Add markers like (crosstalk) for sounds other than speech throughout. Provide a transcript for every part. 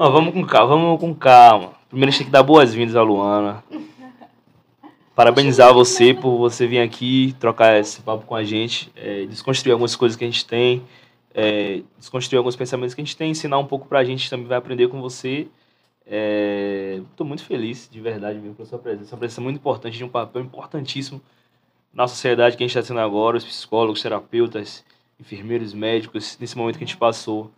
Não, vamos com calma, vamos com calma. Primeiro a gente tem que dar boas-vindas à Luana. Parabenizar você por você vir aqui trocar esse papo com a gente, é, desconstruir algumas coisas que a gente tem, é, desconstruir alguns pensamentos que a gente tem, ensinar um pouco pra gente, também vai aprender com você. Estou muito feliz, de verdade, mesmo, pela sua presença. Uma presença muito importante, de um papel importantíssimo na sociedade que a gente está tendo agora, os psicólogos, terapeutas, enfermeiros, médicos, nesse momento que a gente passou,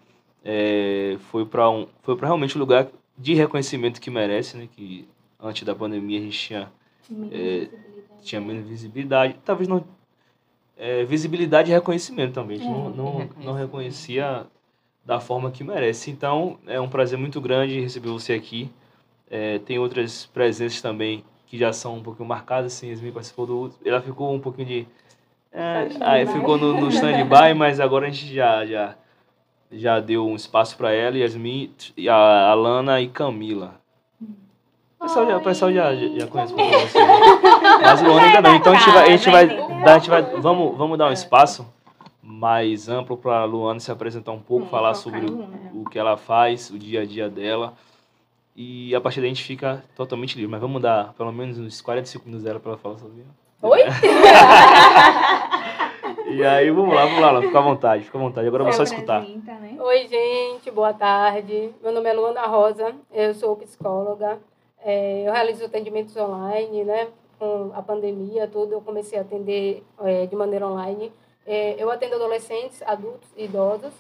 é, foi para um, foi para realmente um lugar de reconhecimento que merece, né? Que antes da pandemia a gente tinha é, tinha menos visibilidade, talvez não é, visibilidade e reconhecimento também, a gente não, não, não reconhecia da forma que merece. Então é um prazer muito grande receber você aqui. É, tem outras presenças também que já são um pouquinho marcadas, assim, Yasmin participou do ela ficou um pouquinho de é, aí ficou no, no (laughs) stand-by, mas agora a gente já, já, já deu um espaço para ela, Yasmin, a Alana e Camila. O pessoal já, o pessoal já, já conhece um pouco você. Mas o Luana ainda não. Então a gente vai, a gente vai, a gente vai vamos, vamos dar um espaço mais amplo para a Luana se apresentar um pouco, falar sobre o, o que ela faz, o dia a dia dela. E a partir daí a gente fica totalmente livre. Mas vamos dar pelo menos uns 40 segundos dela para ela falar sobre Oi? (laughs) e aí, vamos lá, vamos lá, fica à vontade, fica à vontade. Agora eu vou só escutar. Né? Oi, gente, boa tarde. Meu nome é Luana Rosa, eu sou psicóloga. É, eu realizo atendimentos online, né? Com a pandemia, tudo, eu comecei a atender é, de maneira online. É, eu atendo adolescentes, adultos e idosos.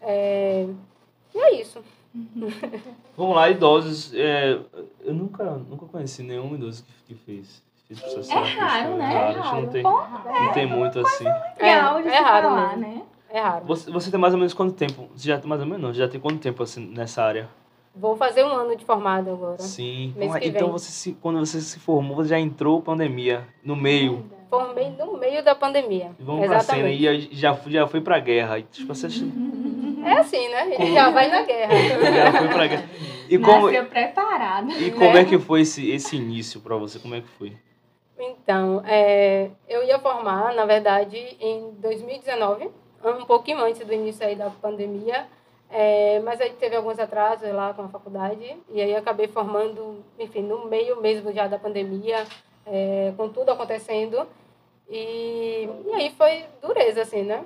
É, e é isso. Vamos lá, idosos. É, eu nunca, nunca conheci nenhum idoso que, que fez. Fez é raro, né? É raro. Não tem, não tem muito assim. É, é raro, falar, né? É raro. Você, você tem mais ou menos quanto tempo? Você já tem mais ou menos não? Já tem quanto tempo assim nessa área? Vou fazer um ano de formado agora. Sim. então você se, quando você se formou, você já entrou pandemia no meio. Formei no meio da pandemia. Vamos Exatamente. pra cena e já, já foi pra guerra. Tipo, você... É assim, né? Ele já vai na guerra. (laughs) já foi pra guerra. E como, Nasceu preparado. E como né? é que foi esse, esse início pra você? Como é que foi? Então, é, eu ia formar, na verdade, em 2019, um pouquinho antes do início aí da pandemia. É, mas aí teve alguns atrasos lá com a faculdade e aí acabei formando, enfim, no meio mesmo já da pandemia, é, com tudo acontecendo. E, e aí foi dureza, assim, né?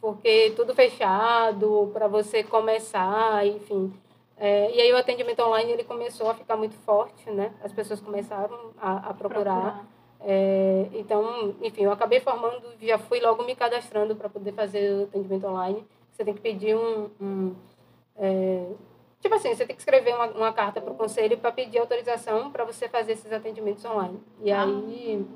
Porque tudo fechado, para você começar, enfim. É, e aí o atendimento online ele começou a ficar muito forte, né? As pessoas começaram a, a procurar. procurar. É, então, enfim, eu acabei formando, já fui logo me cadastrando para poder fazer o atendimento online. Você tem que pedir um. um é, tipo assim, você tem que escrever uma, uma carta para o conselho para pedir autorização para você fazer esses atendimentos online. E ah. aí,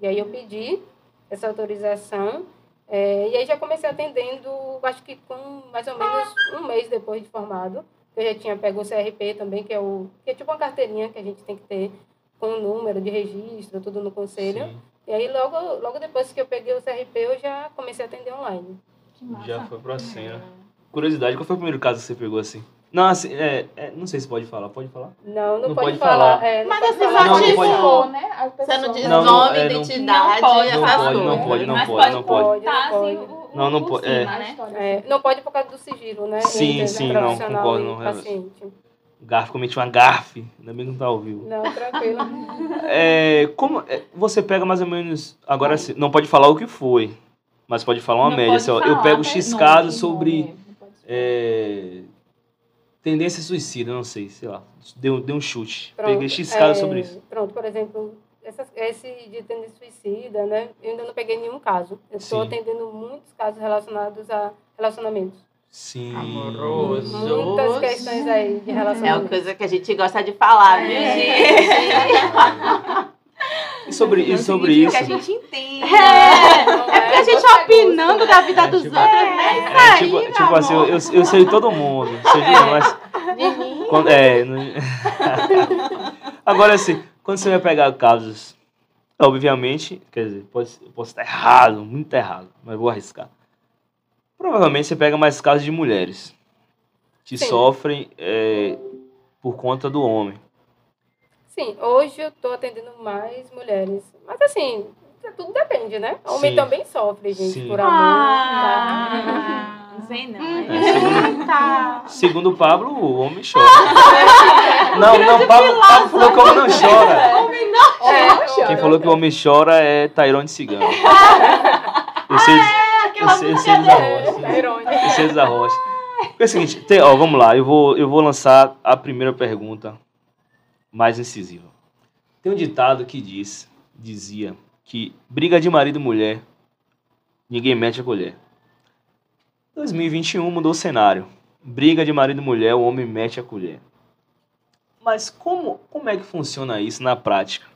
e aí eu pedi essa autorização. É, e aí já comecei atendendo, acho que com mais ou menos um mês depois de formado. Eu já tinha pego o CRP também, que é, o, que é tipo uma carteirinha que a gente tem que ter com o número de registro, tudo no conselho. Sim. E aí logo, logo depois que eu peguei o CRP, eu já comecei a atender online. Já foi pra cena. Curiosidade, qual foi o primeiro caso que você pegou assim? Não, assim, é, é, não sei se pode falar. Pode falar? Não, não, não pode, pode, falar. falar. É, Mas você ativou, né? Você não diz não, nome, é, identidade, não pode, não pode, não pode, não pode, não pode. Não pode. Não, não pode. É. É, não pode por causa do sigilo, né? Sim, sim, não, concordo. Não, paciente. Garfo, cometi uma garfe, ainda bem que não tá ao vivo. Não, tranquilo. (laughs) É, como, é, você pega mais ou menos, agora não pode falar o que foi, mas pode falar uma não média. Assim, eu pego X casos sobre é, tendência suicida, não sei, sei lá. Deu, deu um chute. Pronto, peguei X casos é, sobre isso. Pronto, por exemplo, essa, esse de tendência suicida, né? Eu ainda não peguei nenhum caso. Eu estou atendendo muitos casos relacionados a relacionamentos. Sim. Amoroso. Muitas questões aí de relacionamento. É uma coisa que a gente gosta de falar, viu, é. gente? E sobre, e sobre isso. Que a gente entende. É, é porque a gente opinando da vida dos outros. É, é, tipo, tipo assim, eu, eu sei todo mundo. Você viu, mas. Quando, é. (laughs) Agora, assim, quando você vai pegar casos. Obviamente, quer dizer, pode, eu posso estar errado, muito errado, mas vou arriscar. Provavelmente você pega mais casos de mulheres que Sim. sofrem é, por conta do homem. Sim, hoje eu estou atendendo mais mulheres. Mas assim, tudo depende, né? Homem Sim. também sofre, gente, Sim. por amor. Ah, tá? Não sei não. É, segundo, (laughs) Tá. segundo o Pablo, o homem chora. não, não, Pablo, Pablo falou que o homem não chora. É, Quem falou que o homem chora é Tairone Cigano. (laughs) Esse, Esse, música é da. Rocha. é. Esse é da Rocha. (laughs) É o seguinte, tem, ó, vamos lá, eu vou, eu vou lançar a primeira pergunta mais incisiva. Tem um ditado que diz, dizia, que briga de marido e mulher, ninguém mete a colher. 2021 mudou o cenário. Briga de marido e mulher, o homem mete a colher. Mas como, como é que funciona isso na prática?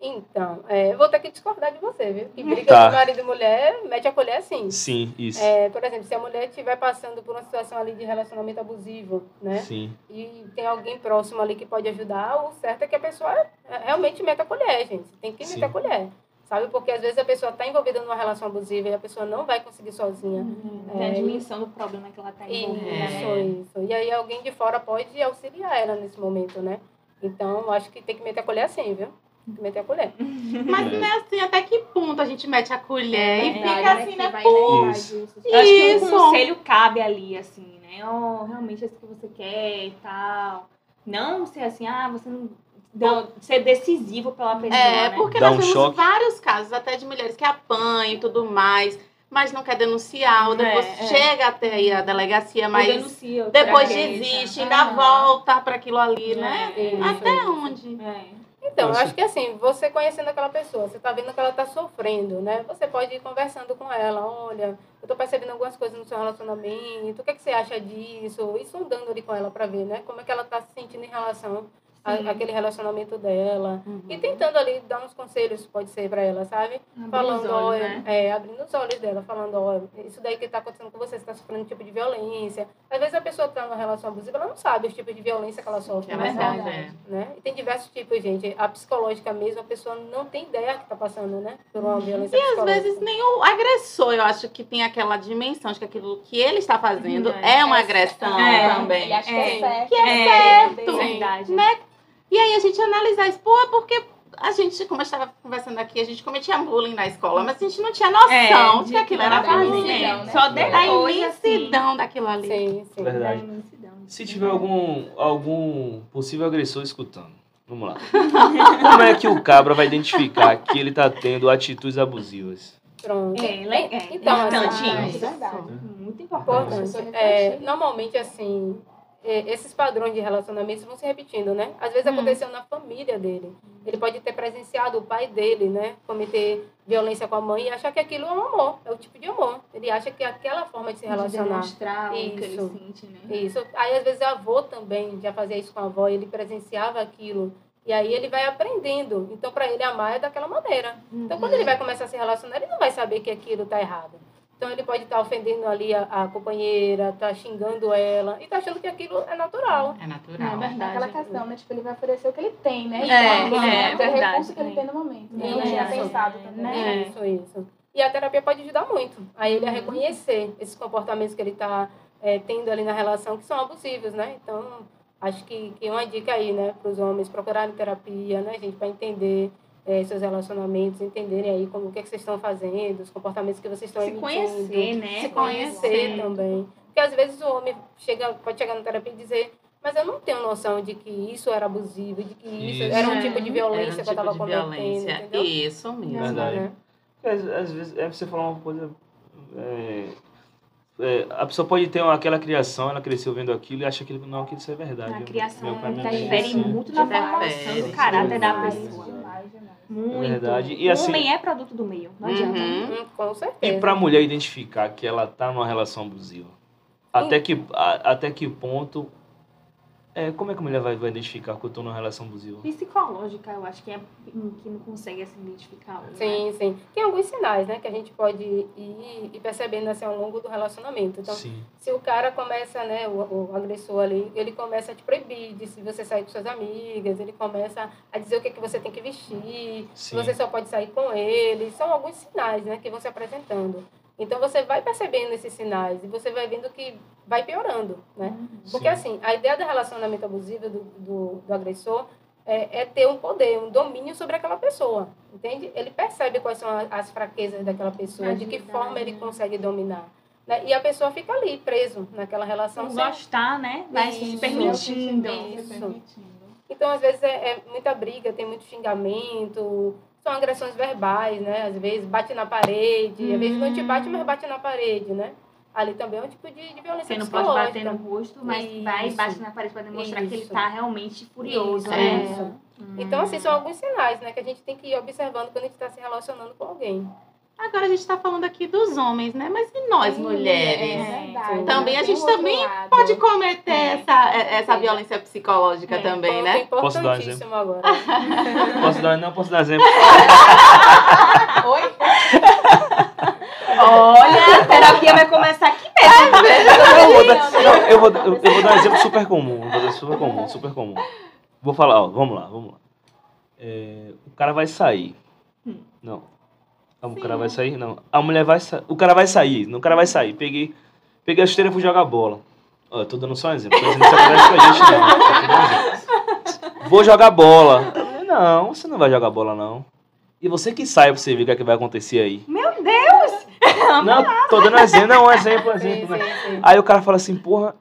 Então, é, eu vou ter que discordar de você, viu? Que briga Tá. de marido e mulher mete a colher sim. Sim, isso. É, por exemplo, se a mulher estiver passando por uma situação ali de relacionamento abusivo, né? Sim. E tem alguém próximo ali que pode ajudar, o certo é que a pessoa é, realmente meta a colher, gente. Tem que Sim. meter a colher. Sabe? Porque às vezes a pessoa está envolvida numa relação abusiva e a pessoa não vai conseguir sozinha. Tem a É, dimensão do problema que ela tá envolvida. Isso, né? isso. E aí alguém de fora pode auxiliar ela nesse momento, né? Então, eu acho que tem que meter a colher assim, viu? Tem que meter a colher. (laughs) Mas não é assim, até que ponto a gente mete a colher e É, fica né, assim, né? vai Pô, Isso. Eu acho que um conselho cabe ali, assim, né? Oh, realmente é isso que você quer e tal. Não ser assim, ah, você não. não ser decisivo pela pessoa. É, né? porque Dá nós um temos choque. vários casos, até de mulheres que apanham e tudo mais, mas não quer denunciar, ou depois É, é. chega até aí a delegacia, mas denuncia, depois desiste, ainda Aham. volta para aquilo ali, né? É, Isso, Até onde? Então, eu acho que assim, você conhecendo aquela pessoa, você tá vendo que ela tá sofrendo, né? Você pode ir conversando com ela, olha, eu tô percebendo algumas coisas no seu relacionamento, o que, é que você acha disso? E sondando ali com ela para ver, né? Como é que ela tá se sentindo em relação a- Sim. àquele relacionamento dela. Uhum. E tentando ali dar uns conselhos, pode ser para ela, sabe? Abrir falando, os olhos, olha, né? é, abrindo os olhos dela, falando, olha, isso daí que está acontecendo com você, você está sofrendo um tipo de violência. Às vezes a pessoa está numa relação abusiva, ela não sabe os tipos de violência que ela sofre. É né? verdade, é. Né? E tem diversos tipos, gente. A psicológica mesmo, a pessoa não tem ideia que está passando, né? Por uma violência E às vezes nem o agressor, eu acho que tem aquela dimensão de que aquilo que ele está fazendo É. é uma agressão É. também. Ele acha que É. é certo. Que é certo. Sim. Verdade. Né? E aí a gente analisar isso, pô, é porque a gente, como eu estava conversando aqui, a gente cometia bullying na escola, mas a gente não tinha noção É, de que aquilo era da bullying. imensidão, né? Só Da depois, assim. imensidão daquilo ali. Sim, sim. Verdade. Da imensidão. Se tiver algum, algum possível agressor escutando, vamos lá. (laughs) Como é que o cabra vai identificar que ele tá tendo atitudes abusivas? Pronto. É, é, Então, importante assim, é verdade. Muito importante. É, normalmente, assim, é, esses padrões de relacionamentos vão se repetindo, né? Às vezes Hum. aconteceu na família dele. Ele pode ter presenciado o pai dele, né? Cometer violência com a mãe e achar que aquilo é um amor, é o tipo de amor. Ele acha que é aquela forma de se De relacionar. demonstrar o que ele Isso. sente, né? Isso. Aí, às vezes, a avô também já fazia isso com a avó, ele presenciava aquilo. E aí ele vai aprendendo. Então, para ele, amar é daquela maneira. Então, quando ele vai começar a se relacionar, ele não vai saber que aquilo tá errado. Então, ele pode estar ofendendo ali a, a companheira, tá xingando ela e tá achando que aquilo é natural. É natural. É verdade. Aquela questão, né? Tipo, ele vai oferecer o que ele tem, né? É, Então, é, o verdade, recurso que ele é. tem no momento. Né? É, Ele tinha é, pensado é, também. né? É. Isso, isso. E a terapia pode ajudar muito a ele a reconhecer esses comportamentos que ele está tendo ali na relação que são abusivos, né? Então, acho que, que uma dica aí, né, para os homens procurarem terapia, né, gente, para entender eh, seus relacionamentos, entenderem aí como o que, é que vocês estão fazendo, os comportamentos que vocês estão Se emitindo. conhecer, né? Se conhecer também. Porque às vezes o homem chega, pode chegar na terapia e dizer, mas eu não tenho noção de que isso era abusivo, de que isso, Isso. era um É. tipo de violência um que eu tipo estava de cometendo, violência. entendeu? Isso mesmo. Verdade. Né? Às, às vezes é você falar uma coisa. é, é, a pessoa pode ter uma- aquela criação, ela cresceu vendo aquilo e acha que não, que isso é verdade. A criação interfere disse, muito na Interfere. formação do caráter da pessoa. Muito. É verdade. E o assim- homem é produto do meio. Não adianta. Uhum. Hum, Com certeza. E pra mulher identificar que ela tá numa relação abusiva, até que, a- até que ponto. É, como é que a mulher vai, vai identificar que eu tô numa relação abusiva? Psicológica, eu acho que é que não consegue assim, identificar. né? Sim, sim. Tem alguns sinais, né, que a gente pode ir, ir percebendo assim, ao longo do relacionamento. Então, Sim. se o cara começa, né, o, o agressor ali, ele começa a te proibir de se você sair com suas amigas, ele começa a dizer o que, que você tem que vestir, Sim. você só pode sair com ele. São alguns sinais, né, que vão se apresentando. Então, você vai percebendo esses sinais e você vai vendo que vai piorando, né? Porque, Sim. assim, a ideia do relacionamento abusivo do, do, do agressor é, é ter um poder, um domínio sobre aquela pessoa, entende? Ele percebe quais são as fraquezas daquas pessoa, de que forma ele né? consegue dominar. Né? E a pessoa fica ali, preso naquela relação. Sem- gostar, né? Vai se Isso. permitindo. Isso. Então, às vezes, é, é muita briga, tem muito xingamento, são agressões verbais, né? Às vezes bate na parede, às vezes não te bate, mas bate na parede, né? Ali também é um tipo de, de violência Você não pode bater no rosto, mas vai e Isso. bate na parede pra demonstrar que ele Isso. tá realmente furioso, Isso, né? isso. Então, assim, são alguns sinais, né? Que a gente tem que ir observando quando a gente está se relacionando com alguém. Agora a gente tá falando aqui dos homens, né? Mas e nós, mulheres? É verdade. Também a gente também lado. Pode cometer É. essa, essa violência psicológica É. também, né? Posso dar importantíssimo agora. (laughs) Posso dar, não posso dar exemplo. (laughs) Oi? Olha, a terapia vai começar aqui mesmo. Eu vou, dar, não, eu, vou, eu, vou dar um exemplo super comum. Vou dar super comum, super comum. Vou falar, ó, vamos lá, vamos lá. É, o cara vai sair. Não. O cara vai sair? Não. A mulher vai sair. O cara vai sair. Não, o cara vai sair. Peguei, peguei a chuteira e fui jogar bola. Ó, eu tô dando só um exemplo. Que isso acontece com a gente, não. Exemplo. Vou jogar bola. Não, você não vai jogar bola, não. E você que sai pra você ver o que, é que vai acontecer aí. Meu Deus! (laughs) Não, tô dando um exemplo. Não, um exemplo, um Sim, exemplo. né? sim, sim. Aí o cara fala assim, porra,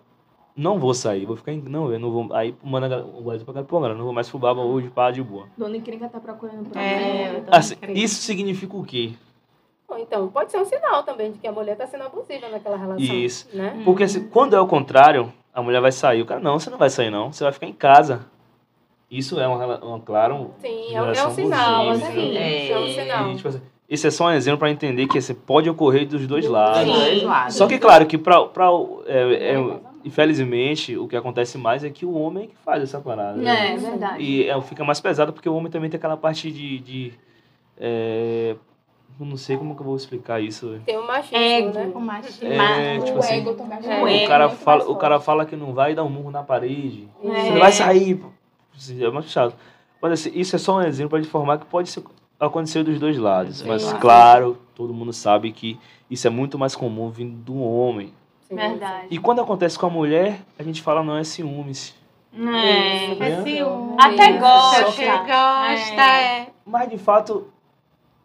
não vou sair, vou ficar em. Não, eu não vou. Aí manda o guarda pra pô, galera, não vou mais pro baba hoje, pá, de boa. Dona Encrenca tá procurando É, problema. eu tô- Assim, isso significa o quê? Então, pode ser um sinal também de que a mulher está sendo abusiva naquela relação. Isso. Né? Porque assim, quando é o contrário, a mulher vai sair. O cara, não, você não vai sair, não. Você vai ficar em casa. Isso é uma, uma claro. Sim, é, um- é um sinal, abusiva. assim. É. É um sinal. E, tipo assim, isso é só um exemplo pra entender que assim, pode ocorrer dos dois lados. Dos dois lados. Só que, claro, que pra. pra é, é, infelizmente, o que acontece mais é que o homem é que faz essa parada. né? É, verdade. E é, fica mais pesado porque o homem também tem aquela parte de. de é, eu não sei como que eu vou explicar isso. Tem o machismo, Ego. né? O machismo. É, o tipo assim, ego também. é, o o, ego cara é fala, mais o cara fala que não vai dar um murro na parede. É. Você não vai sair. É muito chato. Mas assim, isso é só um exemplo para informar que pode ser, acontecer dos dois lados. Mas, claro, todo mundo sabe que isso é muito mais comum vindo do homem. Sim, Verdade. E quando acontece com a mulher, a gente fala não é ciúmes. É. Isso. É ciúme. Até gosta. Você gosta, é. Mas de fato,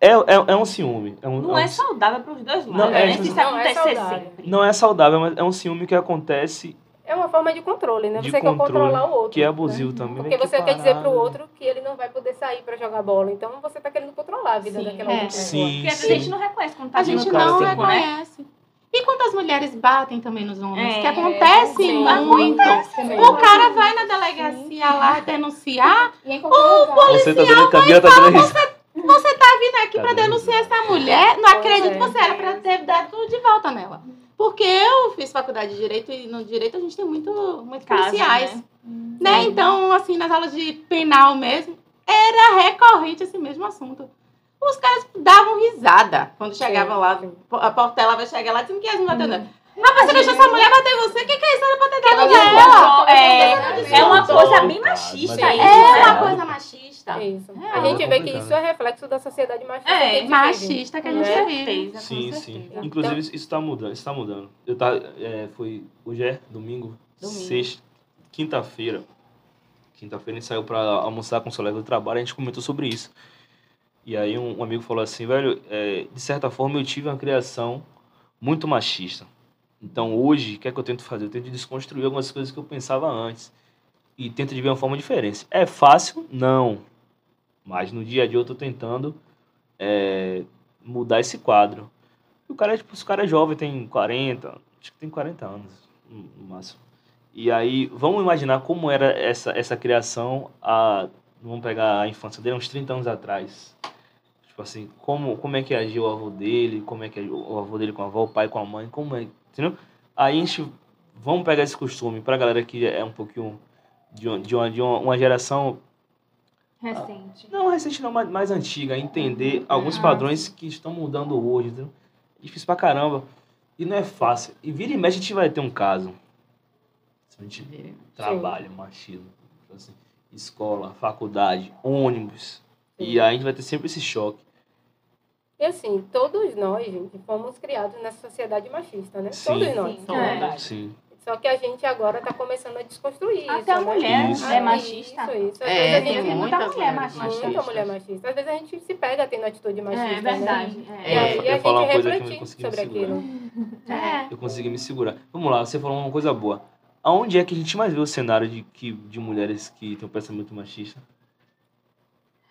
é, é, é um ciúme. É um, Não é é um- saudável pros dois lados, Não, é, né? tipo isso não é acontecer saudável. sempre. não é saudável, mas é um ciúme que acontece É uma forma de controle, né? de Você quer controle, controlar o outro. que é abusivo também. Porque Que você quer dizer parada. pro outro que ele não vai poder sair pra jogar bola. Então você tá querendo controlar a vida Sim. daquela É. outra pessoa. Sim, Porque sim. a gente não reconhece quando tá A gente não tóxico, né? E quantas mulheres batem também nos homens? É, que acontece sim. muito. Também. O cara vai na delegacia lá denunciar. E em qualquer lugar. Você tá Camila tá dando risada. Você tá vindo aqui pra Cadê? denunciar essa mulher? Não Pois acredito é. que você era pra ter dado tudo de volta nela. Porque eu fiz faculdade de Direito e no Direito a gente tem muito, muito policiais. né? Né? Então, assim, nas aulas de penal mesmo, era recorrente esse mesmo assunto. Os caras davam risada quando chegavam lá. A Portela vai chegar lá dizendo que eles não bateu nela. Rapaz, você deixou essa mulher bater em você? O que, que é isso? Era pra ter dado nela. É, é uma coisa bem machista mas isso, É né? uma coisa machista. Isso. É, a gente é vê que isso é reflexo da sociedade machista. É, que a gente vive. Machista que a gente É. vive. Sim, certeza. sim. Então- Inclusive, isso isso tá mudando. Isso tá mudando. Eu tá, é, foi hoje é domingo, Domingo. sexta, quinta-feira. Quinta-feira a gente saiu pra almoçar com os colegas do trabalho, a gente comentou sobre isso. E aí um, um amigo falou assim, velho, é, de certa forma eu tive uma criação muito machista. Então hoje, o que é que eu tento fazer? Eu tento desconstruir algumas coisas que eu pensava antes. E tento de ver uma forma diferente. É fácil? Não. Mas no dia a dia eu tô tentando é, mudar esse quadro. E o cara, é, tipo, esse cara é jovem, tem 40, acho que tem 40 anos, no no máximo. E aí, vamos imaginar como era essa, essa criação, a, vamos pegar a infância dele, uns 30 anos atrás. Tipo assim, como, como é que agiu o avô dele, como é que agiu o avô dele com a avó, o pai com a mãe, como é, entendeu? Aí a gente, vamos pegar esse costume pra galera que é um pouquinho de, uma- de, uma, de uma, uma geração Recente. não, recente não, mais, mais antiga, entender alguns Ah, padrões que estão mudando hoje, entendeu? Difícil pra caramba. E não é fácil. E vira e mexe a gente vai ter um caso. Se a gente trabalha, machismo, assim, escola, faculdade, ônibus. E aí a gente vai ter sempre esse choque. E assim, todos nós, gente, fomos criados nessa sociedade machista, né? Sim. Todos nós. Sim. É. Sim. Só que a gente agora está começando a desconstruir Até isso. a né? mulher Isso. é machista. Isso, isso. Às É, vezes a tem gente muita muitas mulher mulheres machista. muita mulher machista. Às vezes a gente se pega tendo atitude machista. É verdade. Né? é. E É, aí eu a gente falar uma coisa que eu não refletir consegui sobre aquilo. É. Eu consegui me segurar. Vamos lá, você falou uma coisa boa. Aonde é que a gente mais vê o cenário de, que, de mulheres que têm um pensamento machista?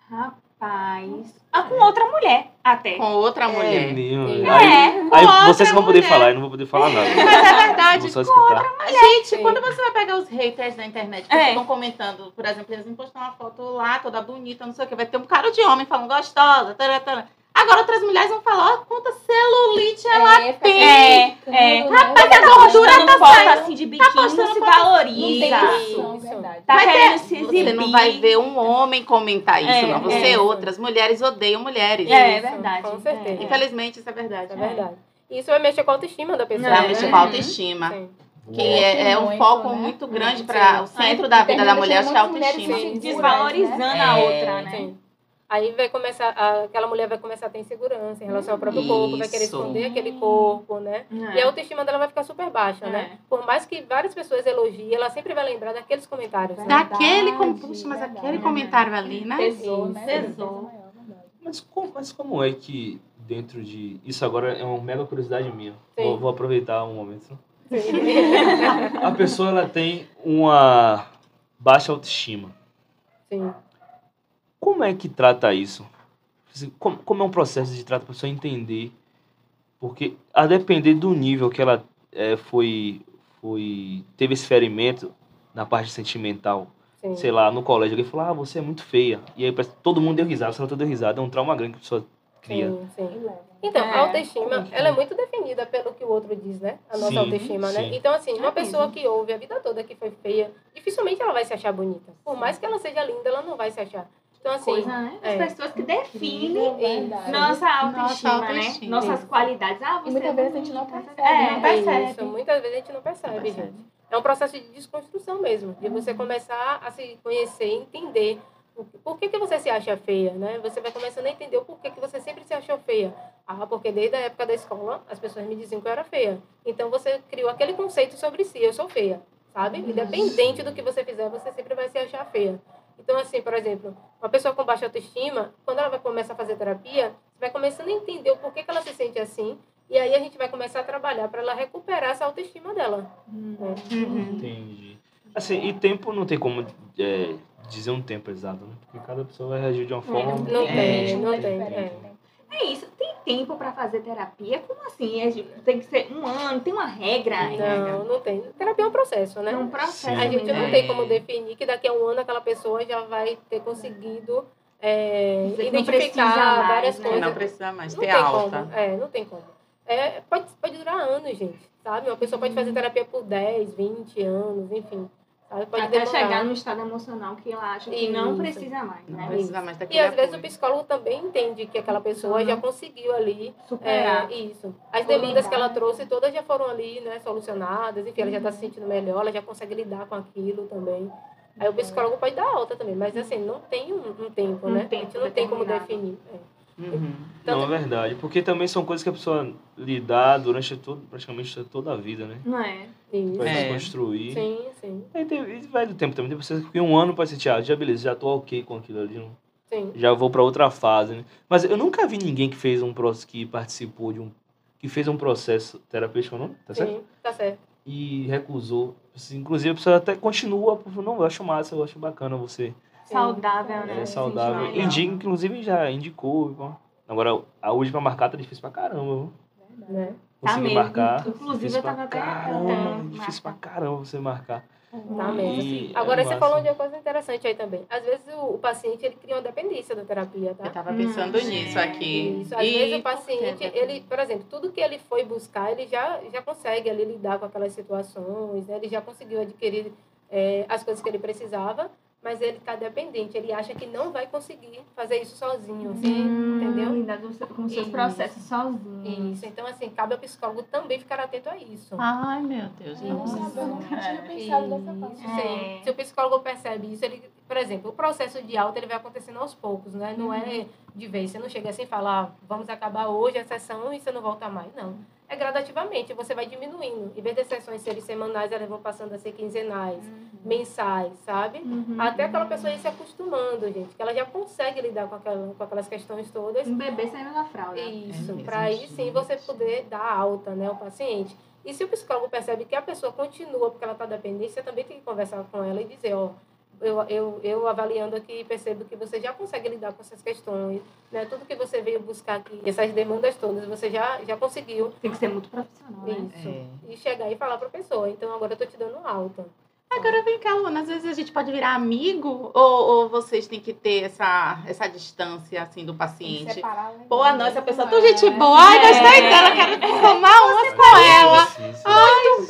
Rapaz. Ah, com outra mulher, até. Com outra mulher. mesmo. Sim. Aí, É, aí outra vocês vão poder mulher. falar, eu não vou poder falar (laughs) nada. Mas é verdade. Vou só escutar. Gente, Sim. quando você vai pegar os haters da internet que É. ficam comentando, por exemplo, eles vão postar uma foto lá, toda bonita, não sei o que, vai ter um cara de homem falando gostosa, tará, tará. Agora outras mulheres vão falar, ó, quanta celulite ela é, tem. É, é. Rapaz, a Tá gordura tá saindo. assim de biquíni, postando não se valoriza. Isso. verdade. Tá Mas querendo é, se Você exibir. não vai ver um homem comentar isso, É, não. Você é. outras. Mulheres odeiam mulheres. É, Isso, verdade. com certeza. Infelizmente, isso é verdade. É verdade. Isso vai mexer com a autoestima da pessoa. Não, Pra né? mexer com a autoestima. Sim. Que é, é um Muito, foco né? muito grande para o centro da vida da mulher, acho que é a autoestima. Desvalorizando a É, outra, né? Sim. Aí vai começar, a- aquela mulher vai começar a ter insegurança em relação ao próprio corpo, vai querer Isso. esconder aquele corpo, né? É. E a autoestima dela vai ficar super baixa, né? É. Por mais que várias pessoas elogiem, ela sempre vai lembrar daqueles comentários. né? Daquele, com... Verdade, Puxa, mas verdade. aquele comentário ali, né? Pesou, né? Pesou. Verdade. Mas como, mas como é que dentro de. Isso agora é uma mega curiosidade minha. Vou, vou aproveitar um momento. Sim. (laughs) A pessoa ela tem uma baixa autoestima. Sim. Como é que trata isso? Assim, Como, como é um processo de trato para a pessoa entender? Porque a depender do nível que ela eh, foi, foi teve esse ferimento na parte sentimental, Sim. sei lá, no colégio, alguém falou, ah, você é muito feia. E aí todo mundo deu risada, você não deu risada, é um trauma grande que a pessoa cria. Sim, sim. Então, É, a autoestima, que ela é é? muito definida pelo que o outro diz, né? A nossa Sim, autoestima, né? sim. Então, assim, uma É pessoa mesmo. que ouve a vida toda que foi feia, dificilmente ela vai se achar bonita. Por mais que ela seja linda, ela não vai se achar. Então, assim, Coisa, né? As é. pessoas que definem Verdade. nossa autoestima, Nossa né? autoestima. Nossas qualidades. Ah, você muitas é vezes a gente não percebe. É, não percebe. Isso, muitas vezes a gente não percebe, Não percebe. gente. É um processo de desconstrução mesmo, de você começar a se conhecer, entender por que, que você se acha feia, né? Você vai começando a entender o porquê que você sempre se achou feia. Ah, porque desde a época da escola as pessoas me diziam que eu era feia. Então você criou aquele conceito sobre si, eu sou feia, sabe? Independente do que você fizer, você sempre vai se achar feia. Então, assim, por exemplo, uma pessoa com baixa autoestima, quando ela vai começar a fazer terapia, você vai começando a entender o porquê que ela se sente assim, e aí a gente vai começar a trabalhar para ela recuperar essa autoestima dela. né? Uhum. Entendi. Assim, e tempo não tem como é, dizer um tempo exato, né? Porque cada pessoa vai reagir de uma forma. Não É, tem, não é tem. diferente, é. É isso. Tem tempo pra fazer terapia? Como assim? É, tipo, tem que ser um ano? Tem uma regra? Não, não tem. Terapia é um processo, né? É um processo. Sim. A gente não É. tem como definir que daqui a um ano aquela pessoa já vai ter conseguido é, Não identificar mais, várias né? coisas. Não precisa mais Não ter tem alta. como. É, não tem como. É, pode, pode durar anos, gente, sabe? Uma pessoa pode fazer terapia por 10, 20 anos, enfim. Sabe? Pode Até demorar. chegar no estado emocional que ela acha que não precisa mais, Não né? precisa mais E daquele às vezes o apoio. psicólogo também entende que aquela pessoa Uhum. já conseguiu ali Superar. É, isso. As Ou demandas lidar, que ela trouxe, todas já foram ali, né, solucionadas. Enfim, ela já está Uhum. se sentindo melhor, ela já consegue lidar com aquilo também. Aí Uhum. o psicólogo pode dar alta também, mas assim, não tem um, um tempo, Um né? tempo a gente não tem como definir. é. Uhum. Não, é verdade. Porque também são coisas que a pessoa lidar durante todo, praticamente toda a vida, né? Não é? Isso. Vai É. se construir. Sim, sim, Aí tem, e vai do tempo também. Depois você fica um ano pra sentir, ah, já beleza, já tô ok com aquilo ali. não- sim. Já vou pra outra fase, né? Mas eu nunca vi ninguém que fez um processo, que participou de um. que fez um processo terapêutico, não? Tá certo? Sim, tá certo. E recusou. Inclusive a pessoa até continua, não, eu acho massa, eu acho bacana você. Sim. Saudável, né? É Se saudável. sentir melhor. Indica, inclusive já indicou. Agora, a última marcar tá difícil pra caramba. viu? Né? Tá Conseguir mesmo. marcar. Inclusive, eu tava até caramba, Difícil pra caramba você marcar. Tá mesmo. E Agora, é você massa. falou de uma coisa interessante aí também. Às vezes o, o paciente ele cria uma dependência da terapia, tá? Eu tava pensando Hum, nisso é. aqui. Isso. Às E vezes o paciente, ele, por exemplo, tudo que ele foi buscar, ele já, já consegue ali lidar com aquelas situações, né? ele já conseguiu adquirir é, as coisas que ele precisava, mas ele está dependente. Ele acha que não vai conseguir fazer isso sozinho, assim, Hum, entendeu? Lidar com, seus Isso. processos sozinho. Isso. Então, assim, cabe ao psicólogo também ficar atento a isso. Ai, meu Deus. Eu não sabia, não tinha É. pensado. Isso, sim. É. Se o psicólogo percebe isso, ele, por exemplo, o processo de alta ele vai acontecendo aos poucos, né? Não é de vez. Você não chega assim e fala, ah, vamos acabar hoje a sessão e você não volta mais. Não. É gradativamente, você vai diminuindo. Em vez das sessões serem semanais, elas vão passando a ser quinzenais, mensais, sabe? Uhum. Até aquela pessoa ir se acostumando, gente, que ela já consegue lidar com, aquela, com aquelas questões todas. Um bebê saindo da fralda. Isso, mesmo, para aí sim você poder dar alta, né, ao paciente. E se o psicólogo percebe que a pessoa continua porque ela está dependente, você também tem que conversar com ela e dizer, ó, eu, eu, eu avaliando aqui percebo que você já consegue lidar com essas questões, né? Tudo que você veio buscar aqui, essas demandas todas, você já, já conseguiu Tem que ser muito profissional, né? isso. É. E chegar e falar para a pessoa, então agora eu tô te dando alta. Agora vem cá, Luana, às vezes a gente pode virar amigo ou, ou vocês têm que ter essa, essa distância assim do paciente? Separar? Boa noite, essa pessoa tão É. gente boa. Ai, gostei dela, quero tomar umas com ela.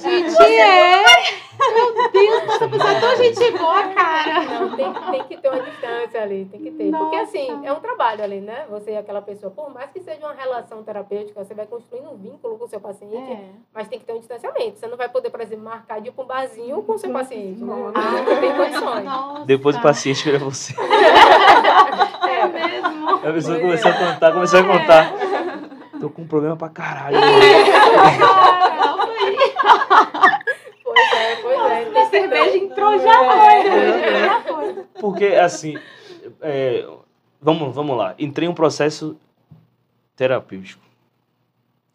Gente, é. Meu Deus, essa pessoa tão gente boa, cara. Não, tem, tem que ter uma distância ali, tem que ter. Porque Nossa. assim, é um trabalho ali, né? Você e aquela pessoa, por mais que seja uma relação terapêutica, você vai construindo um vínculo com o seu paciente, É. mas tem que ter um distanciamento. Você não vai poder, por exemplo, marcar de ir para um barzinho com o seu paciente. Né? Não. Não tem condições. Nossa. Depois o paciente vira você. É mesmo. A pessoa começou a contar, começou a contar. Tô com um problema pra caralho. Pois é, pois é. A cerveja entrou, já foi. É. Já foi. Porque, assim, é, vamos, vamos lá. Entrei em um processo terapêutico.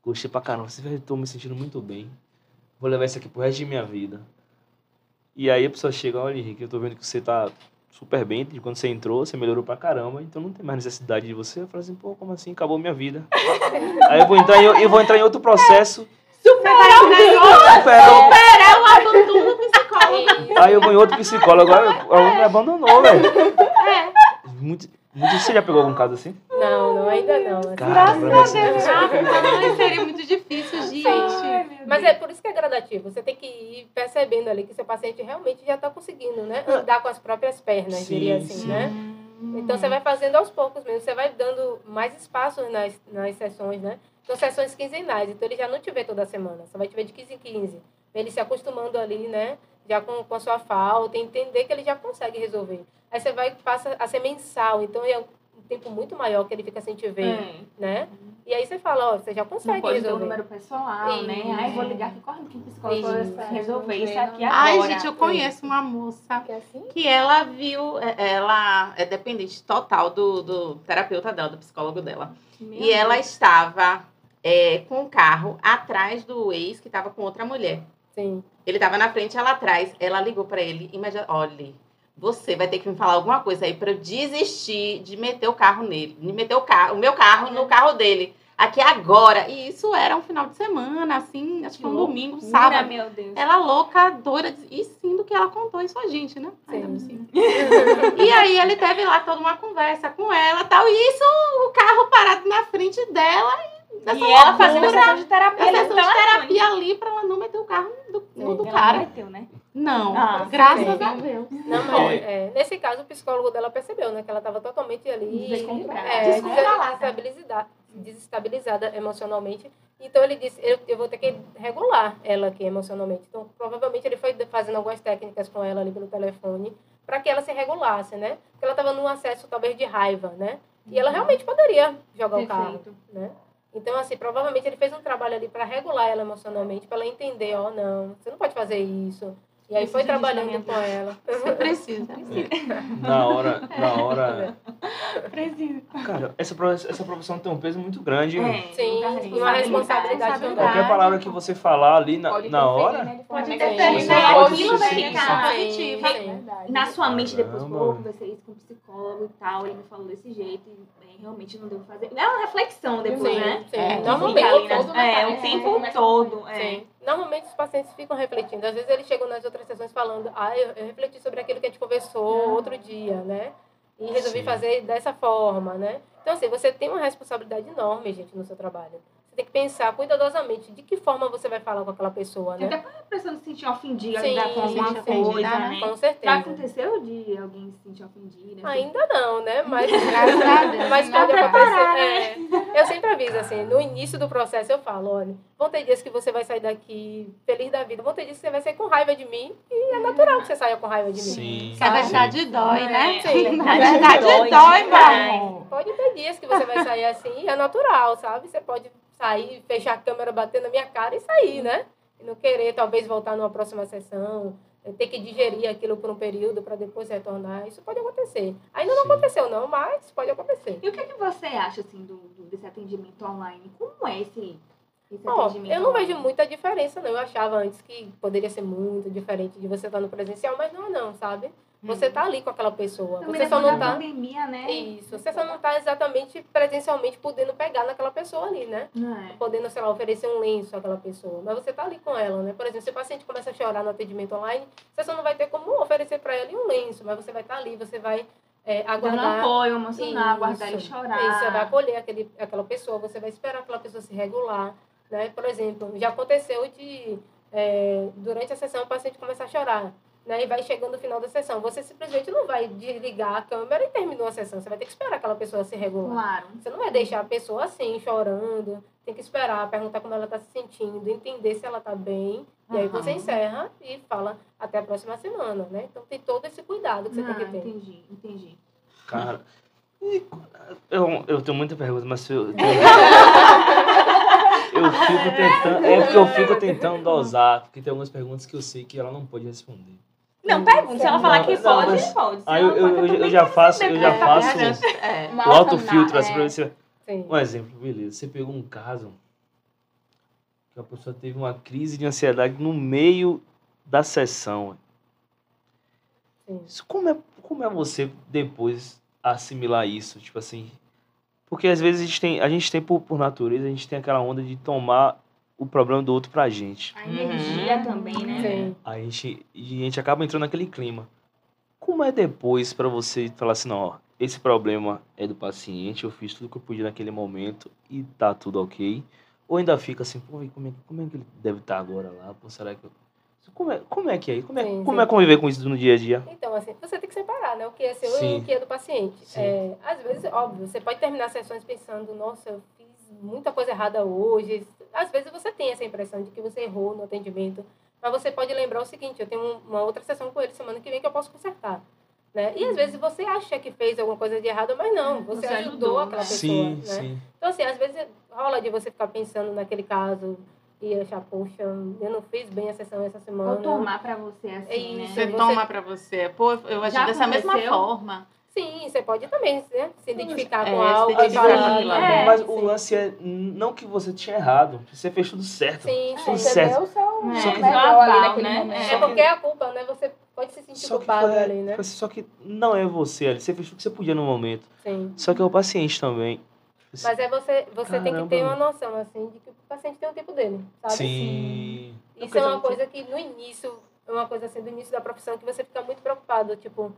Gostei pra caramba. Estou me sentindo muito bem. Vou levar isso aqui pro resto de minha vida. E aí a pessoa chega, olha, Henrique, eu tô vendo que você tá super bem. De quando você entrou, você melhorou pra caramba. Então não tem mais necessidade de você. Eu falo assim, pô, como assim? Acabou minha vida. (laughs) aí eu vou entrar em, eu vou entrar em outro processo. Superar o. Superar o- o abandono do (laughs) psicólogo. Aí eu vou em outro psicólogo. Agora ela me abandonou, velho. Muito, muito, você já pegou algum caso assim? Não, não, ainda não. assim. Caramba, mas- Ai, seria muito difícil, gente. Mas é por isso que é gradativo. Você tem que ir percebendo ali que seu paciente realmente já está conseguindo, né? Andar com as próprias pernas, Sim, diria assim, sim. né? Então você vai fazendo aos poucos mesmo. Você vai dando mais espaço nas, nas sessões, né? São sessões quinzenais, então ele já não te vê toda semana. Você vai te ver de 15 em 15. Ele se acostumando ali, né? Já com, com a sua falta, entender que ele já consegue resolver. Aí você vai passa a ser mensal, então é um tempo muito maior que ele fica sem te ver, É. né? E aí você fala, ó, você já Não consegue pode ter o resolver. número pessoal, né? Ai, vou ligar aqui, corre aqui, psicólogo, pra resolver isso aqui Ai, agora. gente, eu conheço uma moça Que é assim? que ela viu, é, ela é dependente total do, do terapeuta dela, do psicólogo dela. Meu E ela Deus. estava é, com o carro atrás do ex que estava com outra mulher. Sim. Ele estava na frente, ela atrás. Ela ligou para ele. Imagina, olha, você vai ter que me falar alguma coisa aí para eu desistir de meter o carro nele, de meter o carro, o meu carro no carro dele. Aqui agora. E isso era um final de semana, assim, acho que foi um domingo, Loucura, sábado. meu Deus. Ela louca, doida, e sim do que ela contou isso a gente, né? Sim. (laughs) E aí ele teve lá toda uma conversa com ela e tal. E isso, o carro parado na frente dela. E ela fazendo loucura, sessão de terapia. sessão de terapia ali pra ela não meter o carro do, no do Ela cara. meteu, né? Não, Ah, graças sim. a Deus. Não, mas é, nesse caso o psicólogo dela percebeu, né? Que ela estava totalmente ali Descontrolada. é, desestabilizada, desestabilizada emocionalmente. Então ele disse, eu, eu vou ter que regular ela aqui emocionalmente. Então provavelmente ele foi fazendo algumas técnicas com ela ali pelo telefone para que ela se regulasse, né? Porque ela estava num acesso talvez de raiva, né? E ela realmente poderia jogar o carro, Perfeito. né? Então, assim, provavelmente ele fez um trabalho ali para regular ela emocionalmente, para ela entender, ó, não, você não pode fazer isso. E aí foi Precisa trabalhando ajustamento. com ela. Você precisa. Na hora, na hora. Preciso. Cara, essa, essa profissão tem um peso muito grande. É, Sim, e uma responsabilidade também. Qualquer palavra que você falar ali na, Pode na hora. né, Pode interferir, né? Aquilo vai ficar positivo. Na sua mente depois, Caramba. pô, conversei isso com o psicólogo e tal, ele me falou desse jeito, e bem, realmente não devo fazer. É uma reflexão depois, Sim, né? sim. É, Normalmente, ali todo, né, é, o É, tempo todo. É. Sim. Normalmente os pacientes ficam refletindo. Às vezes eles chegam nas outras sessões falando, ah, eu, eu refleti sobre aquilo que a gente conversou outro dia, né? E resolvi Sim. fazer dessa forma, né? Então, assim, você tem uma responsabilidade enorme, gente, no seu trabalho. Tem que pensar cuidadosamente de que forma você vai falar com aquela pessoa, né? Até pra pessoa não se sentir ofendida Sim, com alguma coisa, sim. né? Com Já certeza. aconteceu de alguém se sentir ofendida? Ainda não, né? Mas, (laughs) a mas não pode acontecer. É, eu sempre aviso assim, no início do processo eu falo, olha, vão ter dias que você vai sair daqui feliz da vida, vão ter dias que você vai sair com raiva de mim, e é natural que você saia com raiva de mim. Sim. Que a verdade dói, né? Sim. A verdade Dói dói, amor. Pode ter dias que você vai sair assim, e é natural, sabe? Você pode sair, fechar a câmera, bater na minha cara e sair, né? E não querer, talvez, voltar numa próxima sessão, ter que digerir aquilo por um período para depois retornar. Isso pode acontecer. Ainda não Sim. aconteceu, não, mas pode acontecer. E o que, é que você acha, assim, do- desse atendimento online? Como é esse, atendimento eu não vejo muita diferença, não. Eu achava antes que poderia ser muito diferente de você estar no presencial, mas não é não, sabe? Você tá ali com aquela pessoa. Também Você só não tá. pandemia, né? Isso, você só não tá exatamente presencialmente podendo pegar naquela pessoa ali, né? É? podendo, sei lá, oferecer um lenço àquela pessoa. Mas você tá ali com ela, né? Por exemplo, se o paciente começa a chorar no atendimento online, você só não vai ter como oferecer para ela um lenço, mas você vai estar ali, você vai é, Dando aguardar. apoio emocional, Isso. guardar ele chorar. Isso, você vai acolher aquele, aquela pessoa, você vai esperar aquela pessoa se regular, né? Por exemplo, já aconteceu de, é, durante a sessão, o paciente começar a chorar, né? E vai chegando o final da sessão. Você simplesmente não vai desligar a câmera e terminou a sessão. Você vai ter que esperar aquela pessoa se regular. Claro. Você não vai deixar a pessoa assim, chorando. Tem que esperar, perguntar como ela está se sentindo, entender se ela está bem. E aí você encerra e fala até a próxima semana, né? Então tem todo esse cuidado que você Não, tem que ter. entendi, entendi. Cara, eu, eu tenho muita pergunta, mas se eu. (laughs) Eu (laughs) fico tentando. É porque eu fico tentando dosar, porque tem algumas perguntas que eu sei que ela não pode responder. Não, pergunta. Se ela falar que Não, pode, mas- pode. Aí eu, eu, eu, também já faço, saber, eu já faço É. Autofiltro assim pra é. você. Sim. Um exemplo, beleza. Você pegou um caso que a pessoa teve uma crise de ansiedade no meio da sessão. Sim. Isso, Como é, como é você depois assimilar isso? Tipo assim. Porque às vezes a gente tem, a gente tem por, por natureza, a gente tem aquela onda de tomar o problema do outro pra gente. A energia também, né? Sim. A gente, e a gente acaba entrando naquele clima. Como é depois pra você falar assim, não, ó, esse problema é do paciente, eu fiz tudo que eu podia naquele momento e tá tudo ok? Ou ainda fica assim, pô, e como é, como é que ele deve estar agora lá? Pô, será que eu... Como é, como é que é? Como é, Sim, como sim. é conviver com isso no dia a dia? Então, assim, você tem que separar, né? O que é seu Sim. e o que é do paciente. É, às vezes, óbvio, você pode terminar sessões pensando, nossa, eu fiz muita coisa errada hoje. Às vezes você tem essa impressão de que você errou no atendimento. Mas você pode lembrar o seguinte, eu tenho um- uma outra sessão com ele semana que vem que eu posso consertar. Né? E às vezes você acha que fez alguma coisa de errado, mas não, você, Você ajudou, ajudou, aquela né? pessoa. sim, né? sim. Então, assim, às vezes rola de você ficar pensando naquele caso e achar, poxa, eu não fiz bem a sessão essa semana. Ou tomar pra você assim, Isso, Você né? você- toma pra você. Pô, eu acho dessa mesma forma. Sim, você pode também né, se identificar É, com algo e identificar aquilo, né? Mas Sim. o lance é não que você tinha errado, você fez tudo certo. Sim, Tudo. Você certo. deu o seu É, Só que- aval, né? momento. É porque é a culpa, né? Você pode se sentir Só culpado foi- ali, né? só que não é você ali, você fez tudo que você podia no momento. Sim. Só que é o paciente também. Mas é você, você tem que ter uma noção, assim, de que o paciente tem o tempo dele, sabe? Sim. Isso é uma coisa que no início, é uma coisa assim, do início da profissão, que você fica muito preocupado, tipo,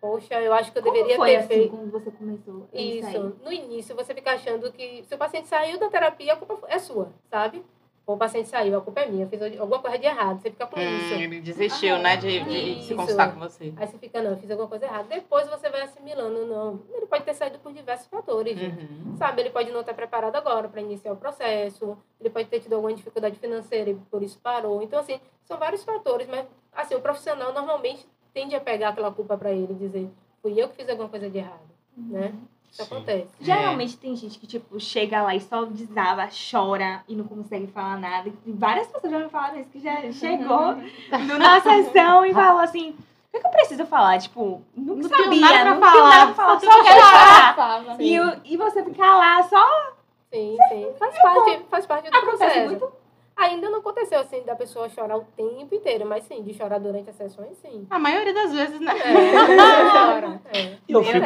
poxa, eu acho que eu Como deveria foi ter assim feito. quando você começou? Isso. aí? No início, você fica achando que se o paciente saiu da terapia, a culpa é sua, sabe? O paciente saiu, a culpa é minha, fiz alguma coisa de errado. Você fica com isso. Hum, ele desistiu, né, de, de Isso. se consultar com você. Aí você fica, não, eu fiz alguma coisa errada. Depois você vai assimilando, não. Ele pode ter saído por diversos fatores. Uhum. Sabe, ele pode não estar preparado agora para iniciar o processo, ele pode ter tido alguma dificuldade financeira e por isso parou. Então, assim, são vários fatores, mas, assim, o profissional normalmente tende a pegar aquela culpa para ele e dizer, fui eu que fiz alguma coisa de errado, né? Isso Sim. acontece. Geralmente tem gente que, tipo, chega lá e só desaba, chora e não consegue falar nada. E várias pessoas já me falaram isso, que já chegou no, (laughs) na sessão e falou assim, o que, que eu preciso falar? Tipo, não, Não tenho sabia, nada pra não falar, nada pra falar, só só chorar. E, e você ficar lá só Sim, sim. Faz parte, faz parte do acontece processo. muito. Ainda não aconteceu, assim, da pessoa chorar o tempo inteiro, mas sim, de chorar durante as sessões, sim. A maioria das vezes, né? É. (laughs) É. E eu fico,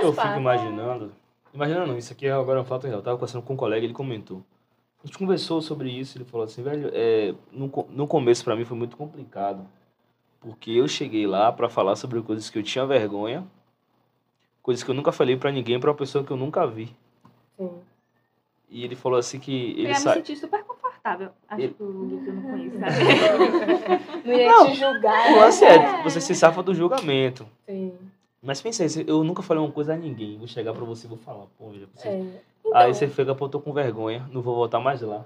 eu parte. fico imaginando. Imaginando não, isso aqui é agora um fato real. Eu tava conversando com um colega, ele comentou. A gente conversou sobre isso, ele falou assim, velho, é, no, no começo pra mim foi muito complicado. Porque eu cheguei lá pra falar sobre coisas que eu tinha vergonha, coisas que eu nunca falei pra ninguém, pra uma pessoa que eu nunca vi. Sim. E ele falou assim que Eu ele ia me sai. sentir super confortável. Acho que o que eu não conheço, (laughs) sabe? Não ia Não, te julgar. O né? lance é, você se safa do julgamento. Sim. Mas pensa aí, eu nunca falei uma coisa a ninguém. Vou chegar pra você e vou falar. Pô, já você... É. Então, Aí você fica, pô, tô com vergonha, não vou voltar mais lá.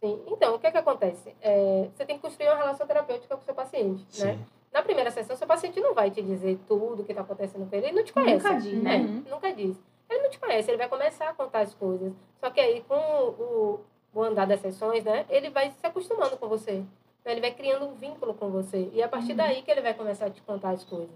sim. então, o que é que acontece? É, você tem que construir uma relação terapêutica com o seu paciente, né? Sim. Na primeira sessão, seu paciente não vai te dizer tudo o que está acontecendo com ele. Ele não te conhece. Nunca diz, né? Uhum. Nunca diz. Ele não te conhece, ele vai começar a contar as coisas. Só que aí, com o, o andar das sessões, né? Ele vai se acostumando com você. Então, Ele vai criando um vínculo com você. E é a partir daí que ele vai começar a te contar as coisas.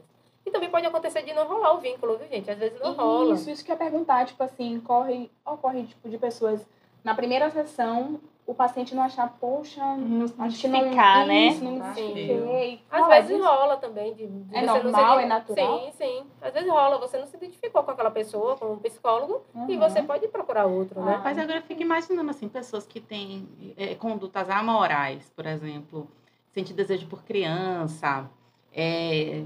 E também pode acontecer de não rolar o vínculo, viu, gente? Às vezes não rola. Isso, isso que eu ia perguntar, tipo assim, corre, ocorre tipo de pessoas na primeira sessão, o paciente não achar, poxa, Não se acho que não, identificar, né? isso, não Sim. Às vezes rola também. De, de É você não normal, se- é natural? Sim, sim. Às vezes rola. Você não se identificou com aquela pessoa, com um psicólogo, e Uhum. você pode procurar outro, né? Mas agora eu fico imaginando, assim, pessoas que têm é, condutas amorais, por exemplo, sente desejo por criança, é,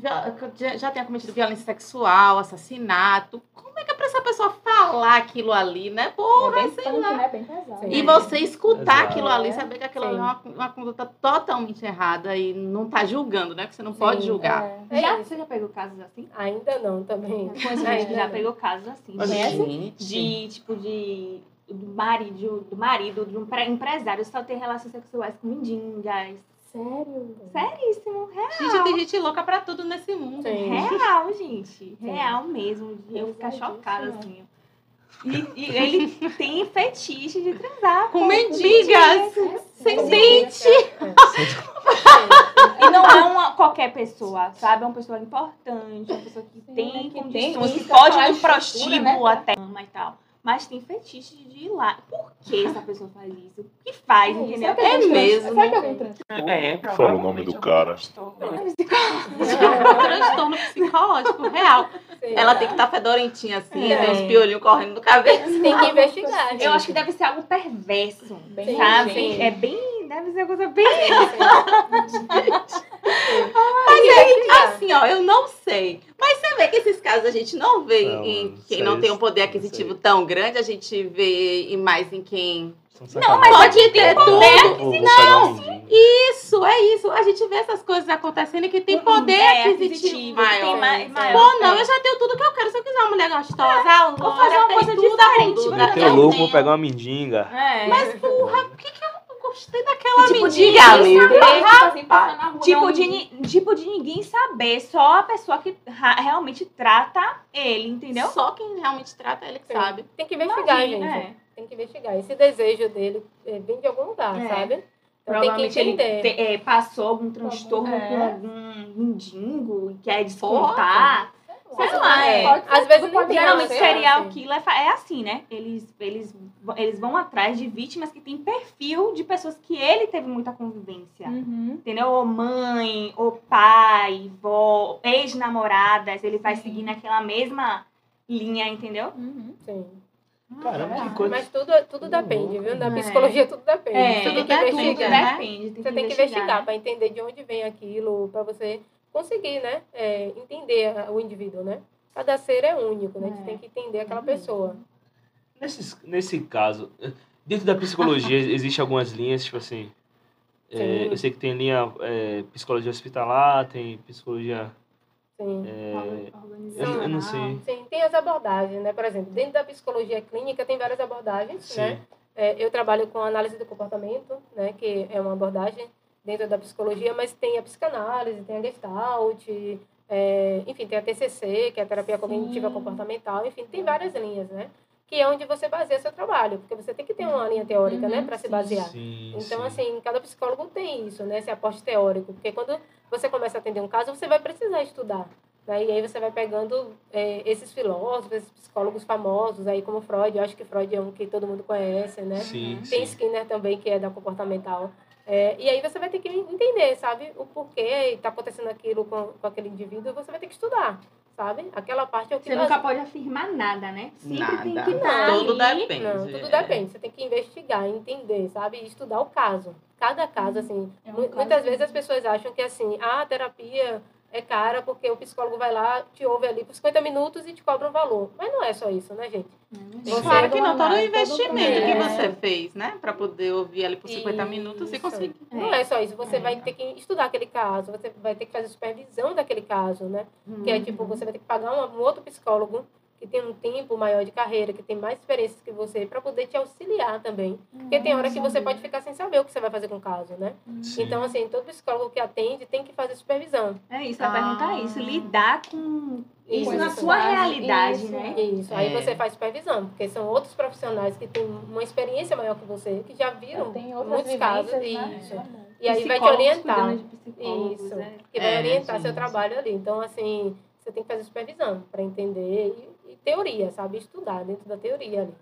já, já, já tenha cometido violência sexual, assassinato. Como é que é pra essa pessoa falar aquilo ali, né? É Porra, bem sei punk, lá. né? Bem pesado. E você escutar aquilo ali, saber que aquilo ali é uma, uma conduta totalmente errada e não tá julgando, né? Porque você não pode Sim, julgar. É. É já, você já pegou casos assim? Ainda não, também. Ainda gente que já (laughs) pegou casos assim. De- Gente. de tipo de do marido, do marido de um pre- empresário só ter relações sexuais com mendigas. Sério? Seríssimo, real. Gente, tem gente louca pra tudo nesse mundo. Sim. Real, (laughs) gente. Sim. Real mesmo. De eu ficar Pesadíssimo. chocada assim. E, e ele (laughs) tem fetiche de transar Com mendigas, sem Sim. dente. E não é uma qualquer pessoa, sabe? É uma pessoa importante, uma pessoa que Sim, tem né, que condições, que pode ir no estrutura, prostíbulo né? até e tal. Mas tem fetiche de ir lá. Por que essa pessoa faz isso? O que faz, entendeu? Será que É trans- mesmo, Será que né? algum trans- É, Fala o nome do cara. transtorno psicológico real. Ela tem que estar fedorentinha assim, É. tem uns piolinhos correndo no cabelo. Tem que investigar. gente. Eu acho que deve ser algo perverso, Bem sabe? nojento. É bem... Deve ser uma coisa bem... (laughs) Assim, ó, eu não sei. Mas você vê que esses casos a gente não vê Não, em quem aí- não tem um poder aquisitivo aí. tão grande, a gente vê e mais em quem. Não, mas pode ter Vou- tudo. um mendigo. Isso, é isso. A gente vê essas coisas acontecendo e que tem poder É, aquisitivo maior. Tem ma- Sim, sim. maior. Pô, não, eu já tenho tudo que eu quero. Se eu quiser uma mulher gostosa, Vou fazer uma coisa diferente? Meteu eu louco, vou pegar uma mendiga. É. Mas, porra, por que, que eu não gostei daquela Tipo, de mendiga ali? Tipo assim, na rua, Tipo de, ni- tipo de ninguém saber, só a pessoa que realmente trata ele, entendeu? Só quem realmente trata ele que Sim. sabe. Tem que investigar, Imagina, gente. é. Tem que investigar. Esse desejo dele é, vem de algum lugar, É. sabe? Então tem que Provavelmente ele entender. te- é, passou algum transtorno É. com algum mendigo e quer descontar. Sei Sei lá, é. Pode ser, Às vezes pode tem Geralmente ser, serial assim. killer é assim, né? Eles, eles, eles vão atrás de vítimas que têm perfil de pessoas que ele teve muita convivência. Uhum. Entendeu? Ou mãe, ou pai, vó, ex-namoradas, ele vai seguir naquela mesma linha, entendeu? Uhum. Sim. Caramba, que Ah, coisa. Mas tudo, tudo depende, viu? Na É. psicologia tudo depende. É, tudo é que tudo, investigar. né? depende. Tem Você tem que investigar para entender de onde vem aquilo, para você conseguir, né? é, entender o indivíduo, né? Cada ser é único, né? A gente É. tem que entender aquela pessoa. Nesse, nesse caso, dentro da psicologia (laughs) existem algumas linhas, tipo assim. é, eu sei que tem linha é, psicologia hospitalar, tem psicologia. Sim. é, eu, eu não sei. Sim, tem as abordagens, né? Por exemplo, dentro da psicologia clínica tem várias abordagens, Sim. né? É, eu trabalho com análise do comportamento, né? Que é uma abordagem dentro da psicologia, mas tem a psicanálise, tem a gestalt, é, enfim, tem a TCC, que é a terapia cognitiva Sim. comportamental, enfim, tem várias linhas, né? Que é onde você baseia seu trabalho, porque você tem que ter uma linha teórica, né? Uhum, Para se basear. Sim, Então, sim. assim, cada psicólogo tem isso, né? Esse aporte teórico. Porque quando você começa a atender um caso, você vai precisar estudar. Né? E aí você vai pegando é, esses filósofos, esses psicólogos famosos, aí como Freud. Eu acho que Freud é um que todo mundo conhece, né? Sim, Tem sim. Skinner também, que é da comportamental. É, e aí você vai ter que entender, sabe? O porquê está acontecendo aquilo com, com aquele indivíduo. Você vai ter que estudar, sabe? Aquela parte é o que Você base- nunca pode afirmar nada, né? Sempre tem Nada. que dar Tudo depende. Não, tudo é. depende. Você tem que investigar, entender, sabe? E estudar o caso. Cada caso, assim. É um mu- caso muitas vezes mesmo. as pessoas acham que, assim, ah, a terapia é cara porque o psicólogo vai lá, te ouve ali por 50 minutos e te cobra um valor. Mas não é só isso, né, gente? Você- Claro que não, todo o Todo investimento que processo. você fez, né? Pra poder ouvir ali por 50 minutos e Isso. conseguir. Não é só isso, você vai ter que estudar aquele caso, você vai ter que fazer supervisão daquele caso, né? Que é tipo, você vai ter que pagar um, um outro psicólogo que tem um tempo maior de carreira, que tem mais experiências que você, para poder te auxiliar também. Porque tem hora que você pode ficar sem saber o que você vai fazer com o caso, né? Sim. Então, assim, todo psicólogo que atende tem que fazer supervisão. É isso, eu ia Ah. perguntar isso. Lidar com isso Isso, na sua realidade, Isso. né? Isso. Aí É. você faz supervisão, porque são outros profissionais que têm uma experiência maior que você, que já viram muitos casos. né? Isso. E aí vai te orientar. Isso. né? que vai É, orientar gente. seu trabalho ali. Então, assim, você tem que fazer supervisão para entender teoria, sabe? Estudar dentro da teoria ali.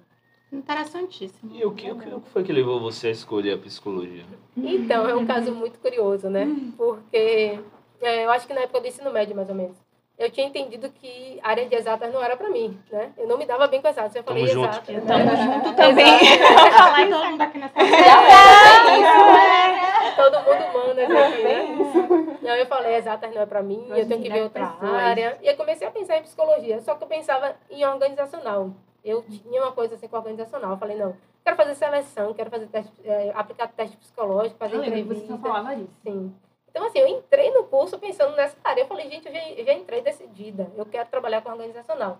Interessantíssimo. E o que, o que o que foi que levou você a escolher a psicologia? Então, é um caso muito curioso, né? Porque é, eu acho que na época do ensino médio, mais ou menos, eu tinha entendido que a área de exatas não era para mim, né? Eu não me dava bem com exatas. Eu falei Tamo junto. exatas. Eu né? tamo junto também. Vou falar todo mundo aqui nessa (laughs) Todo mundo manda aqui, né? Não, eu falei, exatas não é pra mim, eu tenho que ver outra pessoas. área. E eu comecei a pensar em psicologia, só que eu pensava em organizacional. Eu tinha uma coisa assim com organizacional. Eu falei, não, quero fazer seleção, quero fazer teste, eh, aplicar teste psicológico, fazer Eu lembro que você entrevista. só falava disso. Sim. Então, assim, eu entrei no curso pensando nessa área. Eu falei, gente, eu já, eu já entrei decidida. Eu quero trabalhar com organizacional.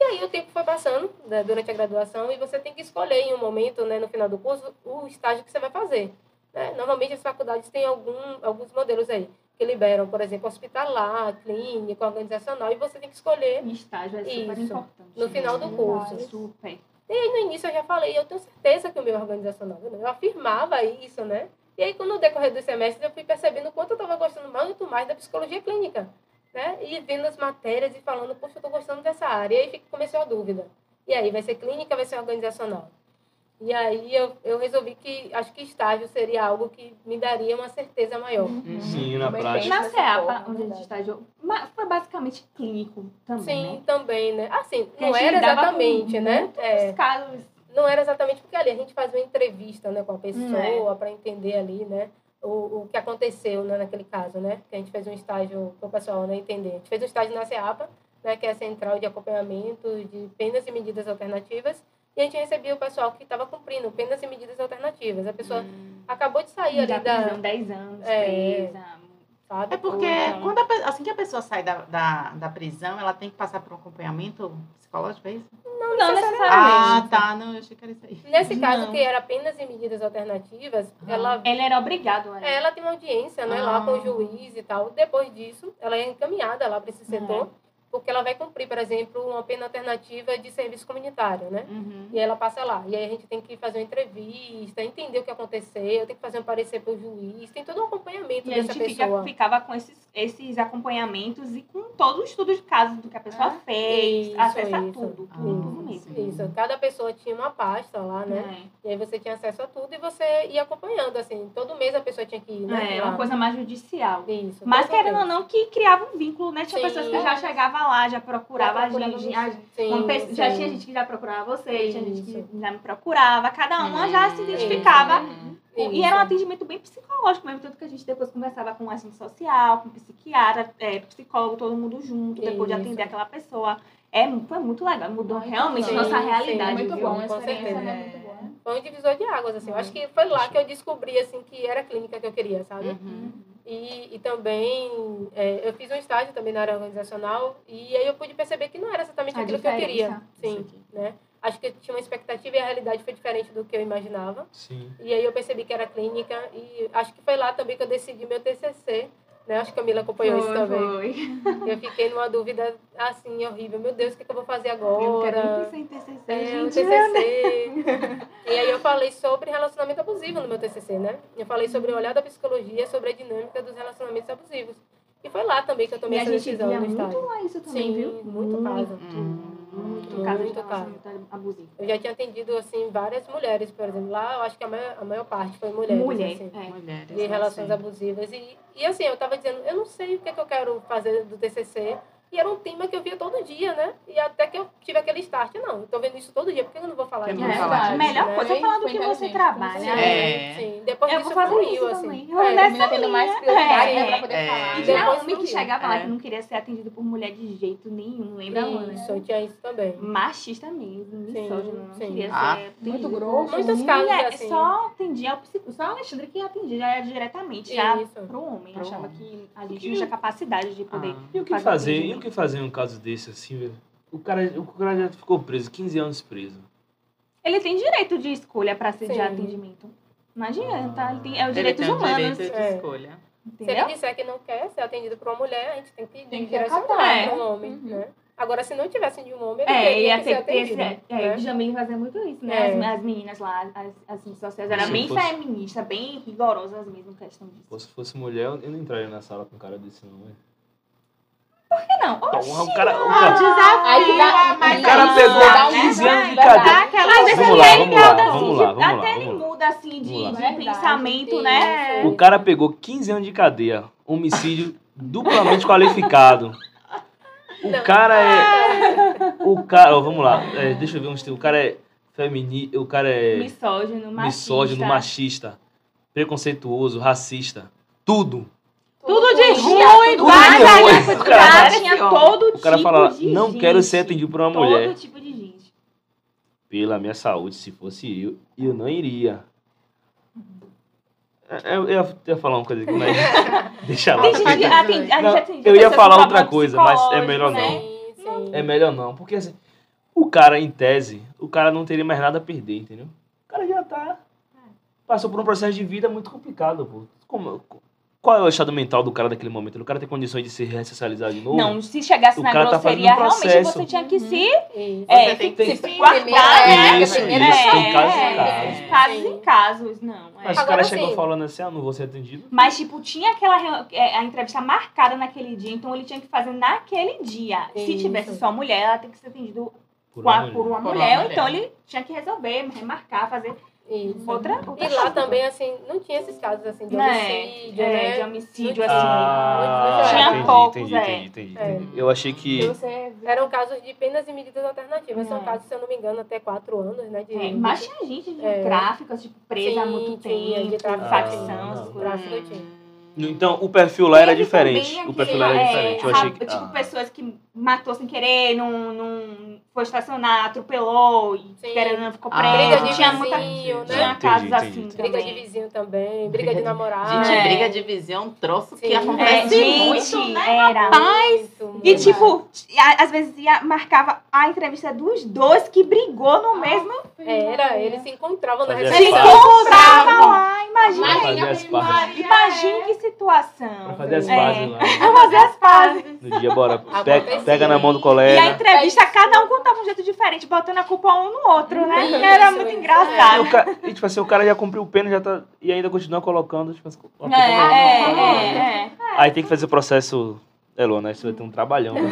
E aí o tempo foi passando né, durante a graduação e você tem que escolher em um momento, né, no final do curso, o estágio que você vai fazer. Né? Normalmente as faculdades têm algum, alguns modelos aí que liberam, por exemplo, hospitalar, clínico, organizacional, e você tem que escolher. E estágio é super Isso. importante. No final do né? curso. Super. E aí no início eu já falei, eu tenho certeza que o meu é organizacional. Eu afirmava isso, né? E aí, quando no decorrer dos semestres, eu fui percebendo o quanto eu estava gostando muito mais da psicologia clínica, né? E vendo as matérias e falando, poxa, eu estou gostando dessa área. E aí começou a dúvida. E aí, vai ser clínica, vai ser organizacional? E aí eu, eu resolvi que acho que estágio seria algo que me daria uma certeza maior. Sim, na Bem prática. Na Nessa CEAPA, onde a gente ma- foi basicamente clínico também, Sim, né? também, né? Assim, não a gente era exatamente, né? É, casos. não era exatamente porque ali a gente faz uma entrevista né, com a Hum, pessoa é. para entender ali, né? O, o que aconteceu né, naquele caso, né? Que a gente fez um estágio para o pessoal né, entender. A gente fez um estágio na CEAPA, né, que é a Central de Acompanhamento de Penas e Medidas Alternativas, e a gente recebia o pessoal que estava cumprindo penas e medidas alternativas. A pessoa acabou de sair ali da da... prisão, 10 anos, É. presa. Sabe? É porque Então- quando a assim que a pessoa sai da, da, da prisão, ela tem que passar por um acompanhamento psicológico, é isso? Não, Ah, necessariamente. tá. Não, eu achei que era isso aí. Nesse caso, Não. que era penas e medidas alternativas, ela Ele era obrigado a É, ela tem uma audiência, né, lá com o juiz e tal. Depois disso, ela é encaminhada lá para esse setor, porque ela vai cumprir, por exemplo, uma pena alternativa de serviço comunitário, né? Uhum. E aí ela passa lá. E aí a gente tem que fazer uma entrevista, entender o que aconteceu, tem que fazer um parecer para o juiz, tem todo um acompanhamento E a dessa gente fica- pessoa. ficava com esses, esses acompanhamentos e com todo o estudo de caso do que a pessoa Ah, fez, isso, acesso a isso. tudo, Ah, tudo, tudo mesmo. Isso, cada pessoa tinha uma pasta lá, né? É. E aí você tinha acesso a tudo e você ia acompanhando, assim. Todo mês a pessoa tinha que ir, né? É, lá. uma coisa mais judicial. Isso. Mas querendo ou não, que criava um vínculo, né? Tinha Sim. pessoas que já chegavam lá, já procurava a procurava gente. a- Sim, uma pe- já sim. tinha gente que já procurava você, tinha gente Isso. que já me procurava. Cada uma já se identificava. Uhum. E era um atendimento bem psicológico mesmo, tanto que a gente depois conversava com assistente social, com psiquiatra, é, psicólogo, todo mundo junto, depois de Isso. atender aquela pessoa. É, foi muito legal, mudou Muito realmente legal. nossa Sim, realidade. Muito viu? bom, a Com certeza. né? muito. Foi um divisor de águas, assim. Eu acho que foi lá que eu descobri, assim, que era a clínica que eu queria, sabe? Uhum. E, e também, é, eu fiz um estágio também na área organizacional e aí eu pude perceber que não era exatamente A aquilo que eu queria. diferença. Sim, né? Acho que eu tinha uma expectativa e a realidade foi diferente do que eu imaginava. Sim. E aí eu percebi que era clínica e acho que foi lá também que eu decidi meu TCC, né? Acho que a Camila acompanhou isso Foi, também. foi. Eu fiquei numa dúvida, assim, horrível. Meu Deus, o que, que eu vou fazer Eu não quero agora? em TCC, É, gente. TCC. e aí eu falei sobre relacionamento abusivo no meu TCC, né? Eu falei sobre o olhar da psicologia, sobre a dinâmica dos relacionamentos abusivos. E foi lá também que eu E tomei a essa gente decisão via no muito estágio. lá isso também, Sim, viu? muito caso. Hum. Muito caso de abusivo. Eu já tinha atendido, assim, várias mulheres, por exemplo. Lá eu acho que a maior, a maior parte foi mulheres, Mulher, assim. é. Mulheres. de né, relações sim. abusivas. E, e assim, eu tava dizendo, eu não sei o que, é que eu quero fazer do TCC, E era um tema que eu via todo dia, né? E até que eu tive aquele start, não, eu tô vendo isso todo dia, por que eu não vou falar Eu não disso? vou falar melhor né? coisa é falar do que você trabalha. com É. Sim, depois Eu disso vou fazer fluiu, isso assim. também. Eu É. nessa Termina tendo mais prioridade, É. né, pra poder É. falar. E tinha homem que chegava lá É. que não queria ser atendido por mulher de jeito nenhum, lembra, Luana? Isso, tinha isso também. Machista mesmo, misógino, não sim. queria Ah, ser muito grosso. Muitos mulher. casos assim. Só atendia o psico, só o Alexandre que atendia, já era diretamente, já Isso. pro homem. Achava que a gente não tinha capacidade de poder. Ah. E o que Fazer o que fazer em um caso desse, assim, velho? O cara, o cara já ficou preso, 15 anos preso. Ele tem direito de escolha para ser de Sim. atendimento. Não adianta, ele tem, é o Ele direitos tem o humanos. direito de É. escolha. Se ele Entendeu? disser que não quer ser atendido por uma mulher, a gente tem que Tem que direcionar acatar, para é. um homem, Uhum. né? Agora, se não tivesse de um homem, ele É, teria ia que ter ser que ter esse. atendido. É, né? o Jamil fazia muito isso, né? É. As, as meninas lá, as, as redes sociais, eram Se bem fosse- feministas, bem rigorosas mesmo, questão disso. Pô, se fosse mulher, eu não entraria na sala com um cara desse, não, velho. Por que não? Porra, Oxi, o cara, o cara, desafio, dá- mas o cara pegou dá um 15 anos de verdade. cadeia. Aquela vez Vamos lá, vamos lá, vamos lá, vamos lá, Até ele vamos lá. muda assim de, Vamos lá. de Verdade, pensamento, isso. né? O cara pegou 15 anos de cadeia, homicídio duplamente qualificado. O Não. cara é. (laughs) O cara. ó, vamos lá, é, deixa eu ver onde tem. O cara é feminista. O cara é Misógino, machista. misógino, machista, preconceituoso, racista. Tudo. Tudo de Tudo ruim, ruim. vai, O cara cara fala- tinha todo O cara tipo fala, de não gente. quero ser atendido por uma mulher. Todo tipo de gente. Pela minha saúde, se fosse eu, eu não iria. É, Eu ia, ia falar uma coisa aqui, mas (laughs) deixa lá. Tem gente que Não, Não, eu ia falar outra coisa, mas é melhor não. né? Sim. É melhor não, porque assim, o cara, em tese, o cara não teria mais nada a perder, entendeu? O cara já tá. Passou por um processo de vida muito complicado, pô. Como, qual é o estado mental do cara naquele momento? O cara tem condições de se ressocializar de novo? Não, se chegasse O na tá grosseria, fazendo um realmente você tinha que se Isso. é, Você tem que se se guardar, né? é, Isso, primeiro isso, é, tem casos e é, casos. casos Sim. em casos, não. é. Mas o cara chegou assim- falando assim, ah, não vou ser atendido. Mas, tipo, tinha aquela é, a entrevista marcada naquele dia, então ele tinha que fazer naquele dia. Se Isso. tivesse só mulher, ela tem que ser atendida Por uma por uma Por uma mulher, ou mulher. então ele tinha que resolver, remarcar, fazer Isso. outra, outra E lá também, assim, não tinha esses casos, assim, de Né? homicídio, É, né? de homicídio, assim. Ah, Tinha entendi, poucos, entendi, é. entendi, entendi, É. entendi. Eu achei que... Você Eram casos de penas e medidas alternativas. São É. casos, se eu não me engano, até quatro anos, né? De, É, mas tinha gente de É. tráfico, tipo, presa há Sim, muito tinha, de tempo, tráfico. facção, Ah, essas não. coisas. Tráfico tinha. Então, o perfil lá era diferente. O perfil lá era aquele, diferente. Eu é, achei que... Tipo, ah. pessoas que matou sem querer, não, não foi estacionar, atropelou e querendo, ficou Ah, preso. Briga de tinha vizinho, muita, né? Tinha Entendi, casos entendi, assim entendi. Briga de também. vizinho também, briga, Briga de de- namorado. Gente, É. briga de vizinho é um troço que Sim. É, acontece gente, muito, né? era. Muito, muito. E tipo, a- às vezes ia, marcava a entrevista dos dois que brigou no mesmo. Era, eles se encontravam na Se recepção. pazes. encontrava lá, imagina. Pra fazer as pazes. Situação. Pra fazer as É. pazes lá. (laughs) Pra fazer as pazes. No dia, bora. Pega, Acontecia. pega na mão do E a colega. entrevista, cada um contava um jeito diferente, botando a culpa um no outro, né? Isso, Era muito isso. E, engraçado. o ca- e, tipo assim, o cara já cumpriu o pena já tá, e ainda continua colocando. Tipo, assim, É, é, é, é. Aí tem que fazer o processo. É, Lona, isso vai ter um trabalhão. Né?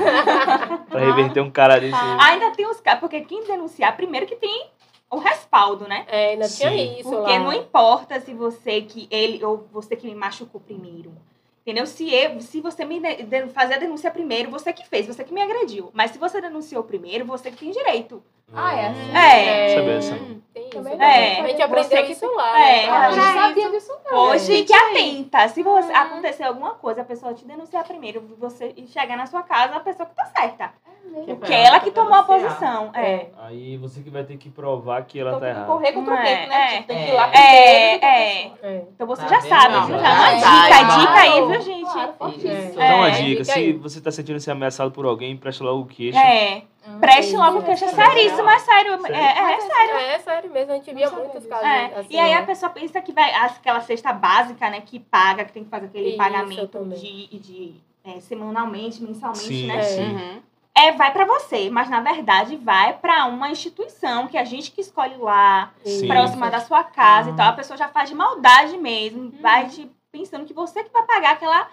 pra reverter um cara desse. Ainda tem os casos, porque quem denunciar, primeiro que tem o respaldo, né? É, ainda tinha Sim. isso Porque lá. não importa se você que ele ou você que me machucou primeiro. Entendeu? Se, eu, se você me de- fazer a denúncia primeiro, você que fez, você que me agrediu. Mas se você denunciou primeiro, você que tem direito. Ah, é assim? É. Saber essa. É. A gente aprendeu Você que- isso lá. É, né? A a gente gente sabia disso não. Hoje Gente, que atenta. Se você, Uhum. acontecer alguma coisa, a pessoa te denunciar primeiro, você e chegar na sua casa, a pessoa que tá certa. Que Porque foi ela que tomou a posição. É. Aí você que vai ter que provar que ela Então tá tem que errada. correr contra o É, tempo, né? é. Tipo, tem que ir lá É. É, É. Então você Tá já sabe, Não, viu? já Já é uma dica, dica aí, viu, gente? Claro. É. Então, uma É. dica: se você tá sentindo se ameaçado por alguém, preste logo o queixo. É. Hum, Preste logo queixa. É sim. seríssimo, é sério. Sério? É, é, é sério. É, sério mesmo, a gente via muitos casos É. assim. E aí né? a pessoa pensa que vai aquela cesta básica, né, que paga, que tem que fazer aquele Isso, pagamento de, de é, semanalmente, mensalmente, Sim, né? sim. Uhum. É, vai pra você, mas na verdade vai pra uma instituição que a gente que escolhe lá, Sim. próxima da sua casa Ah. e tal. A pessoa já faz de maldade mesmo, vai te pensando que você que vai pagar aquela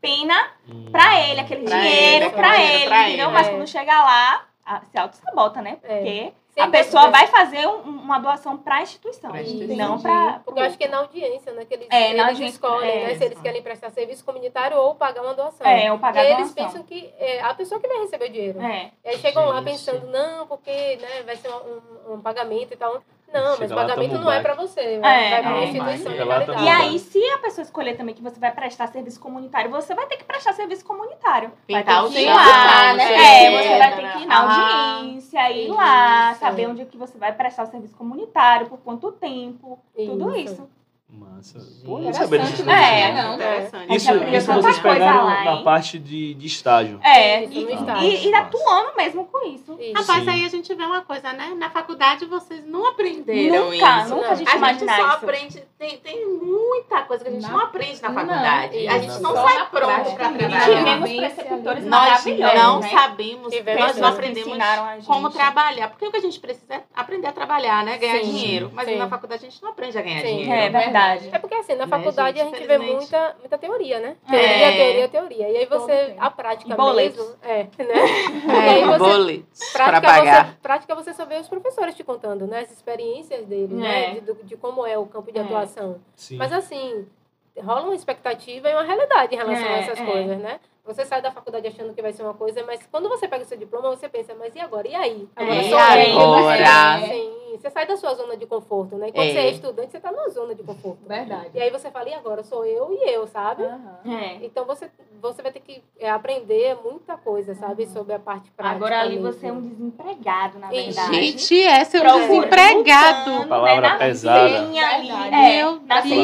pena Hum. pra ele, aquele Pra dinheiro ele, aquele pra ele, pra entendeu? ele, Mas é. quando chega lá, a- se auto-sabota, né? É. Porque a pessoa vai fazer um- uma doação para a instituição, não para. Porque eu acho que é na audiência, né? Que eles, É, na eles audiência, escolhem, é. né? Se eles querem prestar serviço comunitário ou pagar uma doação. É, ou pagar e aí eles doação. pensam que é a pessoa que vai receber o dinheiro. É. E aí chegam lá Gente. pensando, não, porque né, vai ser um, um- um pagamento e tal. Não, mas o lá, pagamento não é para você. Vai É, para uma é, instituição de caridade. um E aí, se a pessoa escolher também que você vai prestar serviço comunitário, você vai ter que prestar serviço comunitário. Vai Pintar ter o que ir lá, né? É, É, você vai ter que ir na ah, audiência, ir lá, isso. saber onde é que você vai prestar o serviço comunitário, por quanto tempo, tudo isso. Massa. Pô, não sabia coisas. né? não. Não. Interessante. Isso, aprendeu isso vocês coisa pegaram lá, na parte de, de estágio. É, e, estágio. e, e atuando mesmo com isso. Isso. Rapaz, Sim. aí a gente vê uma coisa, né? Na faculdade vocês não aprenderam Nunca, isso. nunca Não. a gente A gente só isso. aprende, tem, tem muita coisa que a gente Na- não aprende na Não, faculdade. a gente não sai pronto para. E trabalhar. tivemos preceptores. Nós maravilhosos, não né? sabemos, Tivemos nós não aprendemos como trabalhar. Porque o que a gente precisa é aprender a trabalhar, né? Ganhar dinheiro. Mas na faculdade a gente não aprende a ganhar dinheiro. É verdade. É porque assim, na Né, faculdade gente? a gente vê muita, muita teoria, né? É. Teoria, teoria, teoria. E aí você, a prática E boletos. mesmo, é, né? (laughs) E aí É, você, boletos para prática, pagar. você, prática você só vê os professores te contando, né? As experiências deles, É. né? De, de como é o campo de É. atuação. Sim. Mas assim, rola uma expectativa e uma realidade em relação É, a essas é. coisas, né? Você sai da faculdade achando que vai ser uma coisa, mas quando você pega o seu diploma, você pensa, mas e agora? E aí? Agora É, sou e eu. agora? Sim, você sai da sua zona de conforto, né? E quando É. você é estudante, você tá numa zona de conforto. Verdade. E aí você fala, e agora? Sou eu e eu, sabe? Aham. É. Então você, você vai ter que é, aprender muita coisa, sabe? Sobre a parte prática. Agora ali mesmo. você é um desempregado, na verdade. Gente, é seu Procurando, desempregado. lutando, Palavra né, pesada. vinha ali, é, Meu na que é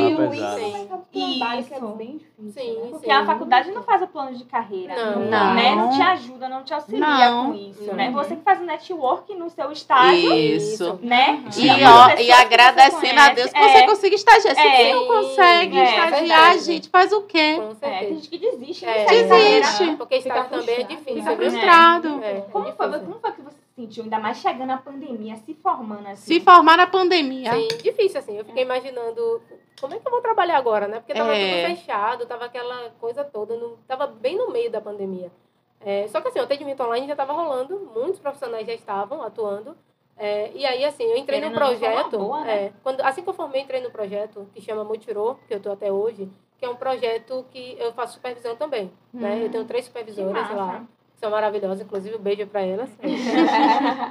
Isso. bem difícil. Sim, né? Porque sim. a faculdade não faz o plano de carreira. Não. Não. Né? não te ajuda, não te auxilia Não. com isso, Não. né? Você que faz o network no seu estágio, Isso. né? Sim. E, As ó, e agradecendo você a Deus que conhece, você é, consiga estagiar. Se É. você não consegue É, estagiar, verdade. gente, faz o quê? Com É, tem certeza. gente que desiste. É, não segue Desiste. Porque Fica também é frustrado, difícil, Fica frustrado. É, é Como foi, como foi que você se sentiu, ainda mais chegando a pandemia, se formando assim? Se formar na pandemia. Sim, difícil, assim. Eu fiquei imaginando como é que eu vou trabalhar agora, né? Porque tava É. tudo fechado, tava aquela coisa toda, no, tava bem no meio da pandemia. É, só que assim, o atendimento online já estava rolando, muitos profissionais já estavam atuando. É, e aí, assim, eu entrei Querendo no projeto. boa, né? é, quando, assim que eu formei, entrei no projeto que chama Mutirô, que eu estou até hoje, que é um projeto que eu faço supervisão também. Né? Eu tenho três supervisoras lá, que são maravilhosas, inclusive um beijo para elas. (laughs)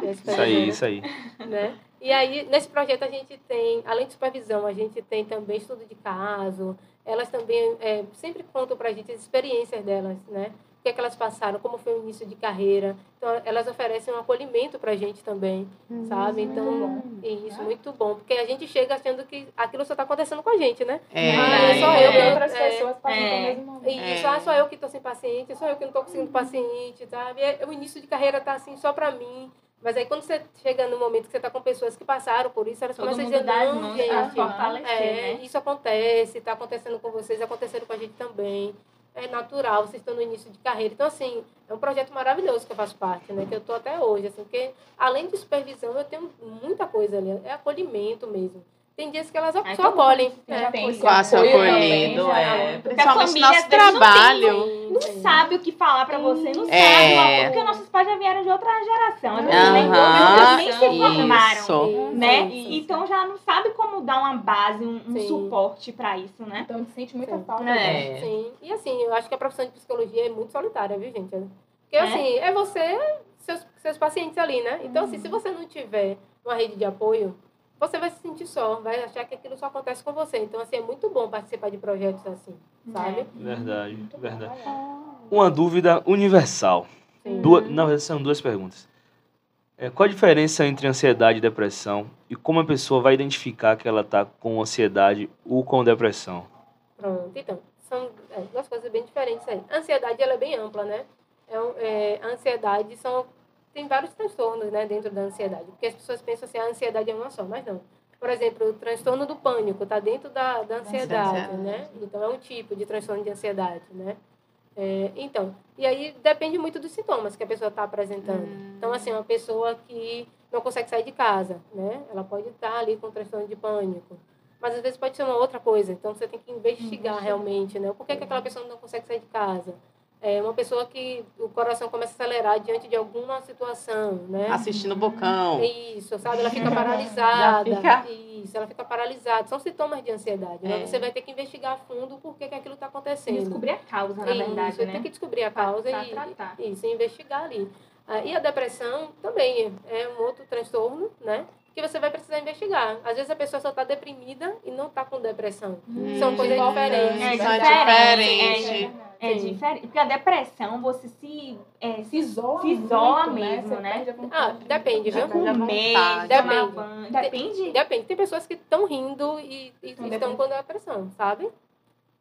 Isso aí, isso aí. né? E aí, nesse projeto, a gente tem, além de supervisão, a gente tem também estudo de caso. Elas também é, sempre contam para a gente as experiências delas, né? O que, é que elas passaram, como foi o início de carreira. Então, elas oferecem um acolhimento para a gente também, sabe? Então, muito e isso, muito bom. Porque a gente chega achando que aquilo só está acontecendo com a gente, né? É. Ah, É, eu que- outras é, pessoas passam é. pelo mesmo momento. E É. só eu que estou sem paciente, sou eu que não estou conseguindo paciente, sabe? É, O início de carreira tá assim só para mim. Mas aí quando você chega no momento que você está com pessoas que passaram por isso, elas Todo começam a dizer, não, gente, é, né? isso acontece, está acontecendo com vocês, acontecendo com a gente também. É natural, vocês estão no início de carreira. Então, assim, é um projeto maravilhoso que eu faço parte, né? Que eu estou até hoje, assim, porque além de supervisão, eu tenho muita coisa ali. É acolhimento mesmo. Tem dias que elas só acolhem. se é. Quase também, é. já. Porque a Principalmente família, nosso vezes, não tem trabalho. Não sabe o que falar pra você, não É. sabe, porque nossos pais já vieram de outra geração. Às vezes nem, nem se isso. formaram. Isso. Né? Sim, então já não sabe como dar uma base, um, um suporte pra isso, né? Então a gente sente muita Sim. falta. É. Sim. E assim, eu acho que a profissão de psicologia é muito solitária, viu, gente? Porque É? assim, é você, seus, seus pacientes ali, né? Então, assim, se você não tiver uma rede de apoio, você vai se sentir só, vai achar que aquilo só acontece com você. Então, assim, é muito bom participar de projetos assim, sabe? Verdade, Muito verdade. legal. Uma dúvida universal. Sim. Duas, não, essas são duas perguntas. É, qual a diferença entre ansiedade e depressão? E como a pessoa vai identificar que ela está com ansiedade ou com depressão? Pronto, então, são é, duas coisas bem diferentes aí. A ansiedade, ela é bem ampla, né? É, é, a ansiedade são... Tem vários transtornos, né, dentro da ansiedade. Porque as pessoas pensam assim, a ansiedade é uma só, mas não. Por exemplo, o transtorno do pânico está dentro da, da ansiedade, Ansiedade. né? Então, é um tipo de transtorno de ansiedade, né? É, então, e aí depende muito dos sintomas que a pessoa está apresentando. Então, assim, uma pessoa que não consegue sair de casa, né? Ela pode estar ali com transtorno de pânico. Mas às vezes pode ser uma outra coisa. Então você tem que investigar realmente, né? Por que, que aquela pessoa não consegue sair de casa? É uma pessoa que o coração começa a acelerar diante de alguma situação, né? Assistindo o bocão. Isso, sabe? Ela fica paralisada. Já fica? Isso, ela fica paralisada. São sintomas de ansiedade, né? É. Você vai ter que investigar a fundo por que, que aquilo está acontecendo. Descobrir a causa, na Isso, verdade, tem né? que descobrir a causa pra e, tratar. isso, e investigar ali. Ah, E a depressão também é um outro transtorno, né? Que você vai precisar investigar. Às vezes a pessoa só está deprimida e não está com depressão. São Hum, coisas diferentes. É São diferente, diferentes. É Sim. diferente. Porque a depressão, você se, é, Se isola, Se isola muito, mesmo, né? a vontade. Ah, depende, viu? Comer, Depende. Depende. Depende. Tem pessoas que estão rindo e, e estão com depressão, sabe?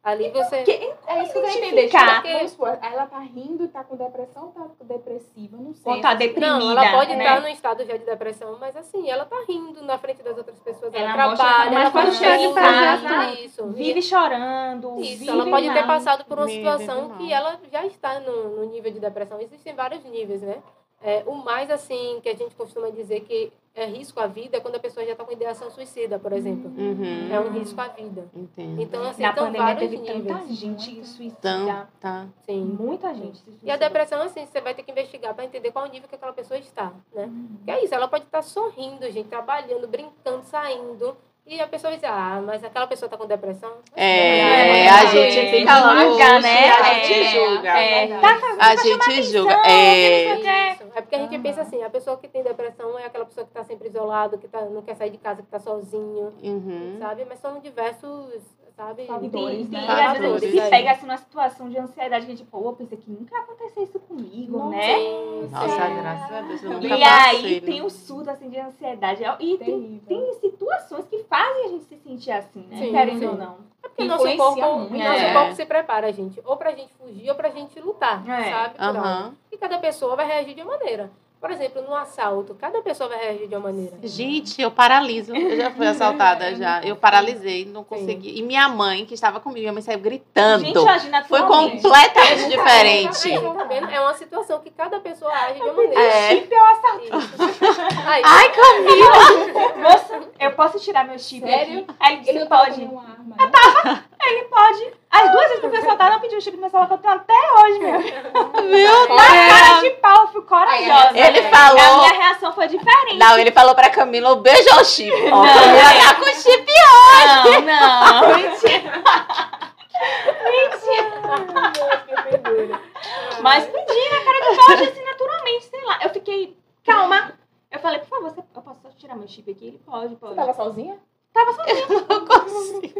Ali você. Que- É isso que eu quero entender. Tipo, vamos supor, ela tá rindo, tá com depressão, tá depressiva, não sei. Ou tá deprimida. Não, ela pode né? estar no estado já de depressão, mas assim, ela tá rindo na frente das outras pessoas, ela, Ela trabalha, mas ela quando chega em tudo, casa, isso. Vive chorando. Isso, vive ela pode ter passado por uma Vive situação mal. que ela já está no, no nível de depressão. Existem vários níveis, né? É, o mais, assim, que a gente costuma dizer que é risco à vida é quando a pessoa já está com ideação suicida, por exemplo. Uhum. É um risco à vida. Entendo. Então, assim, Na pandemia vários teve níveis. tanta gente suicida. Então, tá. Sim. Muita gente se E a depressão, assim, você vai ter que investigar para entender qual o nível que aquela pessoa está, né? Que é isso, ela pode estar sorrindo, gente, trabalhando, brincando, saindo. E a pessoa diz, ah, mas aquela pessoa está com depressão. É, É, a é, gente fica julga, louca, né? A gente É, julga. É, tá, tá, A gente julga. atenção, É. Isso. É porque a gente pensa assim, a pessoa que tem depressão é aquela pessoa que está sempre isolado, que tá, não quer sair de casa, que está sozinho, Uhum. sabe? Mas são diversos, sabe? E Fatores, tem, né? tem, Fatores às vezes a gente se pega assim numa situação de ansiedade que a gente, pô, eu pensei que nunca ia acontecer isso comigo, Não né? Sim, Nossa, sim. graças a Deus, eu nunca E passei. aí né? tem o surto assim, de ansiedade. E tem, tem situações que fazem a gente se sentir assim, né? Sim, Querendo sim. ou não. É porque o nosso corpo, muito. o nosso É. corpo se prepara, gente. Ou pra gente fugir ou pra gente lutar, É. sabe? Aham. E cada pessoa vai reagir de uma maneira. Por exemplo, no assalto, cada pessoa vai reagir de uma maneira. Gente, eu paraliso. Eu já fui assaltada já. Eu paralisei, não consegui. E minha mãe, que estava comigo, minha mãe saiu gritando. Gente, hoje Foi completamente diferente. Tá? É uma situação que cada pessoa age de uma maneira. É. Chip eu assalto. Isso. Aí, Ai, Camila! Moça, eu posso tirar meu chip Sério? aqui? Aí ele tava pode. com uma arma, né? Ele pode. As duas vezes que eu fui assaltada, eu pedi o chip do meu celular que eu tenho até hoje, meu. Meu Cara Deus! de pau, eu fui corajosa. Ele A falou. minha reação foi diferente. Não, ele falou pra Camila, beijo ao chip. Ó, Não. Camila tá com chip. Não, não. (laughs) Mentira. que figura. Mas pedi na cara de pau, assim, naturalmente, sei lá. Eu fiquei, calma. Eu falei, por favor, você, eu posso só tirar meu chip aqui? Ele pode, pode. Você tava sozinha? Tava sozinha, Não consigo.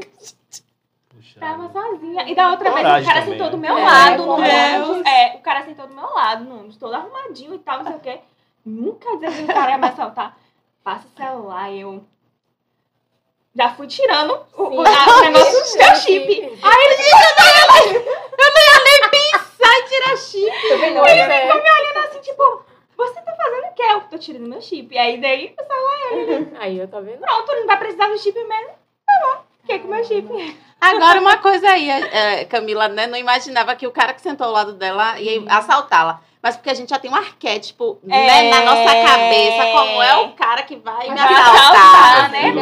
Puxa. tava sozinha. E da outra vez, Coragem o cara também, sentou do né? meu É, lado, no ônibus. É, o cara sentou do meu lado, no ônibus, todo arrumadinho e tal, não sei o quê. Nunca dizia que o cara ia me assaltar. Passa o celular eu... Já fui tirando o, o, a- o negócio do seu chip. Aí ele Sai, tira chip. Tô vendo? Pois Olha, é. olhando assim, tipo, você tá fazendo o quê? Eu tô tirando meu chip. E aí daí, o celular, (laughs) Aí, eu tá vendo? pronto, não vai precisar do chip mesmo. Tá bom, fiquei com meu chip. Agora, uma coisa aí, é, Camila, né? Não imaginava que o cara que sentou ao lado dela ia assaltá-la. Mas porque a gente já tem um arquétipo né, É. na nossa cabeça, como é o cara que vai me assaltar. assaltar, né?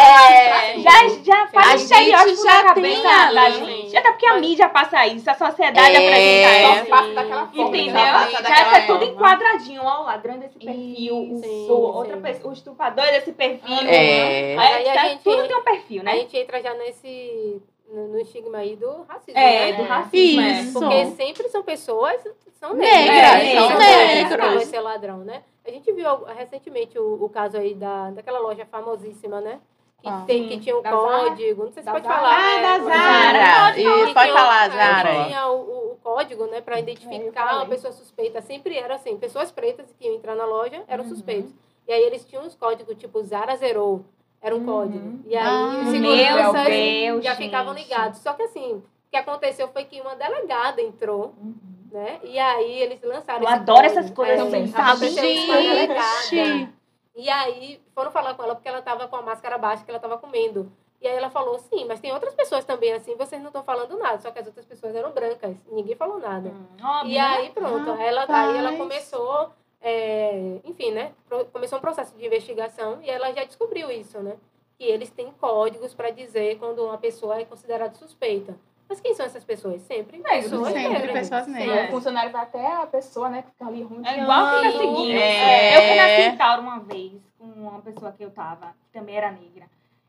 É. Já, já A faz gente estereótipo já na tem cabeça da ali. gente. Até porque a mídia passa isso, a sociedade É. apresenta Só isso. passa daquela forma. Entendeu? Só Já é tudo enquadradinho. Ó, o ladrão desse perfil, o, Sim, o, outra sim. pessoa, o estuprador desse perfil. É. Aí, Aí a tá- gente- tudo tem um perfil, A né? gente entra já nesse no, no estigma aí do racismo. É, né? do racismo. é. Isso. Porque sempre são pessoas, são Negras, negras. são são negros. que vai ser ladrão, né? A gente viu recentemente o, o caso aí da, daquela loja famosíssima, né? Que, Ah. tem, que tinha Zara? código, não sei se Da pode Zara? falar. Ah, né? da Pode Zara. E pode o- falar, é, Zara. Tinha o, o- o código, né, para É, identificar falei. uma pessoa suspeita. Sempre era assim, pessoas pretas que iam entrar na loja eram Uhum. suspeitos. E aí eles tinham os códigos, tipo Zara zerou, era um Uhum. código. E aí Ah, os meu seguranças Deus, já gente. ficavam ligados. Só que assim, o que aconteceu foi que uma delegada entrou, Uhum. né? E aí eles lançaram Eu adoro código. essas coisas É, aconteceu sabe? Gente. E aí foram falar com ela porque ela estava com a máscara baixa, que ela estava comendo. E aí ela falou, sim, mas tem outras pessoas também assim, vocês não estão falando nada. Só que as outras pessoas eram brancas, ninguém falou nada. Hum, E né? aí pronto, aí ela, aí ela começou, é, enfim, né? Começou um processo de investigação e ela já descobriu isso, né? Que eles têm códigos para dizer quando uma pessoa é considerada suspeita. Mas quem são essas pessoas? Sempre Negros, pessoas sempre negras. pessoas Sim. negras. O funcionário vai até a pessoa, né, que fica ali ruim. É igual fica Sim. seguindo. É. Eu fui na Centauro uma vez com uma pessoa que eu tava, que também era negra.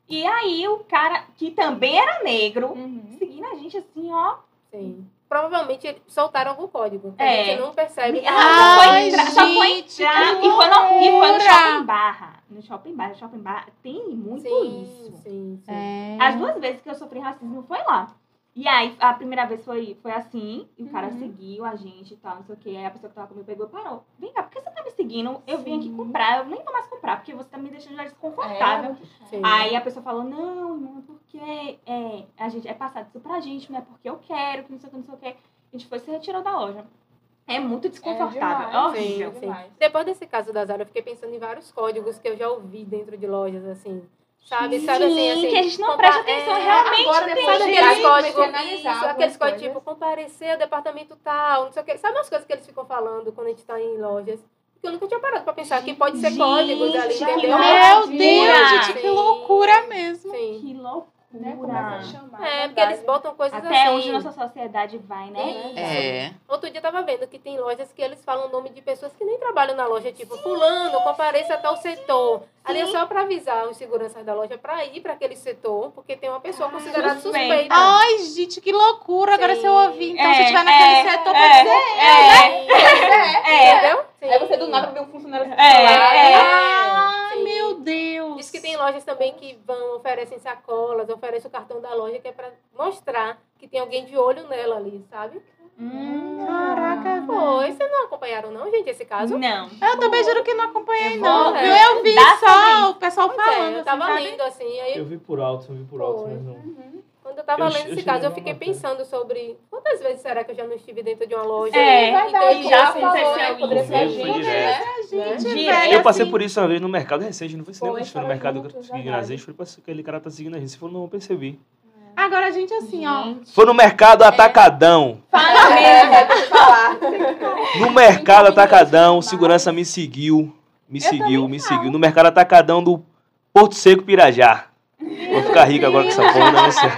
E aí o cara, que também era negro, Uhum. seguindo a gente assim, ó. Sim. Provavelmente eles soltaram algum código. É. A gente não percebe. Ela só foi entrar, só foi gente, entrar e foi, no, e foi no shopping barra. No shopping barra, shopping barra tem muito sim, isso. Sim, sim. É. As duas vezes que eu sofri racismo foi lá. E aí, a primeira vez foi, foi assim, e o cara Uhum. seguiu a gente e tal, não sei o quê. Aí a pessoa que tava comigo pegou e parou. Vem cá, por que você tá me seguindo? Eu vim aqui Sim. comprar, eu nem vou mais comprar, porque você tá me deixando já É, desconfortável. Sim. Aí a pessoa falou, não, não, porque é, a gente, é passado isso pra gente, não é porque eu quero, que não sei o que, não sei o que. A gente foi e se retirou da loja. É muito desconfortável, é, demais, horrível. Sim, sim. demais. Depois desse caso da Zara, eu fiquei pensando em vários códigos que eu já ouvi dentro de lojas, assim. Sabe? Sim, sabe assim, assim. que a gente não presta atenção, é, realmente agora tem. depois Sabe aqueles códigos, isso, aqueles códigos tipo, comparecer ao departamento tal, não sei o quê. Sabe umas coisas que eles ficam falando quando a gente tá em lojas? Que eu nunca tinha parado pra pensar que pode ser Gente, códigos ali, que entendeu? Meu. Deus, gente, que loucura mesmo. Sim. Que loucura. Né, começa a chamar, É, porque eles botam coisas Até assim. onde nossa sociedade vai, né? Isso. É. Outro dia eu tava vendo que tem lojas que eles falam o nome de pessoas que nem trabalham na loja, tipo, fulano, compareça a tal setor. Ali é só pra avisar os seguranças da loja pra ir pra aquele setor, porque tem uma pessoa considerada suspeita. suspeita. Ai, gente, que loucura. Agora Sim. se eu ouvir. Então, É, se tiver naquele é, setor, é, pode ser. É, (laughs) Entendeu? Sim. Aí você do nada vê um funcionário É, falar, é. Deus. Diz que tem lojas também que vão, oferecem sacolas, oferecem o cartão da loja, que é pra mostrar que tem alguém de olho nela ali, sabe? Hum. Caraca. Foi, vocês não acompanharam não, gente, esse caso? Não. Eu também juro que não acompanhei, Eu não. vou, viu? é, Eu vi dá só o pessoal Pois é, falando. eu tava assim, lendo assim, aí Eu vi por alto, eu vi por alto, mas não. Uhum. Quando eu tava Eu lendo eu esse caso, eu fiquei matéria. pensando sobre quantas vezes será que eu já não estive dentro de uma loja? É, e Verdade, tentei já assim, aconteceu né? isso. Poderia ser a gente, né? Gente, Direto. velho, Eu passei assim, por isso uma vez no mercado recente, não foi cinema, Foi, a foi no mercado junto, seguindo a verdade. gente, foi pra aquele cara tá seguindo a gente. Você falou, não, eu percebi. Agora, gente, assim, ó. Gente. Foi no mercado atacadão. Fala mesmo. É, deixa eu falar. No mercado atacadão, segurança me seguiu. Me seguiu, me seguiu. No mercado atacadão do Porto Seco Pirajá. Vou ficar rico agora com essa porra, não sei.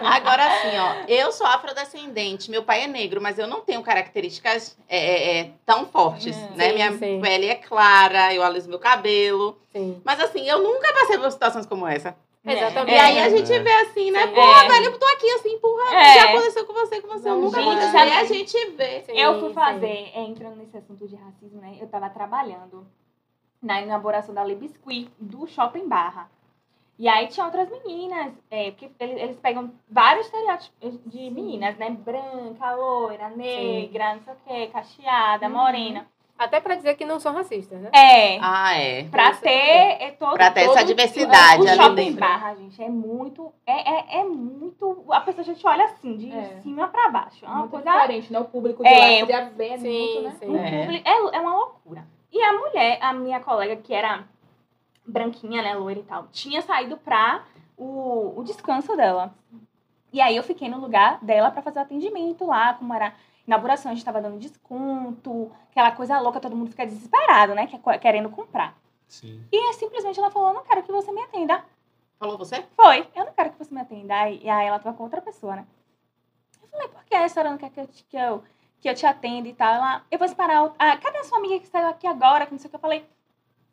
Agora assim, ó, eu sou afrodescendente, meu pai é negro, mas eu não tenho características é, é, é, tão fortes, né? Sim, Minha sim. pele é clara, eu aliso meu cabelo. Sim. Mas assim, eu nunca passei por situações como essa. Exatamente. E aí a É. gente vê assim, né? Porra, É. velho, eu tô aqui assim, porra, É. já aconteceu com você, com você, eu nunca Gente, aconteceu. E a gente vê. Sim, Eu fui fazer, é, entrando nesse assunto de racismo, né? Eu tava trabalhando na inauguração da Le Biscuit, do Shopping Barra. E aí tinha outras meninas, é, porque eles, eles pegam vários estereótipos de meninas, né? Branca, loira, negra, não sei o quê, cacheada, Uhum. morena. Até pra dizer que não são racistas, né? É, Ah, é. pra isso ter é todo, Pra ter essa todo- diversidade o ali shopping dentro. barra, gente, é muito, é, é, é muito, a pessoa já te olha assim, de É. cima pra baixo. É uma Muito coisa diferente, né? O público de É, lá ver Sim, muito, né? sim. É. publi- É. é uma loucura. E a mulher, a minha colega, que era branquinha, né, loira e tal, tinha saído pra o, o descanso dela. E aí eu fiquei no lugar dela pra fazer o atendimento lá, como era inauguração, a gente tava dando desconto, aquela coisa louca, todo mundo fica desesperado, né, que- querendo comprar. Sim. E simplesmente ela falou, eu não quero que você me atenda. Falou você? Foi, eu não quero que você me atenda. Aí- E aí ela tava com outra pessoa, né? Eu falei, por que a senhora não quer que eu te, que eu, que eu te atenda e tal? Ela, eu vou esperar. o- Ah, cadê a sua amiga que saiu aqui agora? Que não sei o que eu falei.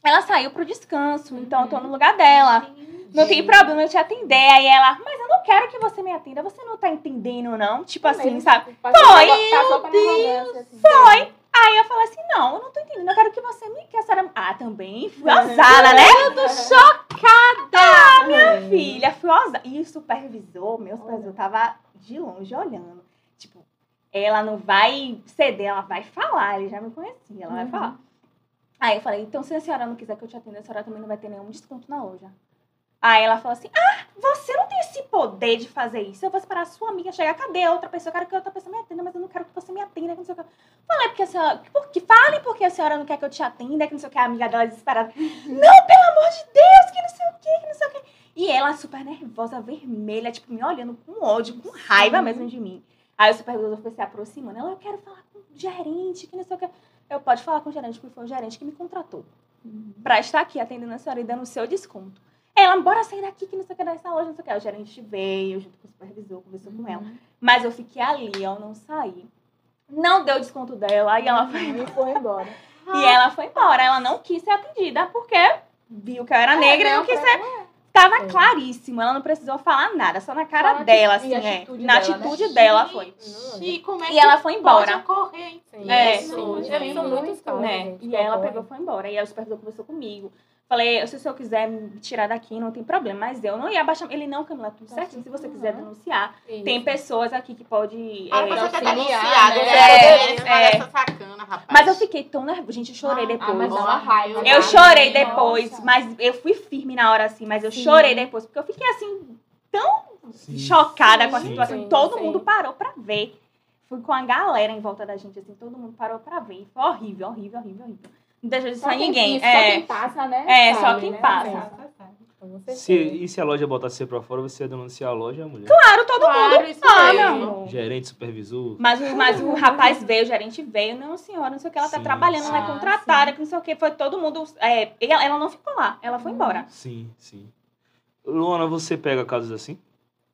Ela saiu pro descanso, então eu tô no lugar dela. Não tem problema eu te atender. Aí ela, mas eu não quero que você me atenda. Você não tá entendendo, não? Tipo assim, sabe? Passou, Foi. Passou pra uma arrogância, assim. Foi. Aí eu falei assim, não, eu não tô entendendo. Eu quero que você me... Que a senhora... Ah, também fui ousada, né? (laughs) Eu tô chocada, minha filha. Fui ousada. E o supervisor, meu supervisor, tava de longe olhando. Tipo, ela não vai ceder, ela vai falar. Ele já me conhecia, ela vai Uhum. falar. Aí eu falei, então se a senhora não quiser que eu te atenda, a senhora também não vai ter nenhum desconto na loja. Aí ela falou assim, ah, você não tem esse poder de fazer isso. Eu vou esperar a sua amiga chegar. Cadê a outra pessoa? Eu quero que a outra pessoa me atenda, mas eu não quero que você me atenda. Que não sei o que. Falei, porque a senhora... Porque, fale porque a senhora não quer que eu te atenda, que não sei o que. A amiga dela desesperada. não, pelo amor de Deus, que não sei o que, que não sei o que. E ela super nervosa, vermelha, tipo, me olhando com ódio, com raiva mesmo de mim. Aí o supervisor foi se aproximando. Ela, eu quero falar com o gerente, que não sei o que. Eu, pode falar com o gerente, porque foi o gerente que me contratou. Pra estar aqui atendendo a senhora e dando o seu desconto. Ela, bora sair daqui, que não sei o que dessa loja, não sei o que. O gerente veio, junto com o supervisor, conversou com ela. Mas eu fiquei ali, eu não saí. Não deu desconto dela, aí ela foi E foi embora. (laughs) E ela foi embora. Ela não quis ser atendida porque viu que eu era negra e não quis ser. Tava É. claríssimo, ela não precisou falar nada, só na cara na dela, assim, é. Na né? atitude dela foi. E como é E ela foi embora. Sim, É. Sim, já sim. são muitos casos, né? E que ela pegou e foi embora. E aí o supervisor conversou comigo. Falei, se o senhor quiser me tirar daqui, não tem problema. Mas eu não ia abaixar. Ele não, Camila, tudo certinho. Se você quiser denunciar, Isso. tem pessoas aqui que pode. Ah, é, você tá auxiliar, denunciado, né? né? É, é. essa sacana, rapaz. Mas eu fiquei tão nervosa. Gente, eu chorei depois. Ah, mas dá uma raiva. Eu né? chorei Nossa. depois, mas eu fui firme na hora assim, mas eu Sim. chorei depois, porque eu fiquei assim, tão Sim. chocada com a Sim. situação. Sim, todo sim. mundo parou pra ver. Fui com a galera em volta da gente, assim, todo mundo parou pra ver. Foi horrível, horrível, horrível, horrível. Não deixou de Só sair quem- ninguém. isso, É, Só quem passa, né? É, só sabe, quem né? passa. Certeza. Se, e se a loja botasse você pra fora, você ia denunciar a loja, a mulher? claro, todo Claro, mundo. isso Ah, amor. Gerente, supervisor. Mas, o- mas o (laughs) rapaz veio, o gerente veio, não, senhora, não sei o que, ela tá Sim, trabalhando, ela é sim. contratada, que não sei o que, foi todo mundo. É, ela, ela não ficou lá, ela foi embora. Sim, sim. Luana, você pega casos assim?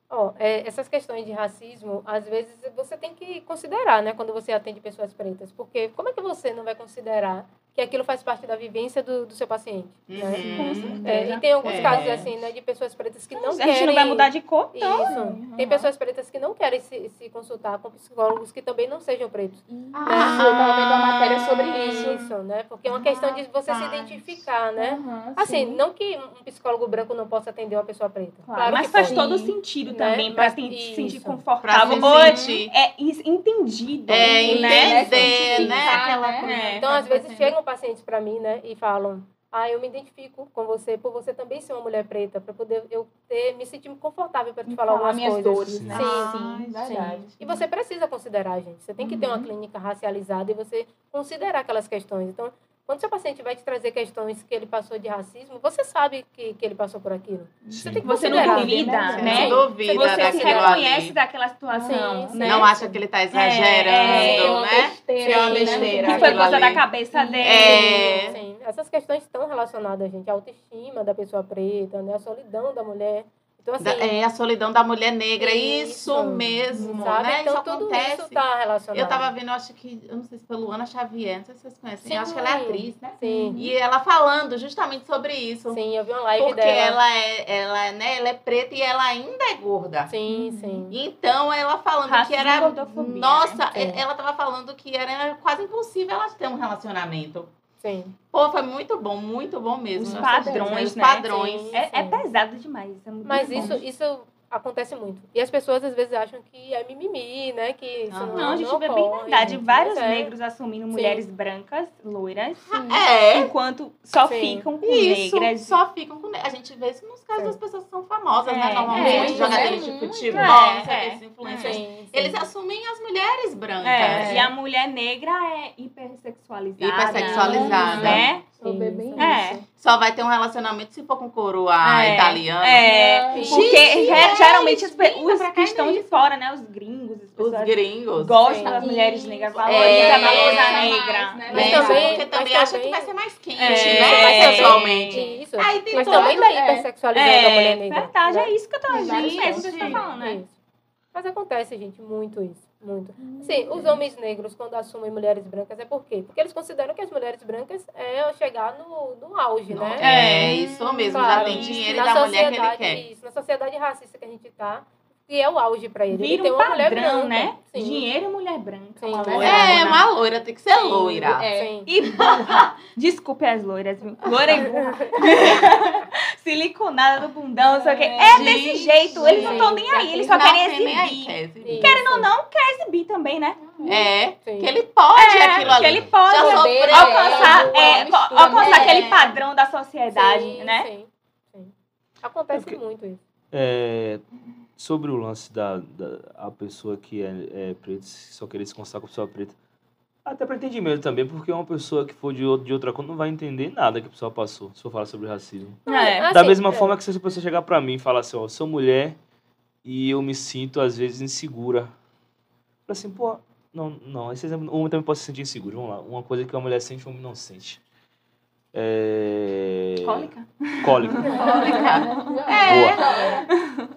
Ó, é, essas questões de racismo, às vezes você tem que considerar, né, quando você atende pessoas pretas, porque como é que você não vai considerar que aquilo faz parte da vivência do, do seu paciente? Né? Uhum. É, e tem alguns É. casos assim, né, de pessoas pretas que não a querem. gente não vai mudar de cor, então. Isso. Tem pessoas pretas que não querem se, se consultar com psicólogos que também não sejam pretos. Ah, eu tava vendo uma matéria sobre isso. Isso, né? Porque é uma questão de você se Rapaz. identificar, né? Aham, Assim, sim. não que um psicólogo branco não possa atender uma pessoa preta. Claro, Claro, mas que faz pode. todo sentido Né? também pra Mas se sentir Pra confortável. se Ou sentir. é entendido, É, né? entender, né? Identificar, Aquela né? coisa. Então, às tá vezes, chegam pacientes para mim, né, e falam: Ah, eu me identifico com você por você também ser uma mulher preta, para poder eu ter, me sentir confortável para te falar algumas minhas coisas. dores, Sim. né? Sim, sim, verdade. E você precisa considerar, gente. Você tem que ter uma Uhum. clínica racializada e você considerar aquelas questões. Então, quando seu paciente vai te trazer questões que ele passou de racismo, você sabe que, que ele passou por aquilo. Você Sim. tem que Você não duvida, Você né? não duvida Você se reconhece ali. daquela situação, Sim, sim. né? Não acha que ele tá exagerando, é, É uma né? besteira, É uma né? besteira. Que foi coisa da ali. cabeça dele. É. Sim, essas questões estão relacionadas, gente, à autoestima da pessoa preta, né? A solidão da mulher. Então, assim, Da- é a solidão da mulher negra, isso, Isso. mesmo, sabe? né? Então, isso tudo acontece. isso está relacionado. Eu tava vendo, eu acho que, eu não sei se foi Luana Xavier, não sei se vocês conhecem, eu acho que ela é Sim. atriz, né? Sim, E ela falando justamente sobre isso. sim, eu vi uma live porque dela. ela é, ela, né, ela é preta e ela ainda é gorda. Sim, sim. Então ela falando Racismo que era. Nossa, né? Sim. ela tava falando que era quase impossível ela ter um relacionamento. Sim. Pô, foi muito bom, muito bom mesmo. Os padrões, os né? padrões. Sim. É, é pesado demais. É muito Mas bom. isso, isso acontece muito. E as pessoas às vezes acham que é mimimi, né? Que isso não, Não, a gente vê bem ocorre, verdade. gente. Vários é. negros assumindo mulheres brancas, loiras, (laughs) É. enquanto só Sim. ficam com Isso, negras. só ficam com. A gente vê isso nos casos Sim. das pessoas que são famosas, É, né? Normalmente, é, jogadores é de futebol, é, não sei o é. esses influencers. Sim, sim. Eles assumem as mulheres brancas. É, e a mulher negra é hipersexualizada. Hipersexualizada. Né? Ver bem Sim. É. isso. Só vai ter um relacionamento se for com coroa É, italiana. É, porque Gente, é, é, geralmente os pra que estão de isso. fora, né? Os gringos, Os gringos. gostam Sim. das mulheres negras, Isso. valorizam É, a beleza mais, negra. né? Mas É, também- porque também acha também- que vai ser mais quente, É, né? é, Sexualmente. Isso. Aí tem Mas todo- também tá é. hipersexualizando a mulher É, negra. verdade, né? é isso que eu tô dizendo mesmo que você tá pontos. falando, né? Isso. Mas acontece, gente, muito isso. Muito. Sim, os homens negros, quando assumem mulheres brancas, é por quê? Porque eles consideram que as mulheres brancas é chegar no, no auge, né? É, isso mesmo. Já Claro. tem dinheiro Na da mulher que ele quer. Isso, na sociedade racista que a gente tá, que é o auge pra ele. ele Vira tem um uma mulher padrão, branca. né? Sim. Dinheiro e mulher branca. Sim. uma É, loira, É, uma- uma loira, tem que ser loira. É. Sim. E burra. Desculpe as loiras, viu? Loira e burra. (laughs) Siliconada no bundão, não sei o quê. É Gente, desse jeito. Eles não estão nem aí, eles só querem exibir. quer exibir. Querendo ou não, quer exibir também, né? É, Sim. que ele pode É, aquilo ali. que ele pode Já sofreu, alcançar, é, é, mistura, alcançar né? aquele padrão da sociedade, Sim, né? Sim, sim. Acontece Porque- muito isso. É, sobre o lance da, da a pessoa que é, é preta, só querer se constar com pessoa preta. Até para entendimento também, porque uma pessoa que for de, outro- de outra cor não vai entender nada que a pessoa passou, se for falar sobre racismo. É. Assim, da mesma é. forma que se essa pessoa chegar pra mim e falar assim, ó, eu sou mulher e eu me sinto, às vezes, insegura. Fala assim, pô, não, não, esse exemplo, homem também pode se sentir inseguro, vamos lá. Uma coisa que uma mulher sente, um homem não sente. É... Cólica? Cólica. (laughs) É. Boa.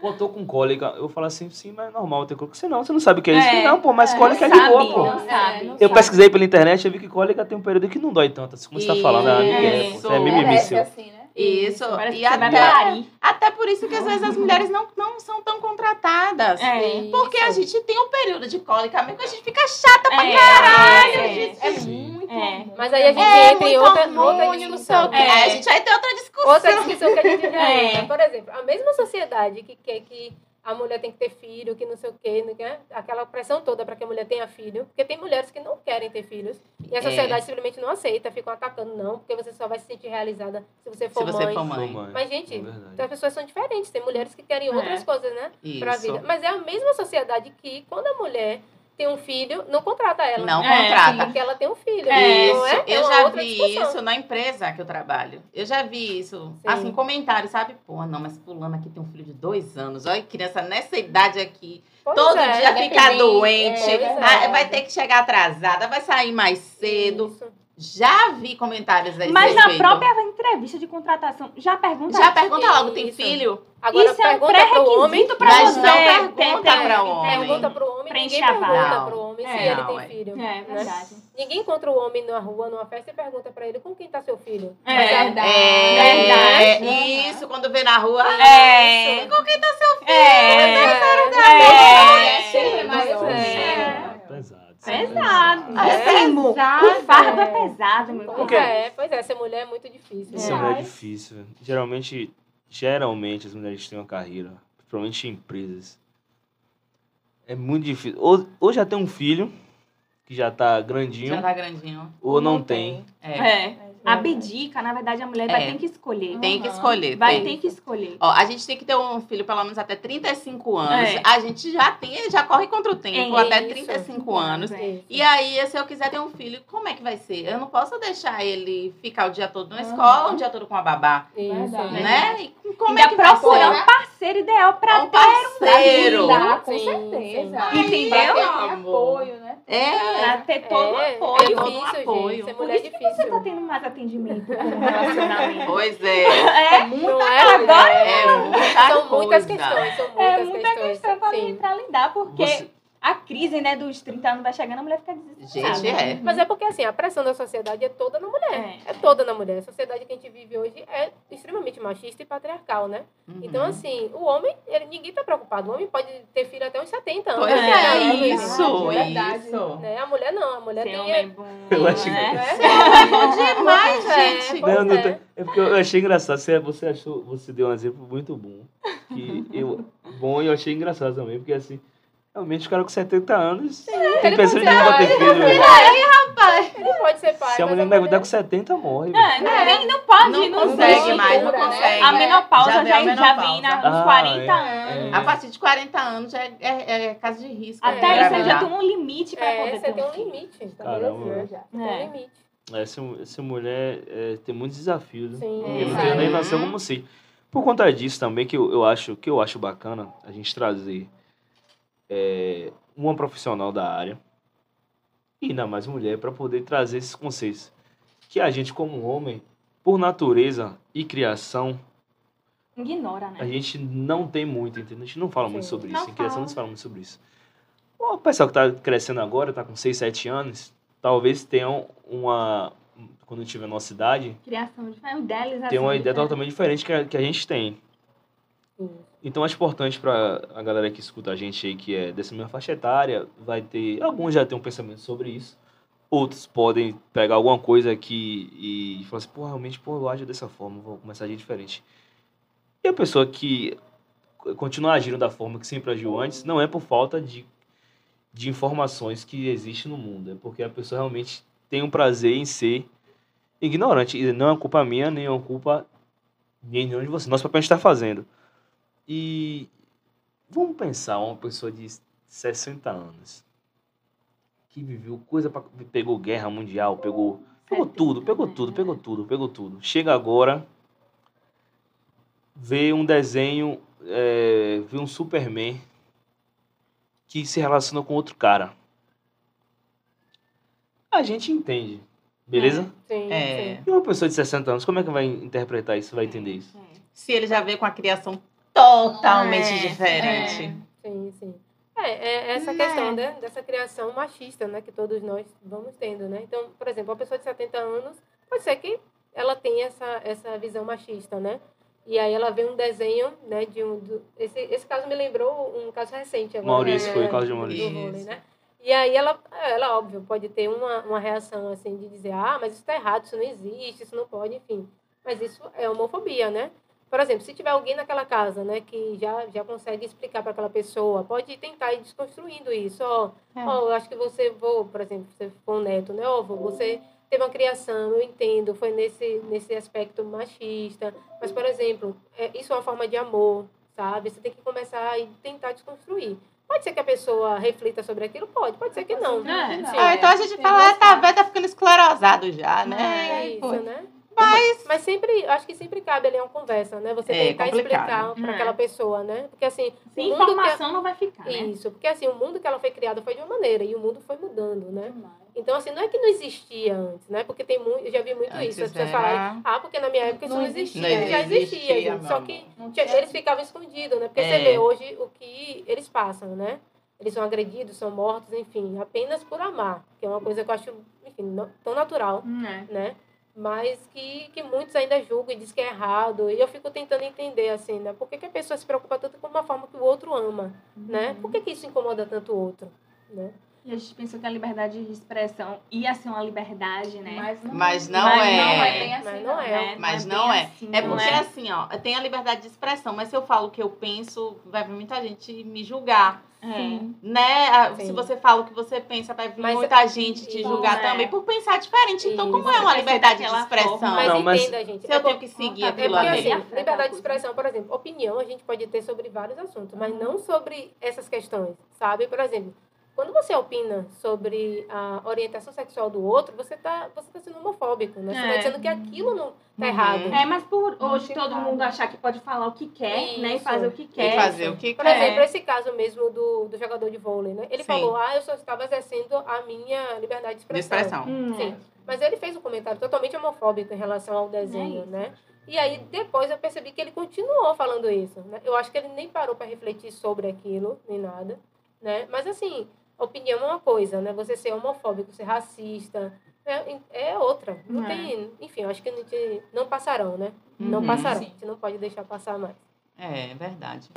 Pô, tô com cólica. Eu falo assim, sim, mas é normal ter cólica. Você não, você não sabe o que é isso. É. Não, pô, mas É, cólica é de boa, pô. não sabe. não Eu sabe. pesquisei pela internet e vi que cólica tem um período que não dói tanto. Assim como você tá falando, ah, ninguém é, pô. É mimimi Parece seu. assim, né? Isso. Parece E até, até por isso que às vezes as mulheres não, não são tão contratadas. É. Porque a gente tem um período de cólica mesmo que a gente fica chata pra É, caralho. é, gente. É muito. É. Mas aí a gente É, entra em muito outra, outra discussão. É. Aí a gente vai ter outra discussão. Outra discussão que a gente (laughs) já É. entra. Por exemplo, a mesma sociedade que quer que a mulher tem que ter filho, que não sei o quê, não quer, aquela pressão toda para que a mulher tenha filho, porque tem mulheres que não querem ter filhos e a É. sociedade simplesmente não aceita, ficam atacando, não, porque você só vai se sentir realizada se você for Se você mãe. for mãe. Mas, gente, É. Então as pessoas são diferentes, tem mulheres que querem É. outras coisas, né, pra Isso. vida. Mas é a mesma sociedade que quando a mulher tem um filho, não contrata ela. Não É, contrata. Porque ela tem um filho. É, não é? Isso, É eu uma já vi discussão. isso na empresa que eu trabalho. Eu já vi isso, Sim. assim, comentários, sabe? Pô, não, mas fulano aqui tem um filho de dois anos. Olha, criança nessa idade aqui, Pois todo é, dia fica doente, é ah, vai ter que chegar atrasada, vai sair mais cedo. Isso. Já vi comentários a esse Mas na respeito. própria entrevista de contratação, já pergunta. Já pergunta logo, tem filho? Agora Isso é um pergunta pro homem. Mas não pergunta ter- pra homem. Pergunta pro homem, ninguém pergunta Não. pro homem se É, ele não, tem é. filho. É né? verdade. Ninguém encontra o homem na rua, numa festa, e pergunta pra ele com quem tá seu filho. É. Verdade. É, Verdade. isso, quando vê na rua. É. Com quem tá seu filho? É. É maior. É. Pesado. Pesado. É. Assim, o Pesado. fardo é pesado, meu Pois é, pois é, ser mulher é muito difícil. Isso é né? mulher difícil. velho. Geralmente, geralmente as mulheres têm uma carreira, principalmente em empresas. É muito difícil. Ou, ou já tem um filho, que já tá grandinho, Já tá grandinho. ou não, tem. É. É. Abdica, na verdade, a mulher vai É. ter que escolher. Tem que Uhum. escolher. Vai tem. ter que escolher. Ó, a gente tem que ter um filho pelo menos até 35 anos. É. A gente já tem, já corre contra o tempo, É até isso. 35 anos. Isso. E aí, se eu quiser ter um filho, como é que vai ser? Eu não posso deixar ele ficar o dia todo na Uhum. escola, o dia todo com a babá, Isso. Né? E como é Ainda que vai ser? Parceiro ideal pra Um parceiro. Dá, com Sim, certeza. sim. Entendeu? Pra ter apoio, né? É. Pra ter todo o É, apoio. é todo difícil, apoio. gente. Ser Por mulher é que você tá difícil. tendo mais atendimento com (laughs) relacionamento. Pois é. É, Não é, Agora mulher. É muita São muitas coisa. questões, são muitas é muita questões. questão pra, sim. pra lidar, porque Você- a crise, né, dos 30 anos vai chegando, a mulher fica desesperada. Gente, é. Mas é porque assim, a pressão da sociedade é toda na mulher. É. É toda na mulher. A sociedade que a gente vive hoje é extremamente machista e patriarcal, né? Uhum. Então, assim, o homem, ele, ninguém tá preocupado. O homem pode ter filho até uns 70 anos. Pois É, é, né? isso, verdade. isso. Né? A mulher não, a mulher Ser tem. homem bom, Eu acho que- né? né? É bom demais, É, gente. Não, não é. tem- é porque eu achei engraçado. Você, você achou, você deu um exemplo muito bom. Que eu, bom e eu achei engraçado também, porque assim, realmente o cara com 70 anos tem ele pessoa de pode não ser bater pai. filho. velho. Ele pode ser pai. Se a mulher engravidar com 70, morre. É, não, nem- não pode, Não não, consegue mais, não né? consegue. A menopausa Já já, a já, menopausa. vem na, Ah, nos 40 é. anos. A partir de 40 anos já é, é, é caso de risco. Até né, isso já engravidar. tem um limite pra É, poder você ter tem um filho. limite. Caramba. Já. Tem um É. limite. Essa, essa mulher é, tem muitos desafios. né? Sim. Porque não tem nem noção como ser. Por conta disso também, que eu, eu acho que eu acho bacana a gente trazer é, uma profissional da área e ainda mais mulher para poder trazer esses conceitos. Que a gente, como homem, por natureza e criação, Ignora, a né? gente não tem muito, entendeu? A gente não fala muito Sim. sobre Não isso. Em criação não se fala muito sobre isso. O pessoal que tá crescendo agora, tá com 6, 7 anos, talvez tenham uma. Quando tiver nossa idade, Criação de o idealização. tem uma de ideia né? totalmente diferente que a, que a gente tem. Sim. Então, acho importante para a galera que escuta a gente aí, que é dessa mesma faixa etária, vai ter. Alguns já têm um pensamento sobre isso. Outros podem pegar alguma coisa aqui e falar assim, pô, realmente, pô, eu ajo dessa forma, vou começar a agir diferente. E a pessoa que continua agindo da forma que sempre agiu antes, não é por falta de, de informações que existem no mundo, é porque a pessoa realmente tem um prazer em ser ignorante. E não é culpa minha, nem é culpa nem de vocês. Nosso papel gente está fazendo. E vamos pensar uma pessoa de 60 anos que viveu coisa pra, pegou guerra mundial, pegou pegou 70, tudo, pegou né? tudo, pegou tudo, pegou tudo. Chega agora vê um desenho, é, vê um Superman que se relaciona com outro cara. A gente entende, Beleza? Sim, É. sim. E uma pessoa de 60 anos, como é que vai interpretar isso? Vai entender isso? Se ele já veio com a criação totalmente É, diferente. Sim, sim. É, é essa questão né, dessa criação machista, né, que todos nós vamos tendo, né? Então, por exemplo, uma pessoa de 70 anos, pode ser que ela tenha essa, essa visão machista, né? E aí ela vê um desenho, né, de um... Do, esse, esse caso me lembrou um caso recente agora. Maurício, né, foi o caso de do Maurício. vôlei, né? E aí ela, ela, óbvio, pode ter uma, uma reação, assim, de dizer, ah, mas isso tá errado, isso não existe, isso não pode, enfim. Mas isso é homofobia, né? Por exemplo, se tiver alguém naquela casa, né, que já, já consegue explicar para aquela pessoa, pode tentar ir desconstruindo isso. Ó, É. ó, eu acho que você, vou, por exemplo, se for um neto, né, ó, você teve uma criação, eu entendo, foi nesse, nesse aspecto machista, mas, por exemplo, é, isso é uma forma de amor, sabe? Você tem que começar e tentar desconstruir. Pode ser que a pessoa reflita sobre aquilo? Pode, pode ser que não. É. Sim, Ah, então a gente fala, ah, tá velho, tá ficando esclerosado já, é né? isso, Pô. né? Mas, mas sempre, acho que sempre cabe ali uma conversa, né? Você É, tentar complicado. explicar para É. aquela pessoa, né? Porque assim, Sem o mundo informação não vai ficar, né? isso, porque assim, o mundo que ela foi criada foi de uma maneira e o mundo foi mudando, né? Então assim, não é que não existia antes, né? Porque tem muito, eu já vi muito Antes isso, as pessoas era- falarem, ah, porque na minha época isso Não não existia, existia. já Não existia, existia, gente. meu Só que Não tinha- eles ficavam escondidos, né? Porque É. você vê hoje o que eles passam, né? Eles são agredidos, são mortos, enfim, apenas por amar, que é uma coisa que eu acho, enfim, não- tão natural Hum, é. né? Mas que, que muitos ainda julgam e dizem que é errado. E eu fico tentando entender, assim, né? Por que, que a pessoa se preocupa tanto com uma forma que o outro ama, né? Por que, que isso incomoda tanto o outro, né? E a gente pensou que a liberdade de expressão ia ser uma liberdade, né? Mas não, Mas não Mas é. não é bem assim, Mas não é. Né? Mas bem não é. assim, É não porque assim, ó, tem a liberdade de expressão, mas se eu falo o que eu penso, vai vir muita gente me julgar. É. Né? Ah, Sim. Se você fala o que você pensa, vai vir Mas- muita gente te Então, julgar é. também por pensar diferente. Então, como Isso. é uma liberdade de expressão? Mas Não, mas- entenda, gente. Se eu é tenho que seguir É É aquilo porque, ali. assim, liberdade de expressão, por exemplo, opinião a gente pode ter sobre vários assuntos, mas não sobre essas questões, sabe? Por exemplo, quando você opina sobre a orientação sexual do outro, você está você tá sendo homofóbico, né? Você está É. dizendo que aquilo não tá Uhum. errado. É, mas por hoje todo fica mundo achar que pode falar o que quer, né? E Isso. fazer o que E quer. fazer o que Por quer. exemplo, esse caso mesmo do, do jogador de vôlei, né? Ele Sim. falou, ah, eu só estava exercendo a minha liberdade de De expressão. expressão. Hum, Sim. Mas ele fez um comentário totalmente homofóbico em relação ao desenho, né? E aí depois eu percebi que ele continuou falando isso, né? Eu acho que ele nem parou para refletir sobre aquilo, nem nada, né? Mas assim, opinião é uma coisa, né? Você ser homofóbico, ser racista, é, é outra. Não É. tem, enfim, acho que a gente não passarão, né? Não Uhum. passarão. Sim. A gente não pode deixar passar mais. É, verdade.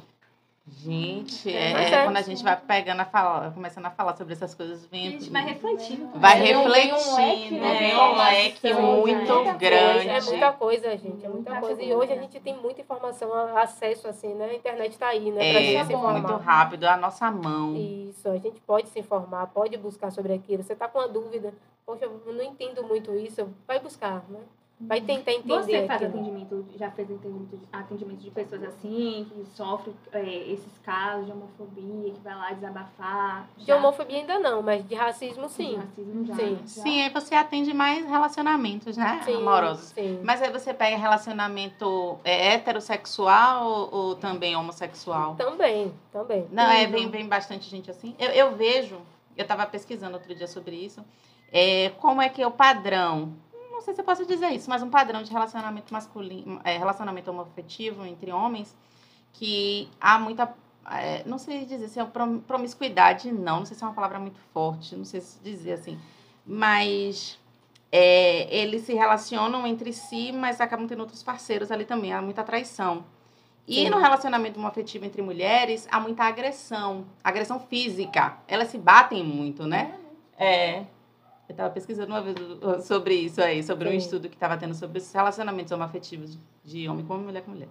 Gente, É, é, é é. quando a gente vai pegando a falar, começando a falar sobre essas coisas, A vem. gente vai refletindo. Vai Vem um- vem um refletindo, leque, né, vem de um leque muito né? grande. É muita coisa, gente. É muita Muita coisa. E coisa. hoje a gente tem muita informação, acesso, assim, né? A internet está aí, né? Pra É, gente se informar. muito rápido, a nossa mão. Isso, a gente pode se informar, pode buscar sobre aquilo. Você está com uma dúvida, poxa, eu não entendo muito isso, vai buscar, né? Vai tentar entender Você faz aquilo. atendimento, já fez atendimento, atendimento de pessoas assim, que sofrem é, esses casos de homofobia, que vai lá desabafar? De já? homofobia ainda não, mas de racismo De sim. racismo já. Sim. já. Sim, aí você atende mais relacionamentos, né? Sim, Amorosos. Sim. Mas aí você pega relacionamento é, heterossexual ou, ou também homossexual? Também, também. Não, é, Uhum. vem, vem bastante gente assim. Eu, eu vejo, eu estava pesquisando outro dia sobre isso, é, como é que é o padrão, não sei se eu posso dizer isso, mas um padrão de relacionamento masculino, é, relacionamento homoafetivo entre homens, que há muita, é, não sei dizer se é prom- promiscuidade, não, não sei se é uma palavra muito forte, não sei se dizer assim, mas é, eles se relacionam entre si, mas acabam tendo outros parceiros ali também, há muita traição. E Sim. no relacionamento homoafetivo entre mulheres, há muita agressão, agressão física. Elas se batem muito, né? É. Eu estava pesquisando uma vez uh, sobre isso aí, sobre um Sim. estudo que estava tendo sobre os relacionamentos homoafetivos de homem com homem, mulher com mulher.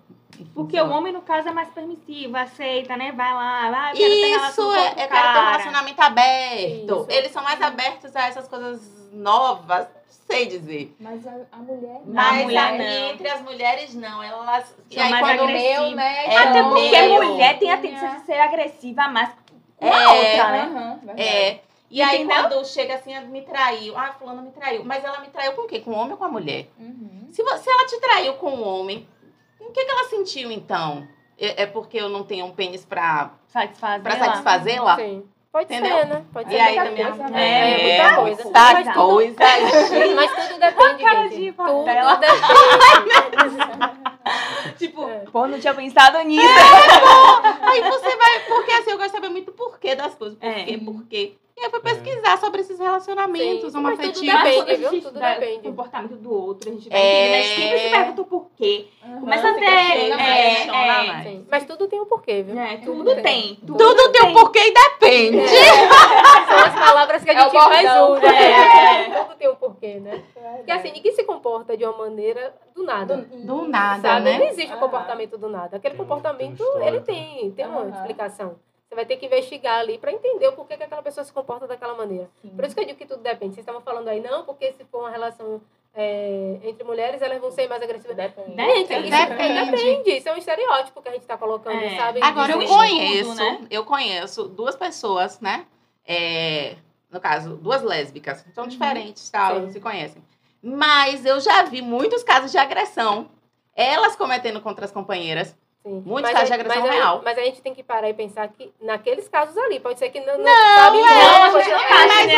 Porque sei o homem, no caso, é mais permissivo, aceita, né? Vai lá, vai, quero Isso, é, quero ter um relacionamento aberto. Isso. Eles são mais abertos a essas coisas novas, sei dizer. Mas a, a mulher. Não, Mas a mulher não. entre as mulheres, não. Elas. e aí, mais quando agressivas. meu, né? É, Até porque meu. mulher tem a tendência de ser agressiva mais com a É, outra, né? Verdade. É. E aí, Entendeu? quando chega assim, me traiu. Ah, fulano me traiu. Mas ela me traiu com o quê? Com o homem ou com a mulher? Uhum. Se, você, ela te traiu com o homem, o que, que ela sentiu então? É, é porque eu não tenho um pênis pra, Satisfazer pra lá. satisfazê-la? Sim. Pode Entendeu? ser, né? Pode E ser aí também coisa. é, É, é, muita coisa. muita Mas tudo- coisa. (laughs) Mas tudo depende, cara gente. de Tudo depende. (laughs) Tipo, É. pô, não tinha pensado nisso. Aí você vai, porque assim, eu gosto de saber muito o porquê das coisas. Por É. quê, por quê. E eu fui pesquisar sobre esses relacionamentos Sim, uma mas tudo depende. Viu? Tudo estuda depende. o comportamento do outro, a gente vai É. gente sempre se pergunta o porquê. Começa a ter, é, é. Mas tudo tem um porquê, viu? É, tudo tem. Tudo tem um porquê e depende. (laughs) São as palavras que a É gente mais usa. É. né? Tudo tem um porquê, né? Porque assim, ninguém se comporta de uma maneira do nada. Do nada, sabe? Não né? existe um Aham. comportamento do nada. Aquele Tem tem comportamento, ele tem, tem uma explicação. Você vai ter que investigar ali para entender o porquê que aquela pessoa se comporta daquela maneira. Por isso que eu digo que tudo depende. Vocês estavam falando aí, não, porque se for uma relação é, entre mulheres, elas vão ser mais agressivas. Depende. Gente, isso Depende. depende. Isso é um estereótipo que a gente está colocando, É. sabe? Agora eu Dizer- muito, conheço, né? eu conheço duas pessoas, né? É, no caso, duas lésbicas. São diferentes, tal, Sim. não se conhecem. Mas eu já vi muitos casos de agressão. Elas cometendo contra as companheiras. Sim. Muitos Mas agressão mas real. Mas a gente tem que parar e pensar que naqueles casos ali, pode ser que não, não, sabe, é, não, a gente não é, tá mas aí,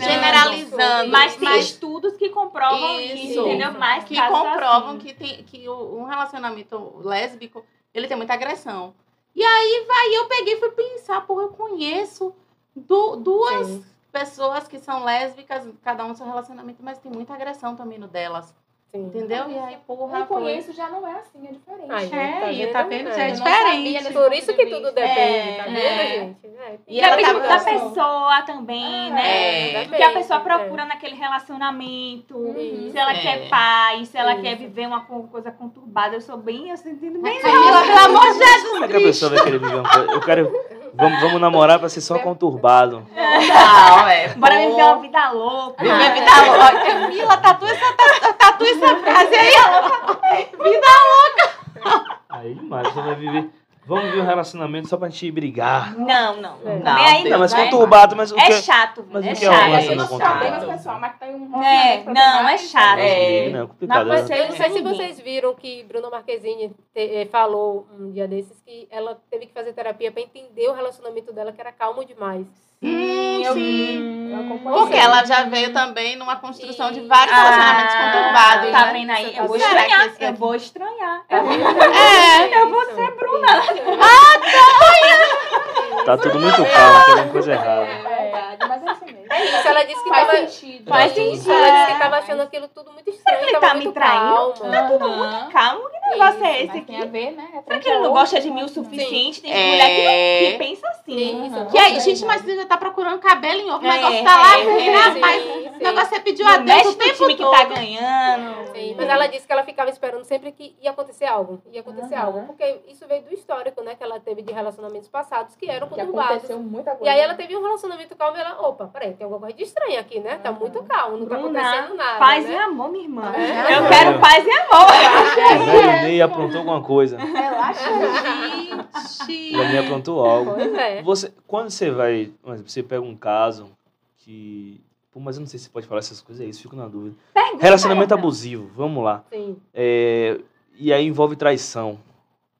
generalizando. generalizando. Mas tem Mas- estudos que comprovam isso, Isso. entendeu? Mais que casos comprovam assim. que, tem, que o- um relacionamento lésbico, ele tem muita agressão. E aí vai, eu peguei e fui pensar, porra, eu conheço du- duas Sim. pessoas que são lésbicas, cada um no seu relacionamento, mas tem muita agressão também no delas. Sim. Entendeu? E aí, porra, Eu foi- conheço, já não é assim, é diferente. Ai, É, e vendo? tá vendo? Já é É. Eu não sabia diferente. desse Por isso que de tudo depende, É, tá vendo, é. gente? É. E Depende tava- da pessoa também, né? É. O que a pessoa procura naquele relacionamento. Isso. Se ela É. quer paz, se ela quer viver uma co- coisa conturbada. Eu sou bem, eu entendo bem. Camila, pelo amor de Jesus, é que a pessoa vai querer viver uma coisa? Eu quero. Vamos, vamos namorar pra ser só conturbado. Não, é. (laughs) Bora viver uma vida louca. Viver a vida louca. Camila, tatua essa, tatua, tatua essa frase aí. (laughs) Aí demais, você vai viver. Vamos viver um relacionamento só pra gente brigar. Não, não. É. Não, Não, aí tem- não. Não, mas conturbado, mas o que É chato, Mas é o que é um chato. relacionamento Não conturbado? sabe, mas pessoal, mas tem um É, relacionamento pra não, é chato. É. Não, é complicado. Mas né? Eu não sei se vocês viram que Bruna Marquezine te- eh, falou um dia desses que ela teve que fazer terapia para entender o relacionamento dela, que era calmo demais. Hum, Eu sim. Eu acompanhei. Porque ela já veio também numa construção de Isso. vários relacionamentos Ah, conturbados. Tá né? vendo aí? Isso, Eu vou estranhar. Eu vou estranhar. Tá vendo? É, eu vou ser Bruna. (laughs) Tá tudo muito calmo, tem alguma coisa errada. É é isso. É ela disse que Faz tava... sentido. Faz Isso, sentido. Ela disse que É. tava achando aquilo tudo muito estranho. Ele tá me traindo? calma. Tá tudo muito calmo. Que negócio é esse Mas tem a aqui? ver, né? Será que ele não gosta de mim o suficiente? Tem É. mulher que, não, que pensa assim. Isso. Que aí, gente, mas você já tá procurando cabelo em ovo, o É, negócio tá lá, é, né, é, rapaz? sim, O sim. negócio você pediu Não a Deus mexe o tempo time que tá ganhando. Sim, mas ela disse que ela ficava esperando sempre que ia acontecer algo. Ia acontecer algo. Porque isso veio do histórico, né? Que ela teve de relacionamentos passados que eram Que conturbados. aconteceu muita coisa. E aí ela teve um relacionamento calmo e ela, opa, peraí, tem alguma coisa de estranha aqui, né? Tá Uhum. muito calmo, não tá acontecendo nada. Paz né? e amor, minha irmã. É. Eu quero paz e amor. O velho Ney aprontou alguma coisa. Relaxa. Gente. Ney aprontou algo. Pois é. Você, quando você vai. por exemplo, Você pega um caso que. Pô, mas eu não sei se você pode falar essas coisas, é isso, fico na dúvida. Pergunta. Relacionamento abusivo, vamos lá. Sim. É, e aí envolve traição.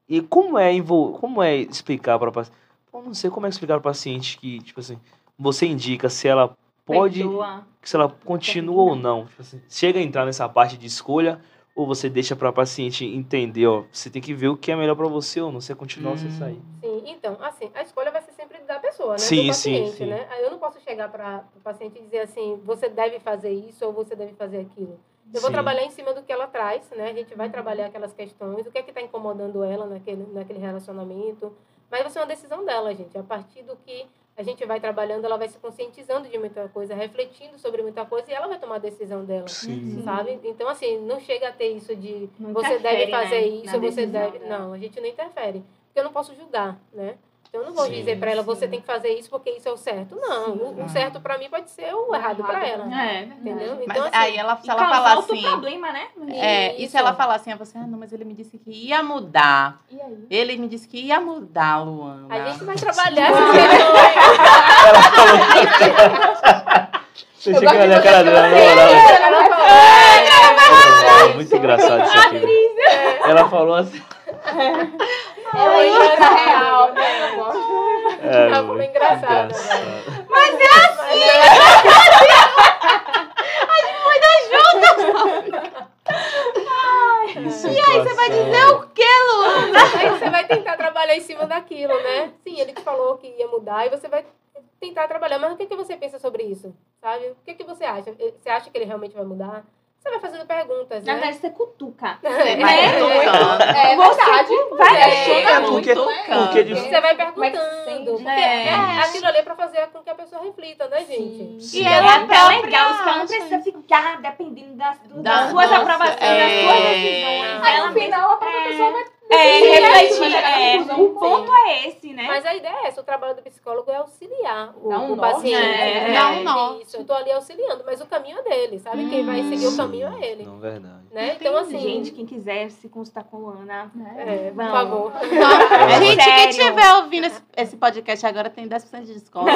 E como é, envol... como é explicar para o paciente? Eu não sei como é explicar para o paciente que, tipo assim, você indica se ela pode, Perdoa. se ela continua ou não. Tipo assim, chega a entrar nessa parte de escolha ou você deixa para o paciente entender, ó, você tem que ver o que é melhor para você ou não, você continuar ou você Hum. sair. Sim, então, assim, a escolha vai ser sempre da pessoa, né? Sim, do sim, paciente, sim. né? Aí eu não posso chegar para o paciente e dizer assim, você deve fazer isso ou você deve fazer aquilo. Eu vou Sim. trabalhar em cima do que ela traz, né? A gente vai trabalhar aquelas questões, o que é que está incomodando ela naquele, naquele relacionamento. Mas vai ser uma decisão dela, gente. A partir do que a gente vai trabalhando, ela vai se conscientizando de muita coisa, refletindo sobre muita coisa e ela vai tomar a decisão dela. Sim. Sabe? Então, assim, não chega a ter isso de Não você deve interfere, fazer né, isso, na ou você deve. dela. Não, a gente não interfere. Porque eu não posso julgar, né? Então, eu não vou Sim, dizer pra ela, você sim. tem que fazer isso porque isso é o certo. Não, o, o certo pra mim pode ser o errado pra ela. É, Entendeu? Mas Então, assim, aí ela, se E ela falar outro assim... problema, né? É, e Isso. se ela falar assim a você, ah, não, mas ele me disse que ia mudar. E aí? Ele me disse que ia mudar, Luana. a gente vai trabalhar essas questões. Ela falou. Você tinha que olhar a cara dela, na moral. Ela falou, É muito engraçado isso aqui. Ela falou assim. É uma irmã real, né? Eu gosto. É, tá como né? Mas é assim! Mas é (laughs) assim. A gente foi dar e aí, você vai dizer o quê, Luana? Aí você vai tentar trabalhar em cima daquilo, né? Sim, ele te falou que ia mudar e você vai tentar trabalhar. Mas o que, que você pensa sobre isso? Sabe? O que, que você acha? Você acha que ele realmente vai mudar? Você vai fazendo perguntas, Na né? verdade, você cutuca. Vai (laughs) É, cutucando. É Você verdade. vai É, mexer É porque- porque de- Você vai é perguntando. Porque É. é, aquilo ali é pra fazer com que a pessoa reflita, né, gente? Sim. E E ela é até legal, que ela não acha. precisa ficar dependendo das, do- Da- das suas nossa, aprovações, é. das suas decisões. Aí no final a própria É. pessoa vai É, né? refletir. É, conclusão. o ponto é esse, né? Mas a ideia é essa, o trabalho do psicólogo é auxiliar o, Dá um o paciente. né? Dá um norte. Isso, eu tô ali auxiliando, mas o caminho é dele, sabe? Quem vai seguir o caminho é ele. Não, verdade. Né? Então, assim, Gente, quem quiser se consultar com Luana, é, por Vamos. favor. Então, (laughs) gente, quem Sério. estiver ouvindo esse, esse podcast agora tem 10% de desconto.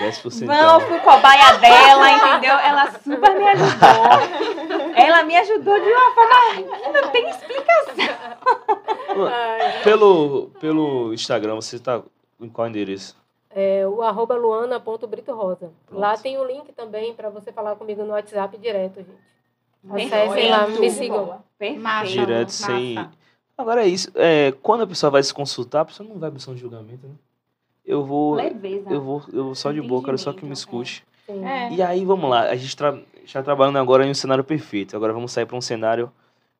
10%. Vão, fui cobaia dela, entendeu? Ela super me ajudou. Ela me ajudou de uma forma. Não tem explicação. Pelo, pelo Instagram, você tá em qual endereço? é, o arroba luana.britorosa. Lá tem o link também para você falar comigo no WhatsApp direto, gente. Perfeito. Acessem lá, me sigam. Perfeito. Direto, sem. Agora é isso. É, quando a pessoa vai se consultar, a pessoa não vai buscar um julgamento, né? Eu vou. Leveza. Eu vou, eu vou só de boa, quero só que me escute. Sim. É. E aí, vamos lá. A gente tra- está trabalhando agora em um cenário perfeito. Agora vamos sair para um cenário